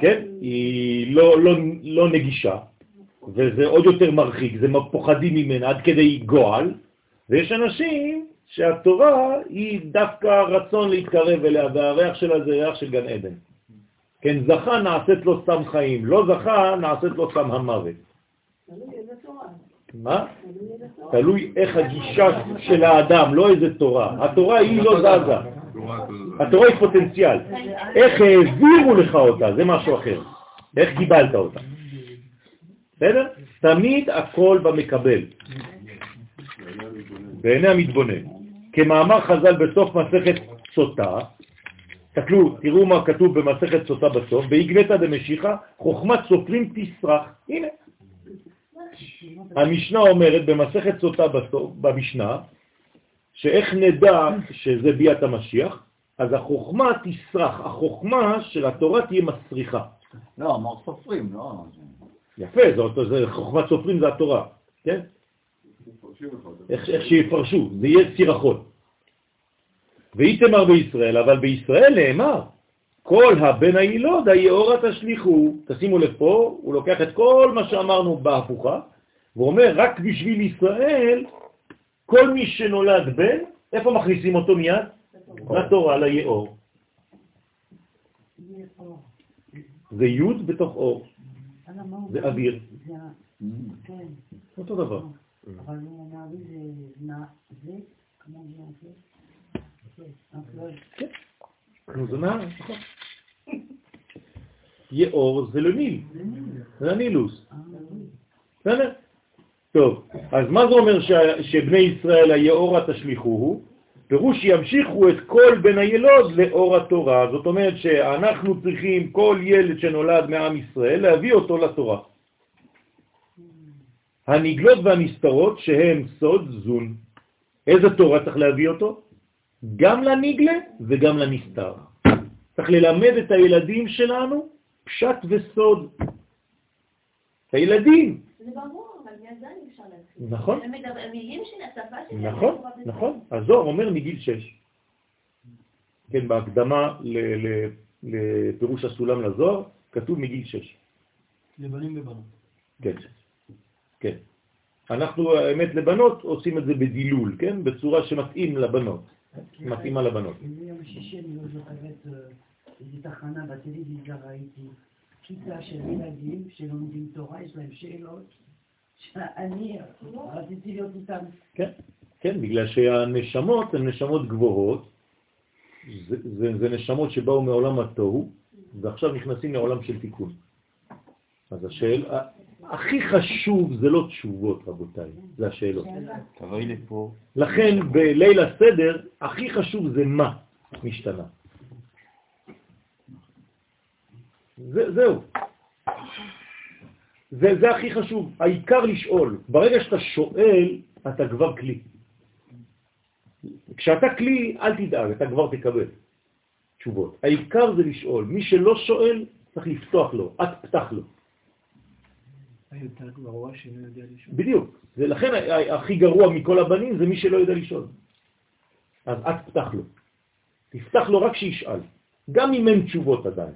S1: כן? היא לא, לא, לא נגישה, וזה עוד יותר מרחיק, זה פוחדים ממנה עד כדי גועל, ויש אנשים שהתורה היא דווקא רצון להתקרב אליה, והריח שלה זה ריח של גן עדן. כן, זכה נעשית לו סם חיים, לא זכה נעשית לו סם המוות. מה? תלוי איך הגישה של האדם, לא איזה תורה. התורה היא לא זזה. התורה היא פוטנציאל. איך העבירו לך אותה, זה משהו אחר. איך קיבלת אותה. בסדר? תמיד הכל במקבל. בעיני המתבונן. כמאמר חז"ל בסוף מסכת סוטה, תקלו, תראו מה כתוב במסכת סוטה בסוף, בהגבטה דמשיחה, חוכמת סופרים תסרח. הנה. המשנה אומרת במסכת סוטה בסוף, במשנה, שאיך נדע שזה ביאת המשיח, אז החוכמה תסרח, החוכמה של התורה תהיה מסריחה.
S2: לא, אמר סופרים, לא...
S1: יפה, זאת, זה, חוכמת סופרים זה התורה, כן? איך, איך שיפרשו, זה יהיה סירחון. ואיתמר בישראל, אבל בישראל נאמר, כל הבן הילוד היאורה תשליחו. תשימו לב פה, הוא לוקח את כל מה שאמרנו בהפוכה, ואומר, רק בשביל ישראל, כל מי שנולד בן, איפה מכניסים אותו מיד? לתורה, ליאור. זה י' בתוך אור. זה אוויר.
S6: כן.
S1: אותו דבר.
S6: אבל נערי זה כמו זה, זה. כן,
S1: זה נהר, נכון. (laughs) יאור זה לניל, זה הנילוס. בסדר? טוב, אז מה זה אומר ש- שבני ישראל היאורה תשליכוהו? פירוש שימשיכו את כל בן הילוד לאור התורה. זאת אומרת שאנחנו צריכים כל ילד שנולד מעם ישראל להביא אותו לתורה. הנגלות והנסתרות שהם סוד זון. איזה תורה צריך להביא אותו? גם לנגלה וגם לנסתר. צריך ללמד את הילדים שלנו פשט וסוד. הילדים,
S10: זה ברור, אפשר להתחיל.
S1: נכון.
S10: המילים של השפה שלהם.
S1: נכון. נכון. הזוהר אומר מגיל 6. כן, בהקדמה ל- ל- לפירוש הסולם לזוהר, כתוב מגיל 6.
S11: לבנים ובנות.
S1: כן, כן. אנחנו, האמת, לבנות עושים את זה בדילול, כן? בצורה שמתאים לבנות, מתאימה לבנות.
S6: ביום שישי אני לא זוכרת אה, איזו תחנה בטלוויזיה ראיתי כיתה של ילדים שלומדים תורה, יש להם שאלות שאני רציתי להיות איתם.
S1: כן, כן, בגלל שהנשמות הן נשמות גבוהות, זה, זה, זה נשמות שבאו מעולם התוהו, ועכשיו נכנסים לעולם של תיקון. אז השאלה, הכי חשוב זה לא תשובות, רבותיי, זה השאלות.
S5: תבואי לפה.
S1: לכן בליל הסדר, הכי חשוב זה מה משתנה. זה, זהו. זה, זה הכי חשוב, העיקר לשאול. ברגע שאתה שואל, אתה כבר כלי. כשאתה כלי, אל תדאג, אתה כבר תקבל תשובות. העיקר זה לשאול. מי שלא שואל, צריך לפתוח לו, את פתח לו. בדיוק. ולכן ה- ה- הכי גרוע מכל הבנים זה מי שלא יודע לשאול. אז את פתח לו. תפתח לו רק שישאל. גם אם אין תשובות עדיין.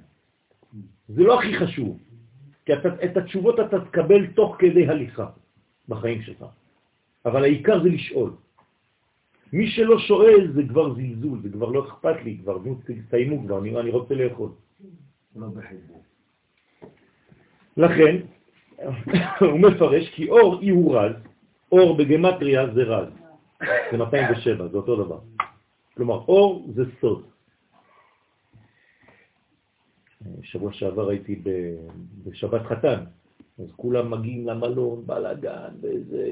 S1: זה לא הכי חשוב. כי אתה, את התשובות אתה תקבל תוך כדי הליכה בחיים שלך. אבל העיקר זה לשאול. מי שלא שואל זה כבר זלזול, זה כבר לא אכפת לי, כבר תסיימו כבר, אני, אני רוצה לאכול.
S2: לא בחיבור.
S1: לכן, הוא מפרש כי אור אי הוא רז, אור בגמטריה זה רז, זה 207, זה אותו דבר. כלומר, אור זה סוד. שבוע שעבר הייתי בשבת חתן, אז כולם מגיעים למלון, בלאגן, וזה,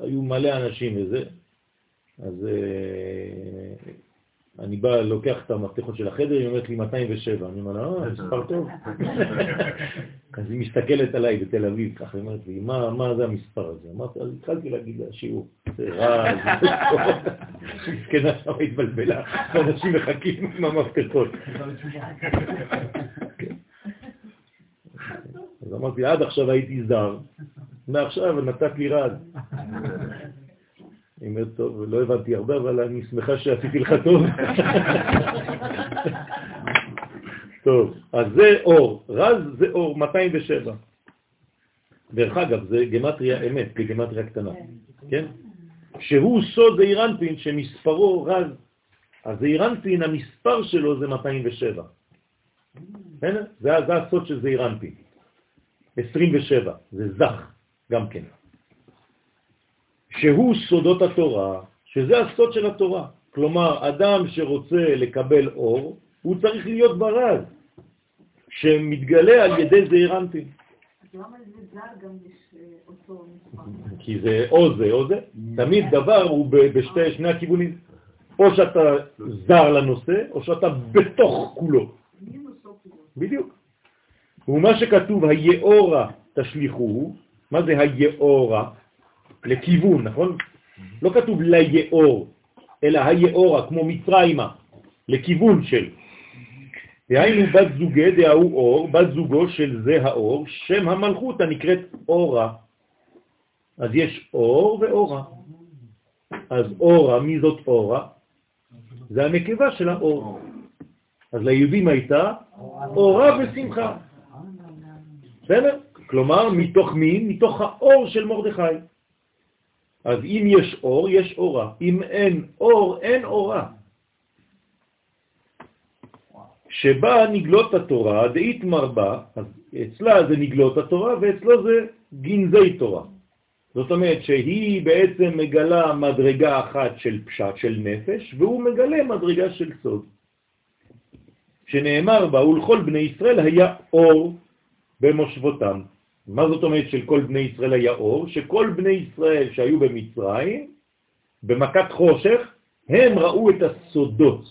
S1: היו מלא אנשים וזה, אז אה, אני בא, לוקח את המפתחות של החדר, היא אומרת לי 207, אני אומר לה, אה, מספר טוב. (laughs) אז היא מסתכלת עליי בתל אביב, ככה היא אומרת לי, מה, מה זה המספר הזה? אמרתי, אז התחלתי להגיד לה שיעור, זה רע, זה טוב. (laughs) מסכנה שם התבלבלה, ואנשים מחכים עם המפתחות. (laughs) אמרתי, עד עכשיו הייתי זר, מעכשיו נתת לי רז. היא אומרת, טוב, לא הבנתי הרבה, אבל אני שמחה שעשיתי לך טוב. טוב, אז זה אור, רז זה אור, 207. דרך אגב, זה גמטריה אמת, כגמטריה קטנה, כן? שהוא סוד זעירנפין שמספרו רז. אז זעירנפין, המספר שלו זה 207. בסדר? זה, זה הסוד של זעירנפין. 27, זה זך, גם כן. שהוא סודות התורה, שזה הסוד של התורה. כלומר, אדם שרוצה לקבל אור, הוא צריך להיות ברז, שמתגלה על ידי זעירנטין.
S10: אז למה זה זר גם יש אה, אותו מספר?
S1: כי זה או זה או זה. תמיד דבר הוא ב- בשתי שני הכיוונים. או שאתה זר לנושא, או שאתה בתוך כולו. בדיוק. ומה שכתוב, היאורה תשליכוהו, מה זה היאורה? לכיוון, נכון? לא כתוב ליאור, אלא היאורה, כמו מצרימה, לכיוון של. דהיינו בת זוגי דההוא אור, בת זוגו של זה האור, שם המלכות הנקראת אורה. אז יש אור ואורה. אז אורה, מי זאת אורה? זה הנקבה של האור. אז ליהודים הייתה אורה ושמחה. בסדר? כלומר, מתוך מי? מתוך האור של מרדכי. אז אם יש אור, יש אורה. אם אין אור, אין אורה. שבה נגלות התורה, דאית מרבה, אז אצלה זה נגלות התורה, ואצלו זה גנזי תורה. זאת אומרת שהיא בעצם מגלה מדרגה אחת של פשט, של נפש, והוא מגלה מדרגה של סוד. שנאמר בה, ולכל בני ישראל היה אור במושבותם. מה זאת אומרת של כל בני ישראל היה אור? שכל בני ישראל שהיו במצרים, במכת חושך, הם ראו את הסודות.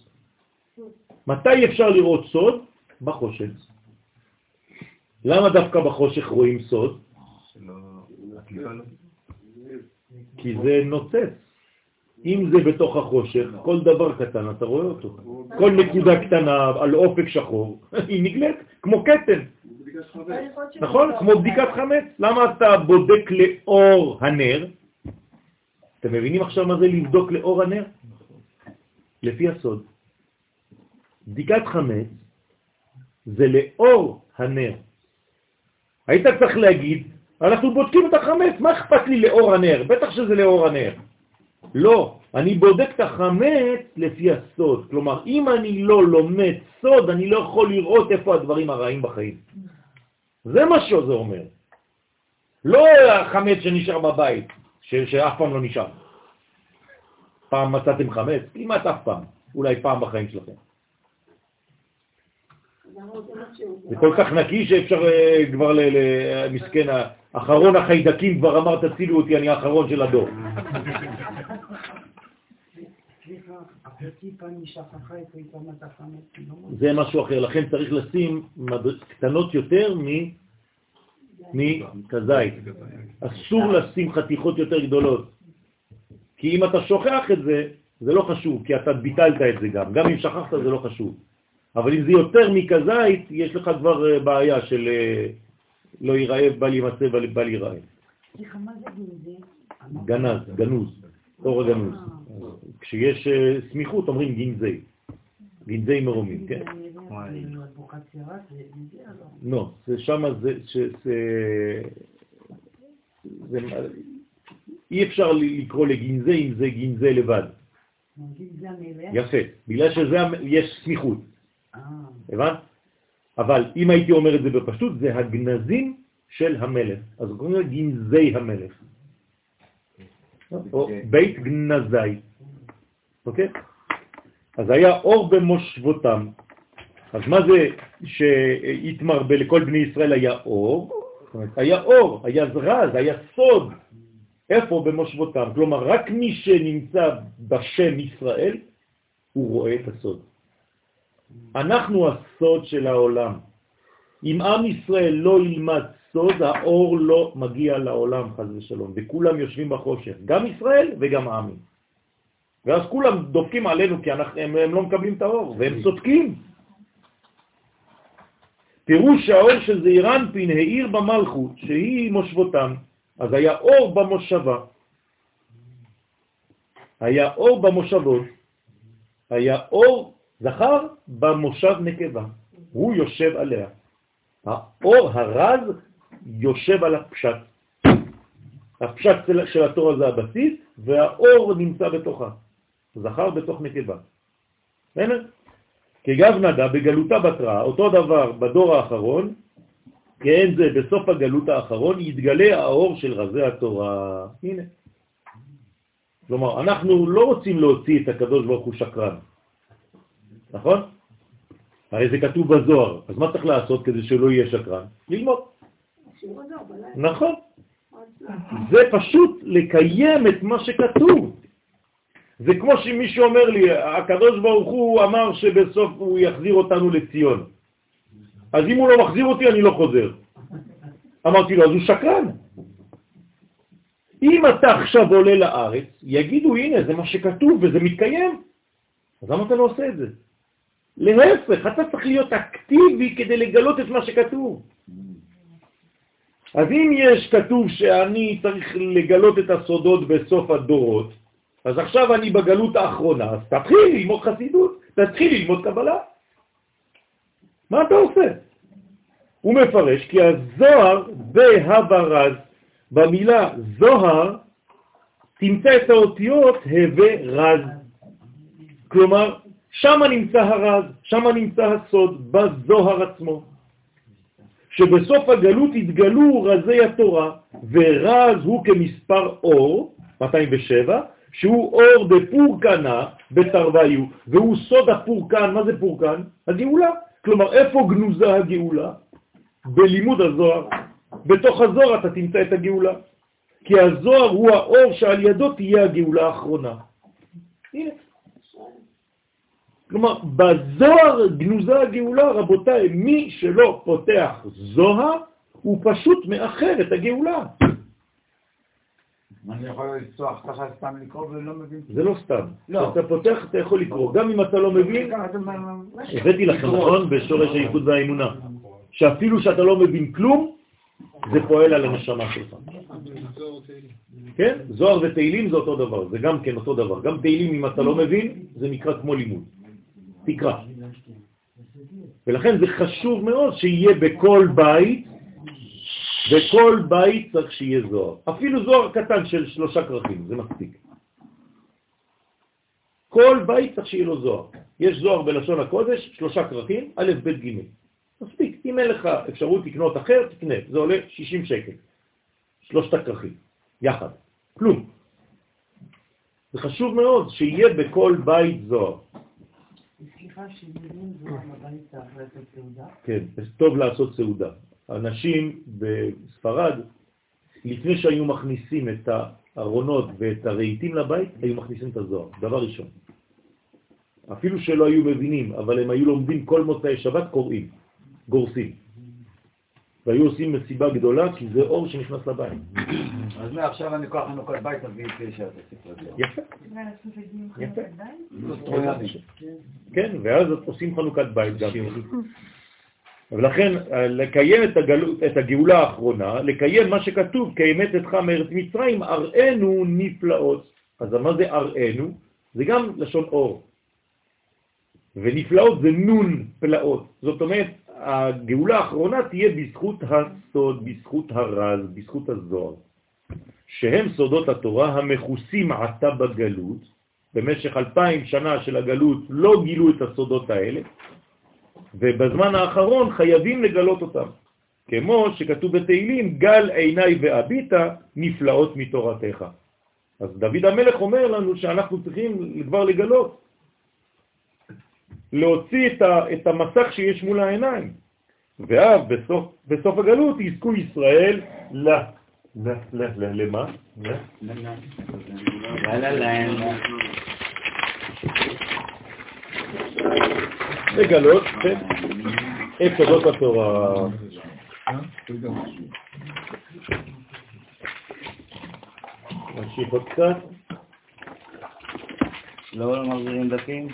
S1: מתי אפשר לראות סוד? בחושך. למה דווקא בחושך רואים סוד? כי זה נוצץ. אם זה בתוך החושך, כל דבר קטן אתה רואה אותו. כל נקודה קטנה על אופק שחור, (laughs) היא נגלית כמו קטן. נכון? כמו בדיקת חמץ. למה אתה בודק לאור הנר? אתם מבינים עכשיו מה זה לבדוק לאור הנר? לפי הסוד. בדיקת חמץ זה לאור הנר. היית צריך להגיד, אנחנו בודקים את החמץ, מה אכפת לי לאור הנר? בטח שזה לאור הנר. לא, אני בודק את החמץ לפי הסוד. כלומר, אם אני לא לומד סוד, אני לא יכול לראות איפה הדברים הרעים בחיים. זה מה שזה אומר. לא החמץ שנשאר בבית, ש- שאף פעם לא נשאר. פעם מצאתם חמץ? כמעט אף פעם. אולי פעם בחיים שלכם. זה כל כך נקי שאפשר אה, כבר למסכן, אחרון החיידקים כבר אמר תצילו אותי, אני האחרון של הדור. (laughs) זה משהו אחר, לכן צריך לשים קטנות יותר מכזית. אסור לשים חתיכות יותר גדולות, כי אם אתה שוכח את זה, זה לא חשוב, כי אתה ביטלת את זה גם. גם אם שכחת זה לא חשוב. אבל אם זה יותר מכזית, יש לך כבר אה, בעיה של אה, לא ייראה, בל יימצא, בל ייראה.
S6: סליחה, מה זה גנזי?
S1: גנז, גנוז, אור הגנוז. כשיש אה, סמיכות אומרים גנזי. גנזי מרומים, כן? לא, שם זה... אי אפשר לקרוא לגנזי אם זה גנזי לבד. יפה, בגלל שיש סמיכות. הבנת? אבל אם הייתי אומר את זה בפשטות, זה הגנזים של המלך. אז קוראים לזה גנזי המלך. או בית גנזי. אוקיי? אז היה אור במושבותם. אז מה זה שהתמר לכל בני ישראל היה אור? היה אור, היה זרז, היה סוד. איפה? במושבותם. כלומר, רק מי שנמצא בשם ישראל, הוא רואה את הסוד. אנחנו הסוד של העולם. אם עם ישראל לא ילמד סוד, האור לא מגיע לעולם, חז ושלום, וכולם יושבים בחושך, גם ישראל וגם העמים. ואז כולם דופקים עלינו כי אנחנו, הם, הם לא מקבלים את האור, והם צודקים. פירוש האור של זעירנפין העיר במלכות, שהיא מושבותם, אז היה אור במושבה. היה אור במושבות, היה אור זכר במושב נקבה, הוא יושב עליה. האור הרז יושב על הפשט. הפשט של התורה זה הבסיס, והאור נמצא בתוכה. זכר בתוך נקבה. בסדר? כגב נדה בגלותה בתרה, אותו דבר בדור האחרון, כן זה בסוף הגלות האחרון, יתגלה האור של רזי התורה. הנה. כלומר, אנחנו לא רוצים להוציא את הקדוש ברוך הוא שקרן. נכון? הרי זה כתוב בזוהר, אז מה צריך לעשות כדי שלא יהיה שקרן? ללמוד. נכון. זה פשוט לקיים את מה שכתוב. זה כמו שמישהו אומר לי, הקדוש ברוך הוא אמר שבסוף הוא יחזיר אותנו לציון. אז אם הוא לא מחזיר אותי, אני לא חוזר. אמרתי לו, אז הוא שקרן. אם אתה עכשיו עולה לארץ, יגידו, הנה, זה מה שכתוב וזה מתקיים. אז למה אתה לא עושה את זה? להפך, אתה צריך להיות אקטיבי כדי לגלות את מה שכתוב. אז אם יש כתוב שאני צריך לגלות את הסודות בסוף הדורות, אז עכשיו אני בגלות האחרונה, אז תתחיל ללמוד חסידות, תתחיל ללמוד קבלה. מה אתה עושה? הוא מפרש כי הזוהר בהברז, במילה זוהר, תמצא את האותיות הווה רז. כלומר, שם נמצא הרז, שם נמצא הסוד, בזוהר עצמו. שבסוף הגלות התגלו רזי התורה, ורז הוא כמספר אור, 207, שהוא אור בפורקנה בתרוויו, והוא סוד הפורקן, מה זה פורקן? הגאולה. כלומר, איפה גנוזה הגאולה? בלימוד הזוהר. בתוך הזוהר אתה תמצא את הגאולה. כי הזוהר הוא האור שעל ידו תהיה הגאולה האחרונה. הנה. כלומר, בזוהר גנוזה הגאולה, רבותיי, מי שלא פותח זוהר, הוא פשוט מאחר את הגאולה.
S2: אני יכול לפתוח ככה סתם לקרוא ולא מבין?
S1: זה לא סתם.
S2: לא.
S1: אתה פותח, אתה יכול לקרוא. גם אם אתה לא מבין, הבאתי לכם, נכון? בשורש הייחוד והאמונה. שאפילו שאתה לא מבין כלום, זה פועל על הנשמה שלך. כן? זוהר ותהילים זה אותו דבר, זה גם כן אותו דבר. גם תהילים, אם אתה לא מבין, זה נקרא כמו לימוד. תקרא. ולכן זה חשוב מאוד שיהיה בכל בית, בכל בית צריך שיהיה זוהר. אפילו זוהר קטן של שלושה כרכים, זה מספיק. כל בית צריך שיהיה לו זוהר. יש זוהר בלשון הקודש, שלושה כרכים, א', ב', ג'. מספיק. אם אין לך אפשרות לקנות אחר, תקנה. זה עולה 60 שקל. שלושת הכרכים, יחד. כלום. זה חשוב מאוד שיהיה בכל בית זוהר.
S6: סליחה, שמבין זוהר בבית לעשות סעודה?
S1: כן, טוב לעשות סעודה. אנשים בספרד, לפני שהיו מכניסים את הארונות ואת הרהיטים לבית, היו מכניסים את הזוהר, דבר ראשון. אפילו שלא היו מבינים, אבל הם היו לומדים כל מוצאי שבת קוראים, גורסים. והיו עושים מסיבה גדולה, כי זה אור שנכנס לבית. (coughs)
S2: אז מעכשיו אני כוח לנו כל בית, תביא את הזה.
S1: יפה. יפה. כן, ואז עושים חנוכת בית גם. ולכן לקיים את, הגלות, את הגאולה האחרונה, לקיים מה שכתוב, כאמת אתך מארץ מצרים, אראנו נפלאות. אז מה זה אראנו? זה גם לשון אור. ונפלאות זה נון פלאות. זאת אומרת, הגאולה האחרונה תהיה בזכות הסוד, בזכות הרז, בזכות הזוהר, שהם סודות התורה המכוסים עתה בגלות, במשך אלפיים שנה של הגלות לא גילו את הסודות האלה, ובזמן האחרון חייבים לגלות אותם. כמו שכתוב בתהילים, גל עיניי ואביטה נפלאות מתורתך. אז דוד המלך אומר לנו שאנחנו צריכים כבר לגלות, להוציא את, המסך שיש מול העיניים. ואז בסוף, בסוף הגלות יזכו ישראל. ל... למה? לגלות את סודות התורה. נמשיך עוד קצת.
S5: לא מחזירים דפים?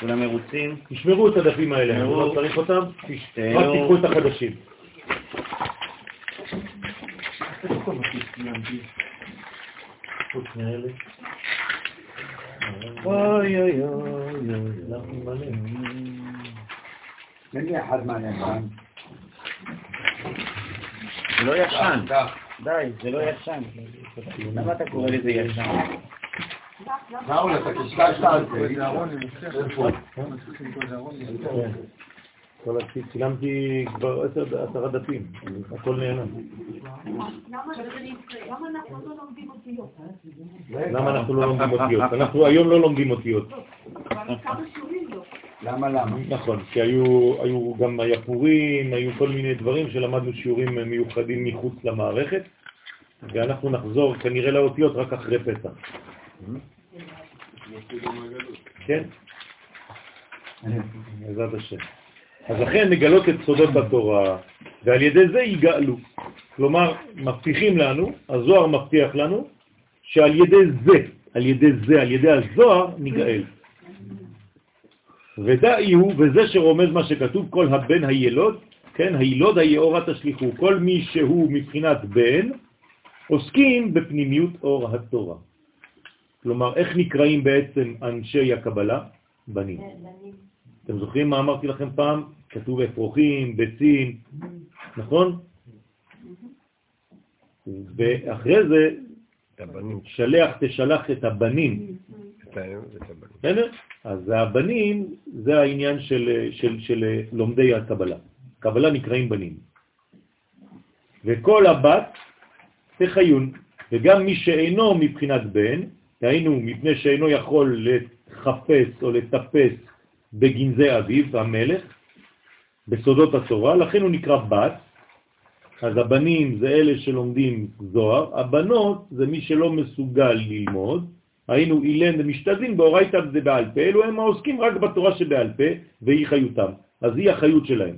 S5: כולם מרוצים?
S1: תשמרו את הדפים האלה, אני לא צריך אותם, רק תיקחו את החדשים. אוי אוי אוי אוי,
S2: תן לי אחד מהנאמן.
S5: זה לא ישן. די, זה לא ישן. למה אתה קורא לזה ישן?
S2: ראול, אתה קשקשת על זה.
S1: צילמתי כבר עשרה דפים, הכל נעלם. למה אנחנו לא לומדים אותיות? אנחנו היום לא לומדים אותיות.
S2: למה למה?
S1: נכון, כי היו גם היפורים, היו כל מיני דברים שלמדנו שיעורים מיוחדים מחוץ למערכת, ואנחנו נחזור כנראה לאותיות רק אחרי פסח. כן? בעזרת השם. אז לכן נגלות את סודות התורה, ועל ידי זה יגאלו. כלומר, מבטיחים לנו, הזוהר מבטיח לנו, שעל ידי זה, על ידי זה, על ידי הזוהר, נגאל. ודאי הוא, וזה שרומז מה שכתוב, כל הבן הילוד, כן, הילוד היאורה תשליחו, כל מי שהוא מבחינת בן, עוסקים בפנימיות אור התורה. כלומר, איך נקראים בעצם אנשי הקבלה? בנים. אתם זוכרים מה אמרתי לכם פעם? כתוב אפרוחים, ביצים, נכון? ואחרי זה, שלח תשלח את הבנים. בסדר? אז הבנים זה העניין של, של, של לומדי הקבלה. קבלה נקראים בנים. וכל הבת תחיון, וגם מי שאינו מבחינת בן, היינו מפני שאינו יכול לחפש או לטפס בגנזי אביו, המלך, בסודות התורה, לכן הוא נקרא בת, אז הבנים זה אלה שלומדים זוהר, הבנות זה מי שלא מסוגל ללמוד, היינו אילן ומשתדלים באורייתא בעל פה, אלו הם העוסקים רק בתורה שבעל פה, והיא חיותם. אז היא החיות שלהם.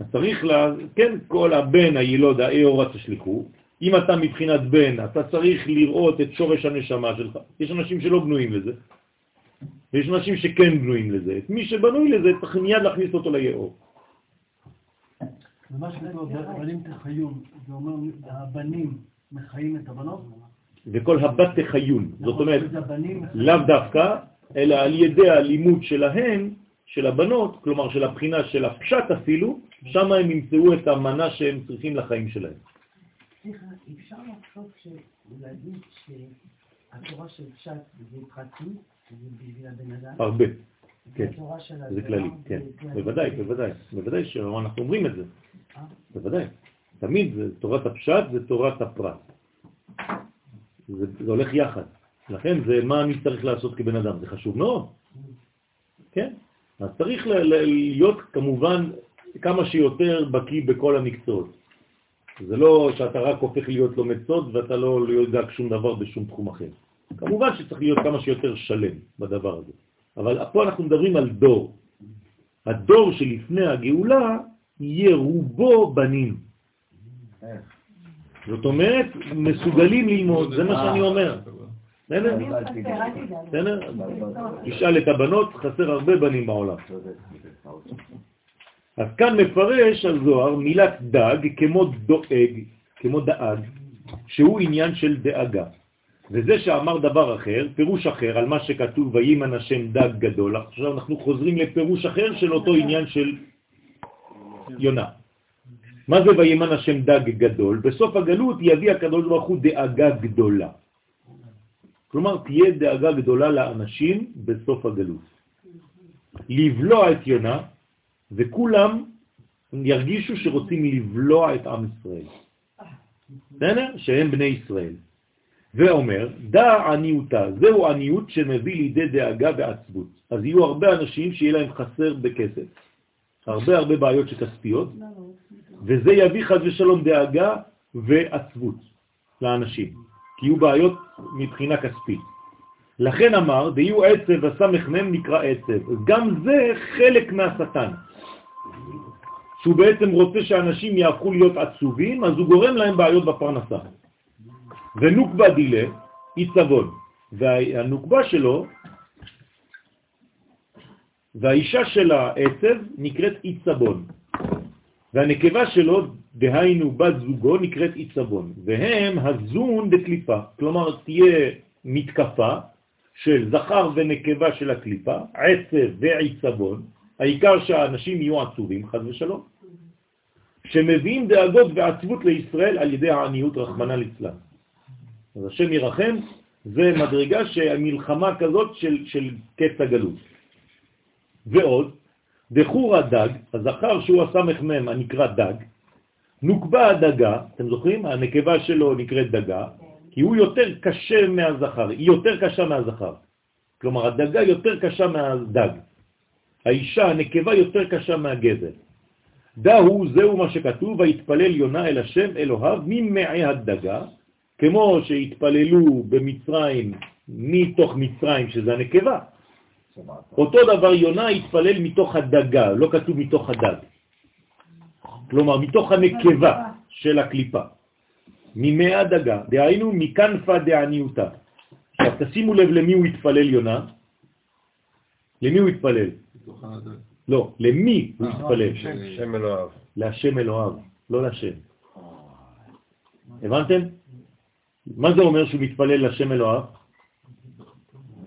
S1: אז צריך לה, כן, כל הבן הילוד האהורה תשליחו, אם אתה מבחינת בן, אתה צריך לראות את שורש הנשמה שלך. יש אנשים שלא בנויים לזה, ויש אנשים שכן בנויים לזה. את מי שבנוי לזה צריך מיד להכניס אותו ליאור.
S7: ומה שכתוב, הבנים תחיון, זה אומר, הבנים מחיים את הבנות?
S1: וכל הבת תחיון. זאת אומרת, לאו דווקא, אלא על ידי הלימוד שלהם, של הבנות, כלומר של הבחינה של הפשט אפילו, שם הם ימצאו את המנה שהם צריכים לחיים שלהם.
S6: סליחה, אפשר לחשוב להגיד שהתורה של פשט זה פרטי, זה?
S1: הרבה, כן, זה כללי, כן, בוודאי, בוודאי, בוודאי שאנחנו אומרים את זה, אה? בוודאי, תמיד תורת הפשט זה תורת הפרט. זה, זה הולך יחד. לכן זה מה אני צריך לעשות כבן אדם, זה חשוב מאוד. כן? אז צריך להיות כמובן כמה שיותר בקיא בכל המקצועות. זה לא שאתה רק הופך להיות לומד סוד ואתה לא יודע שום דבר בשום תחום אחר. כמובן שצריך להיות כמה שיותר שלם בדבר הזה. אבל פה אנחנו מדברים על דור. הדור שלפני הגאולה יהיה רובו בנים. זאת אומרת, מסוגלים ללמוד, זה מה שאני אומר. בסדר? תשאל את הבנות, חסר הרבה בנים בעולם. אז כאן מפרש הזוהר מילת דג כמו דואג, כמו דאג, שהוא עניין של דאגה. וזה שאמר דבר אחר, פירוש אחר על מה שכתוב וימן השם דג גדול, עכשיו אנחנו חוזרים לפירוש אחר של אותו עניין של יונה. מה זה וימן השם דג גדול? בסוף הגלות יביא הקדוש ברוך הוא דאגה גדולה. כלומר, תהיה דאגה גדולה לאנשים בסוף הגלות. לבלוע את יונה, וכולם ירגישו שרוצים לבלוע את עם ישראל. בסדר? שהם בני ישראל. ואומר, דע עניותה, זהו עניות שמביא לידי דאגה ועצבות. אז יהיו הרבה אנשים שיהיה להם חסר בכסף, הרבה הרבה בעיות שכספיות, וזה יביא חד ושלום דאגה ועצבות לאנשים, כי יהיו בעיות מבחינה כספית. לכן אמר, דיהו עצב וסמך מם נקרא עצב. גם זה חלק מהשטן. שהוא בעצם רוצה שאנשים יהפכו להיות עצובים, אז הוא גורם להם בעיות בפרנסה. ונוקבה דילה, עיצבון. והנוקבה שלו, והאישה של העצב נקראת עיצבון. והנקבה שלו, דהיינו בת זוגו, נקראת עיצבון, והם הזון דקליפה, כלומר תהיה מתקפה של זכר ונקבה של הקליפה, עצב ועיצבון, העיקר שהאנשים יהיו עצובים, חד ושלום, שמביאים דאגות ועצבות לישראל על ידי העניות רחמנה ליצלן. אז השם ירחם, זה מדרגה שהמלחמה כזאת של, של קץ הגלות. ועוד, דחור הדג, הזכר שהוא הסמך מם הנקרא דג, נוקבה הדגה, אתם זוכרים? הנקבה שלו נקראת דגה, כי הוא יותר קשה מהזכר, היא יותר קשה מהזכר. כלומר, הדגה יותר קשה מהדג. האישה, הנקבה, יותר קשה מהגזר. דהו, זהו מה שכתוב, והתפלל יונה אל השם אלוהיו ממעי הדגה, כמו שהתפללו במצרים, מתוך מצרים, שזה הנקבה, אותו דבר יונה התפלל מתוך הדגה, לא כתוב מתוך הדג. כלומר, מתוך הנקבה של הקליפה. ממי הדגה, דהיינו מכנפה דעניותה. עכשיו תשימו לב למי הוא התפלל יונה. למי הוא התפלל? לא, למי הוא התפלל?
S3: שם אלוהיו.
S1: להשם אלוהיו, לא לשם. הבנתם? מה זה אומר שהוא מתפלל לשם אלוהיו?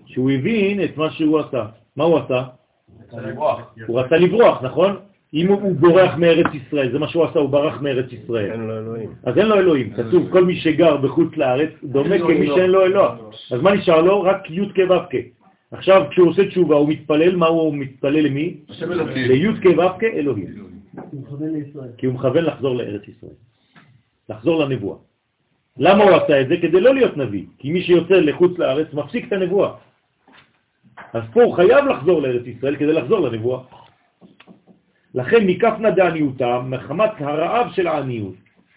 S1: שהוא הבין את מה שהוא עשה. מה הוא עשה? הוא רצה לברוח, נכון? אם הוא בורח מארץ ישראל, זה מה שהוא עשה, הוא ברח מארץ ישראל.
S3: אין לו אלוהים.
S1: אז אין לו אלוהים. כתוב, כל מי שגר בחוץ לארץ דומה כמי שאין לו אלוה. אז מה נשאר לו? רק י' כו' עכשיו, כשהוא עושה תשובה, הוא מתפלל, מה הוא מתפלל למי? לי' כו' אלוהים. כי הוא מכוון לחזור לארץ ישראל. לחזור לנבואה. למה הוא עשה את זה? כדי לא להיות נביא, כי מי שיוצא לחוץ לארץ מפסיק את הנבואה. אז פה הוא חייב לחזור לארץ ישראל כדי לחזור לנבואה. לכן מקפנה דעניותה, מחמת הרעב של העניות,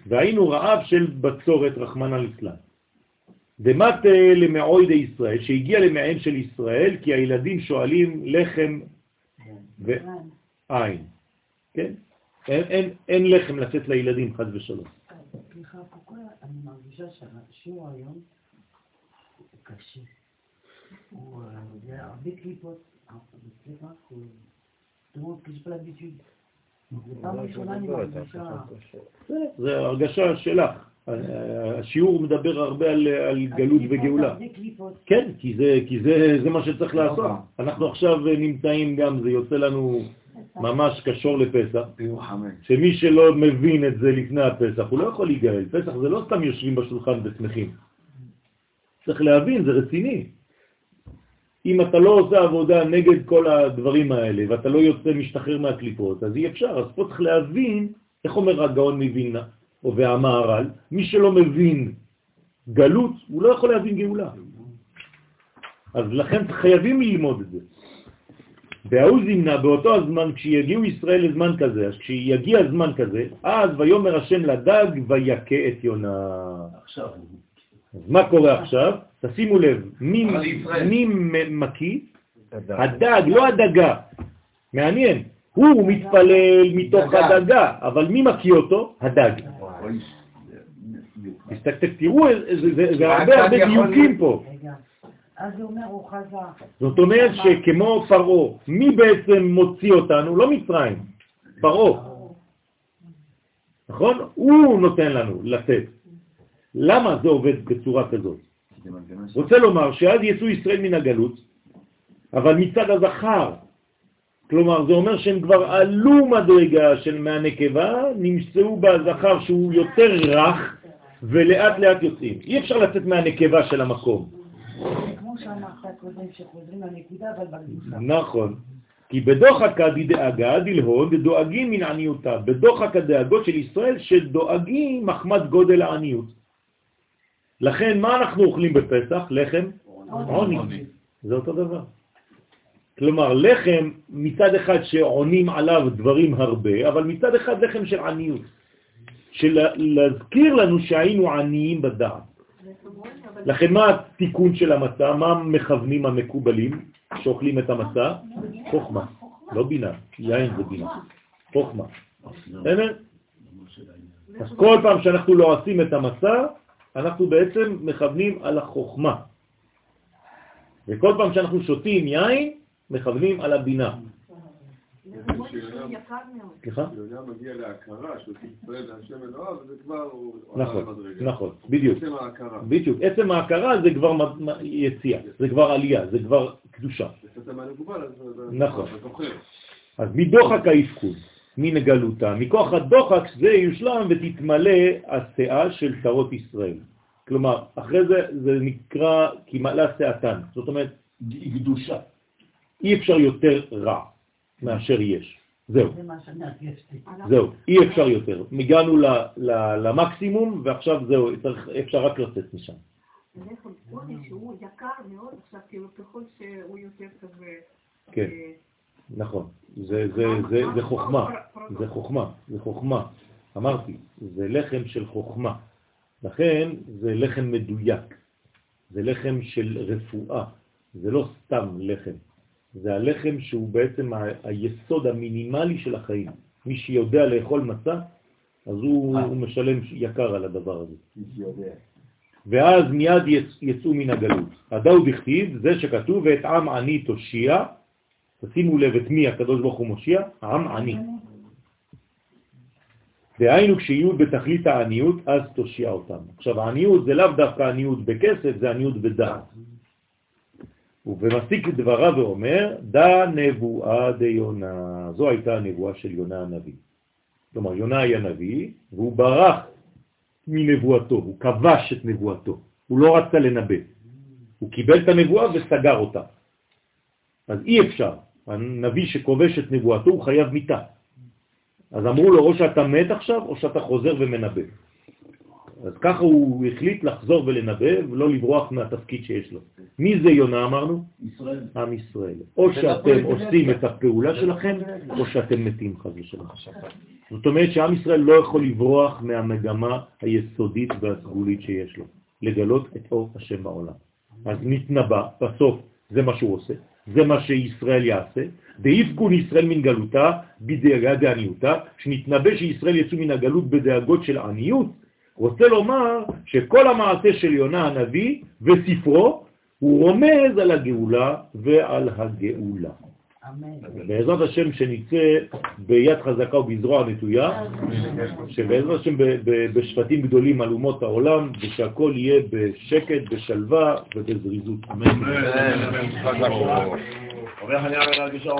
S1: והיינו רעב של בצורת רחמנא ליצלן. דמת למעוי די ישראל, שהגיע למעין של ישראל, כי הילדים שואלים לחם ועין. כן? אין, אין, אין לחם לתת לילדים, חד ושלום.
S6: מרגישה שהשיעור היום הוא קשה. הוא הרבה קליפות, סליחה, הוא קשה. זו פעם ראשונה אני מרגישה...
S1: זה הרגשה שלך. השיעור מדבר הרבה על, על גלות וגאולה. כן, כי, זה, כי זה, זה מה שצריך לעשות. אנחנו עכשיו נמצאים גם, זה יוצא לנו ממש קשור לפסח, שמי שלא מבין את זה לפני הפסח, הוא לא יכול להיגאל. פסח זה לא סתם יושבים בשולחן ושמחים. צריך להבין, זה רציני. אם אתה לא עושה עבודה נגד כל הדברים האלה, ואתה לא יוצא משתחרר מהקליפות, אז אי אפשר. אז פה צריך להבין, איך אומר הגאון מווילנה, או והמהר"ל, מי שלא מבין גלות, הוא לא יכול להבין גאולה. אז לכן חייבים ללמוד את זה. וההוא זימנה באותו הזמן, כשיגיעו ישראל לזמן כזה, אז כשיגיע זמן כזה, אז ויומר השם לדג ויכה את יונה. עכשיו. אז מה קורה עכשיו? תשימו לב, מי, מי מקיא? הדג, לא הדגה. מעניין. הוא מתפלל מתוך הדגה, אבל מי מקיא אותו? הדג. תסתכל, תראו, זה הרבה הרבה דיוקים פה.
S6: אז הוא אומר, הוא חזר.
S1: זאת אומרת שכמו פרעה, מי בעצם מוציא אותנו? לא מצרים, פרעה. נכון? הוא נותן לנו לתת. למה זה עובד בצורה כזאת? רוצה לומר שאז יצאו ישראל מן הגלות, אבל מצד הזכר, כלומר זה אומר שהם כבר עלו מדרגה של מהנקבה, נמצאו בזכר שהוא יותר רך, ולאט לאט יוצאים. אי אפשר לצאת מהנקבה של המקום.
S6: כמו שאמרת קודם, שחוזרים לנקודה, אבל בגדושה.
S1: נכון. כי בדוחק דאגה דלהון דואגים מן עניותה, בדוחק הדאגות של ישראל שדואגים מחמת גודל העניות. לכן מה אנחנו אוכלים בפסח? לחם? עוני. זה אותו דבר. כלומר, לחם מצד אחד שעונים עליו דברים הרבה, אבל מצד אחד לחם של עניות. של להזכיר לנו שהיינו עניים בדעת. לכן מה התיקון של המצה? מה מכוונים המקובלים שאוכלים את המצה? חוכמה, לא בינה, יין זה בינה, חוכמה. אז כל פעם שאנחנו לא עושים את המצה, אנחנו בעצם מכוונים על החוכמה. וכל פעם שאנחנו שותים יין, מכוונים על הבינה.
S9: סליחה? מגיע להכרה של ישראל והשם אלוהיו, זה כבר
S1: נכון, נכון, בדיוק. עצם ההכרה. בדיוק, עצם ההכרה זה כבר יציאה, זה כבר עלייה, זה כבר קדושה. נכון. אז מדוחק האפקוד, מנגלותה, מכוח הדוחק זה יושלם ותתמלא השאה של שרות ישראל. כלומר, אחרי זה זה נקרא כי מלא שעתן, זאת אומרת, קדושה. אי אפשר יותר רע. מאשר יש. זהו. זהו, אי אפשר יותר. הגענו למקסימום ועכשיו זהו, אפשר רק לצאת משם.
S10: שהוא יקר מאוד, עכשיו כאילו ככל שהוא יותר כזה...
S1: כן, אה, נכון. זה חוכמה, זה חוכמה, זה חוכמה. אמרתי, זה לחם של חוכמה. לכן זה לחם מדויק. זה לחם של רפואה. זה לא סתם לחם. זה הלחם שהוא בעצם היסוד המינימלי של החיים. מי שיודע לאכול מצה, אז הוא, הוא משלם יקר על הדבר הזה. ואז מיד יצאו מן הגלות. הדאו דכתיב, זה שכתוב, ואת עם עני תושיע, תשימו לב את מי הקדוש ברוך הוא מושיע, עם עני. דהיינו כשיהיו בתכלית העניות, אז תושיע אותם. עכשיו העניות זה לאו דווקא עניות בכסף, זה עניות בדעת. ובמסיק דבריו ואומר, דא נבואה דיונה. זו הייתה הנבואה של יונה הנביא. כלומר, יונה היה נביא, והוא ברח מנבואתו, הוא כבש את נבואתו, הוא לא רצה לנבא. הוא קיבל את הנבואה וסגר אותה. אז אי אפשר. הנביא שכובש את נבואתו הוא חייב מיטה. אז אמרו לו, או שאתה מת עכשיו, או שאתה חוזר ומנבא. אז ככה הוא החליט לחזור ולנבא ולא לברוח מהתפקיד שיש לו. מי זה יונה אמרנו?
S13: ישראל.
S1: עם ישראל. או שאתם עושים את הפעולה שלכם, או שאתם מתים חז ושלום. זאת אומרת שעם ישראל לא יכול לברוח מהמגמה היסודית והסגולית שיש לו, לגלות את אור השם בעולם. אז נתנבא, בסוף זה מה שהוא עושה, זה מה שישראל יעשה, דאיפקון ישראל מן גלותה בדאגה דעניותה, שנתנבא שישראל יצאו מן הגלות בדאגות של עניות, רוצה לומר שכל המעשה של יונה הנביא וספרו הוא רומז על הגאולה ועל הגאולה. בעזרת השם שנצא ביד חזקה ובזרוע נטויה, שבעזרת השם בשפטים גדולים על אומות העולם, ושהכל יהיה בשקט, בשלווה ובזריזות. אמן.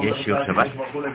S5: יש שיעור שבת?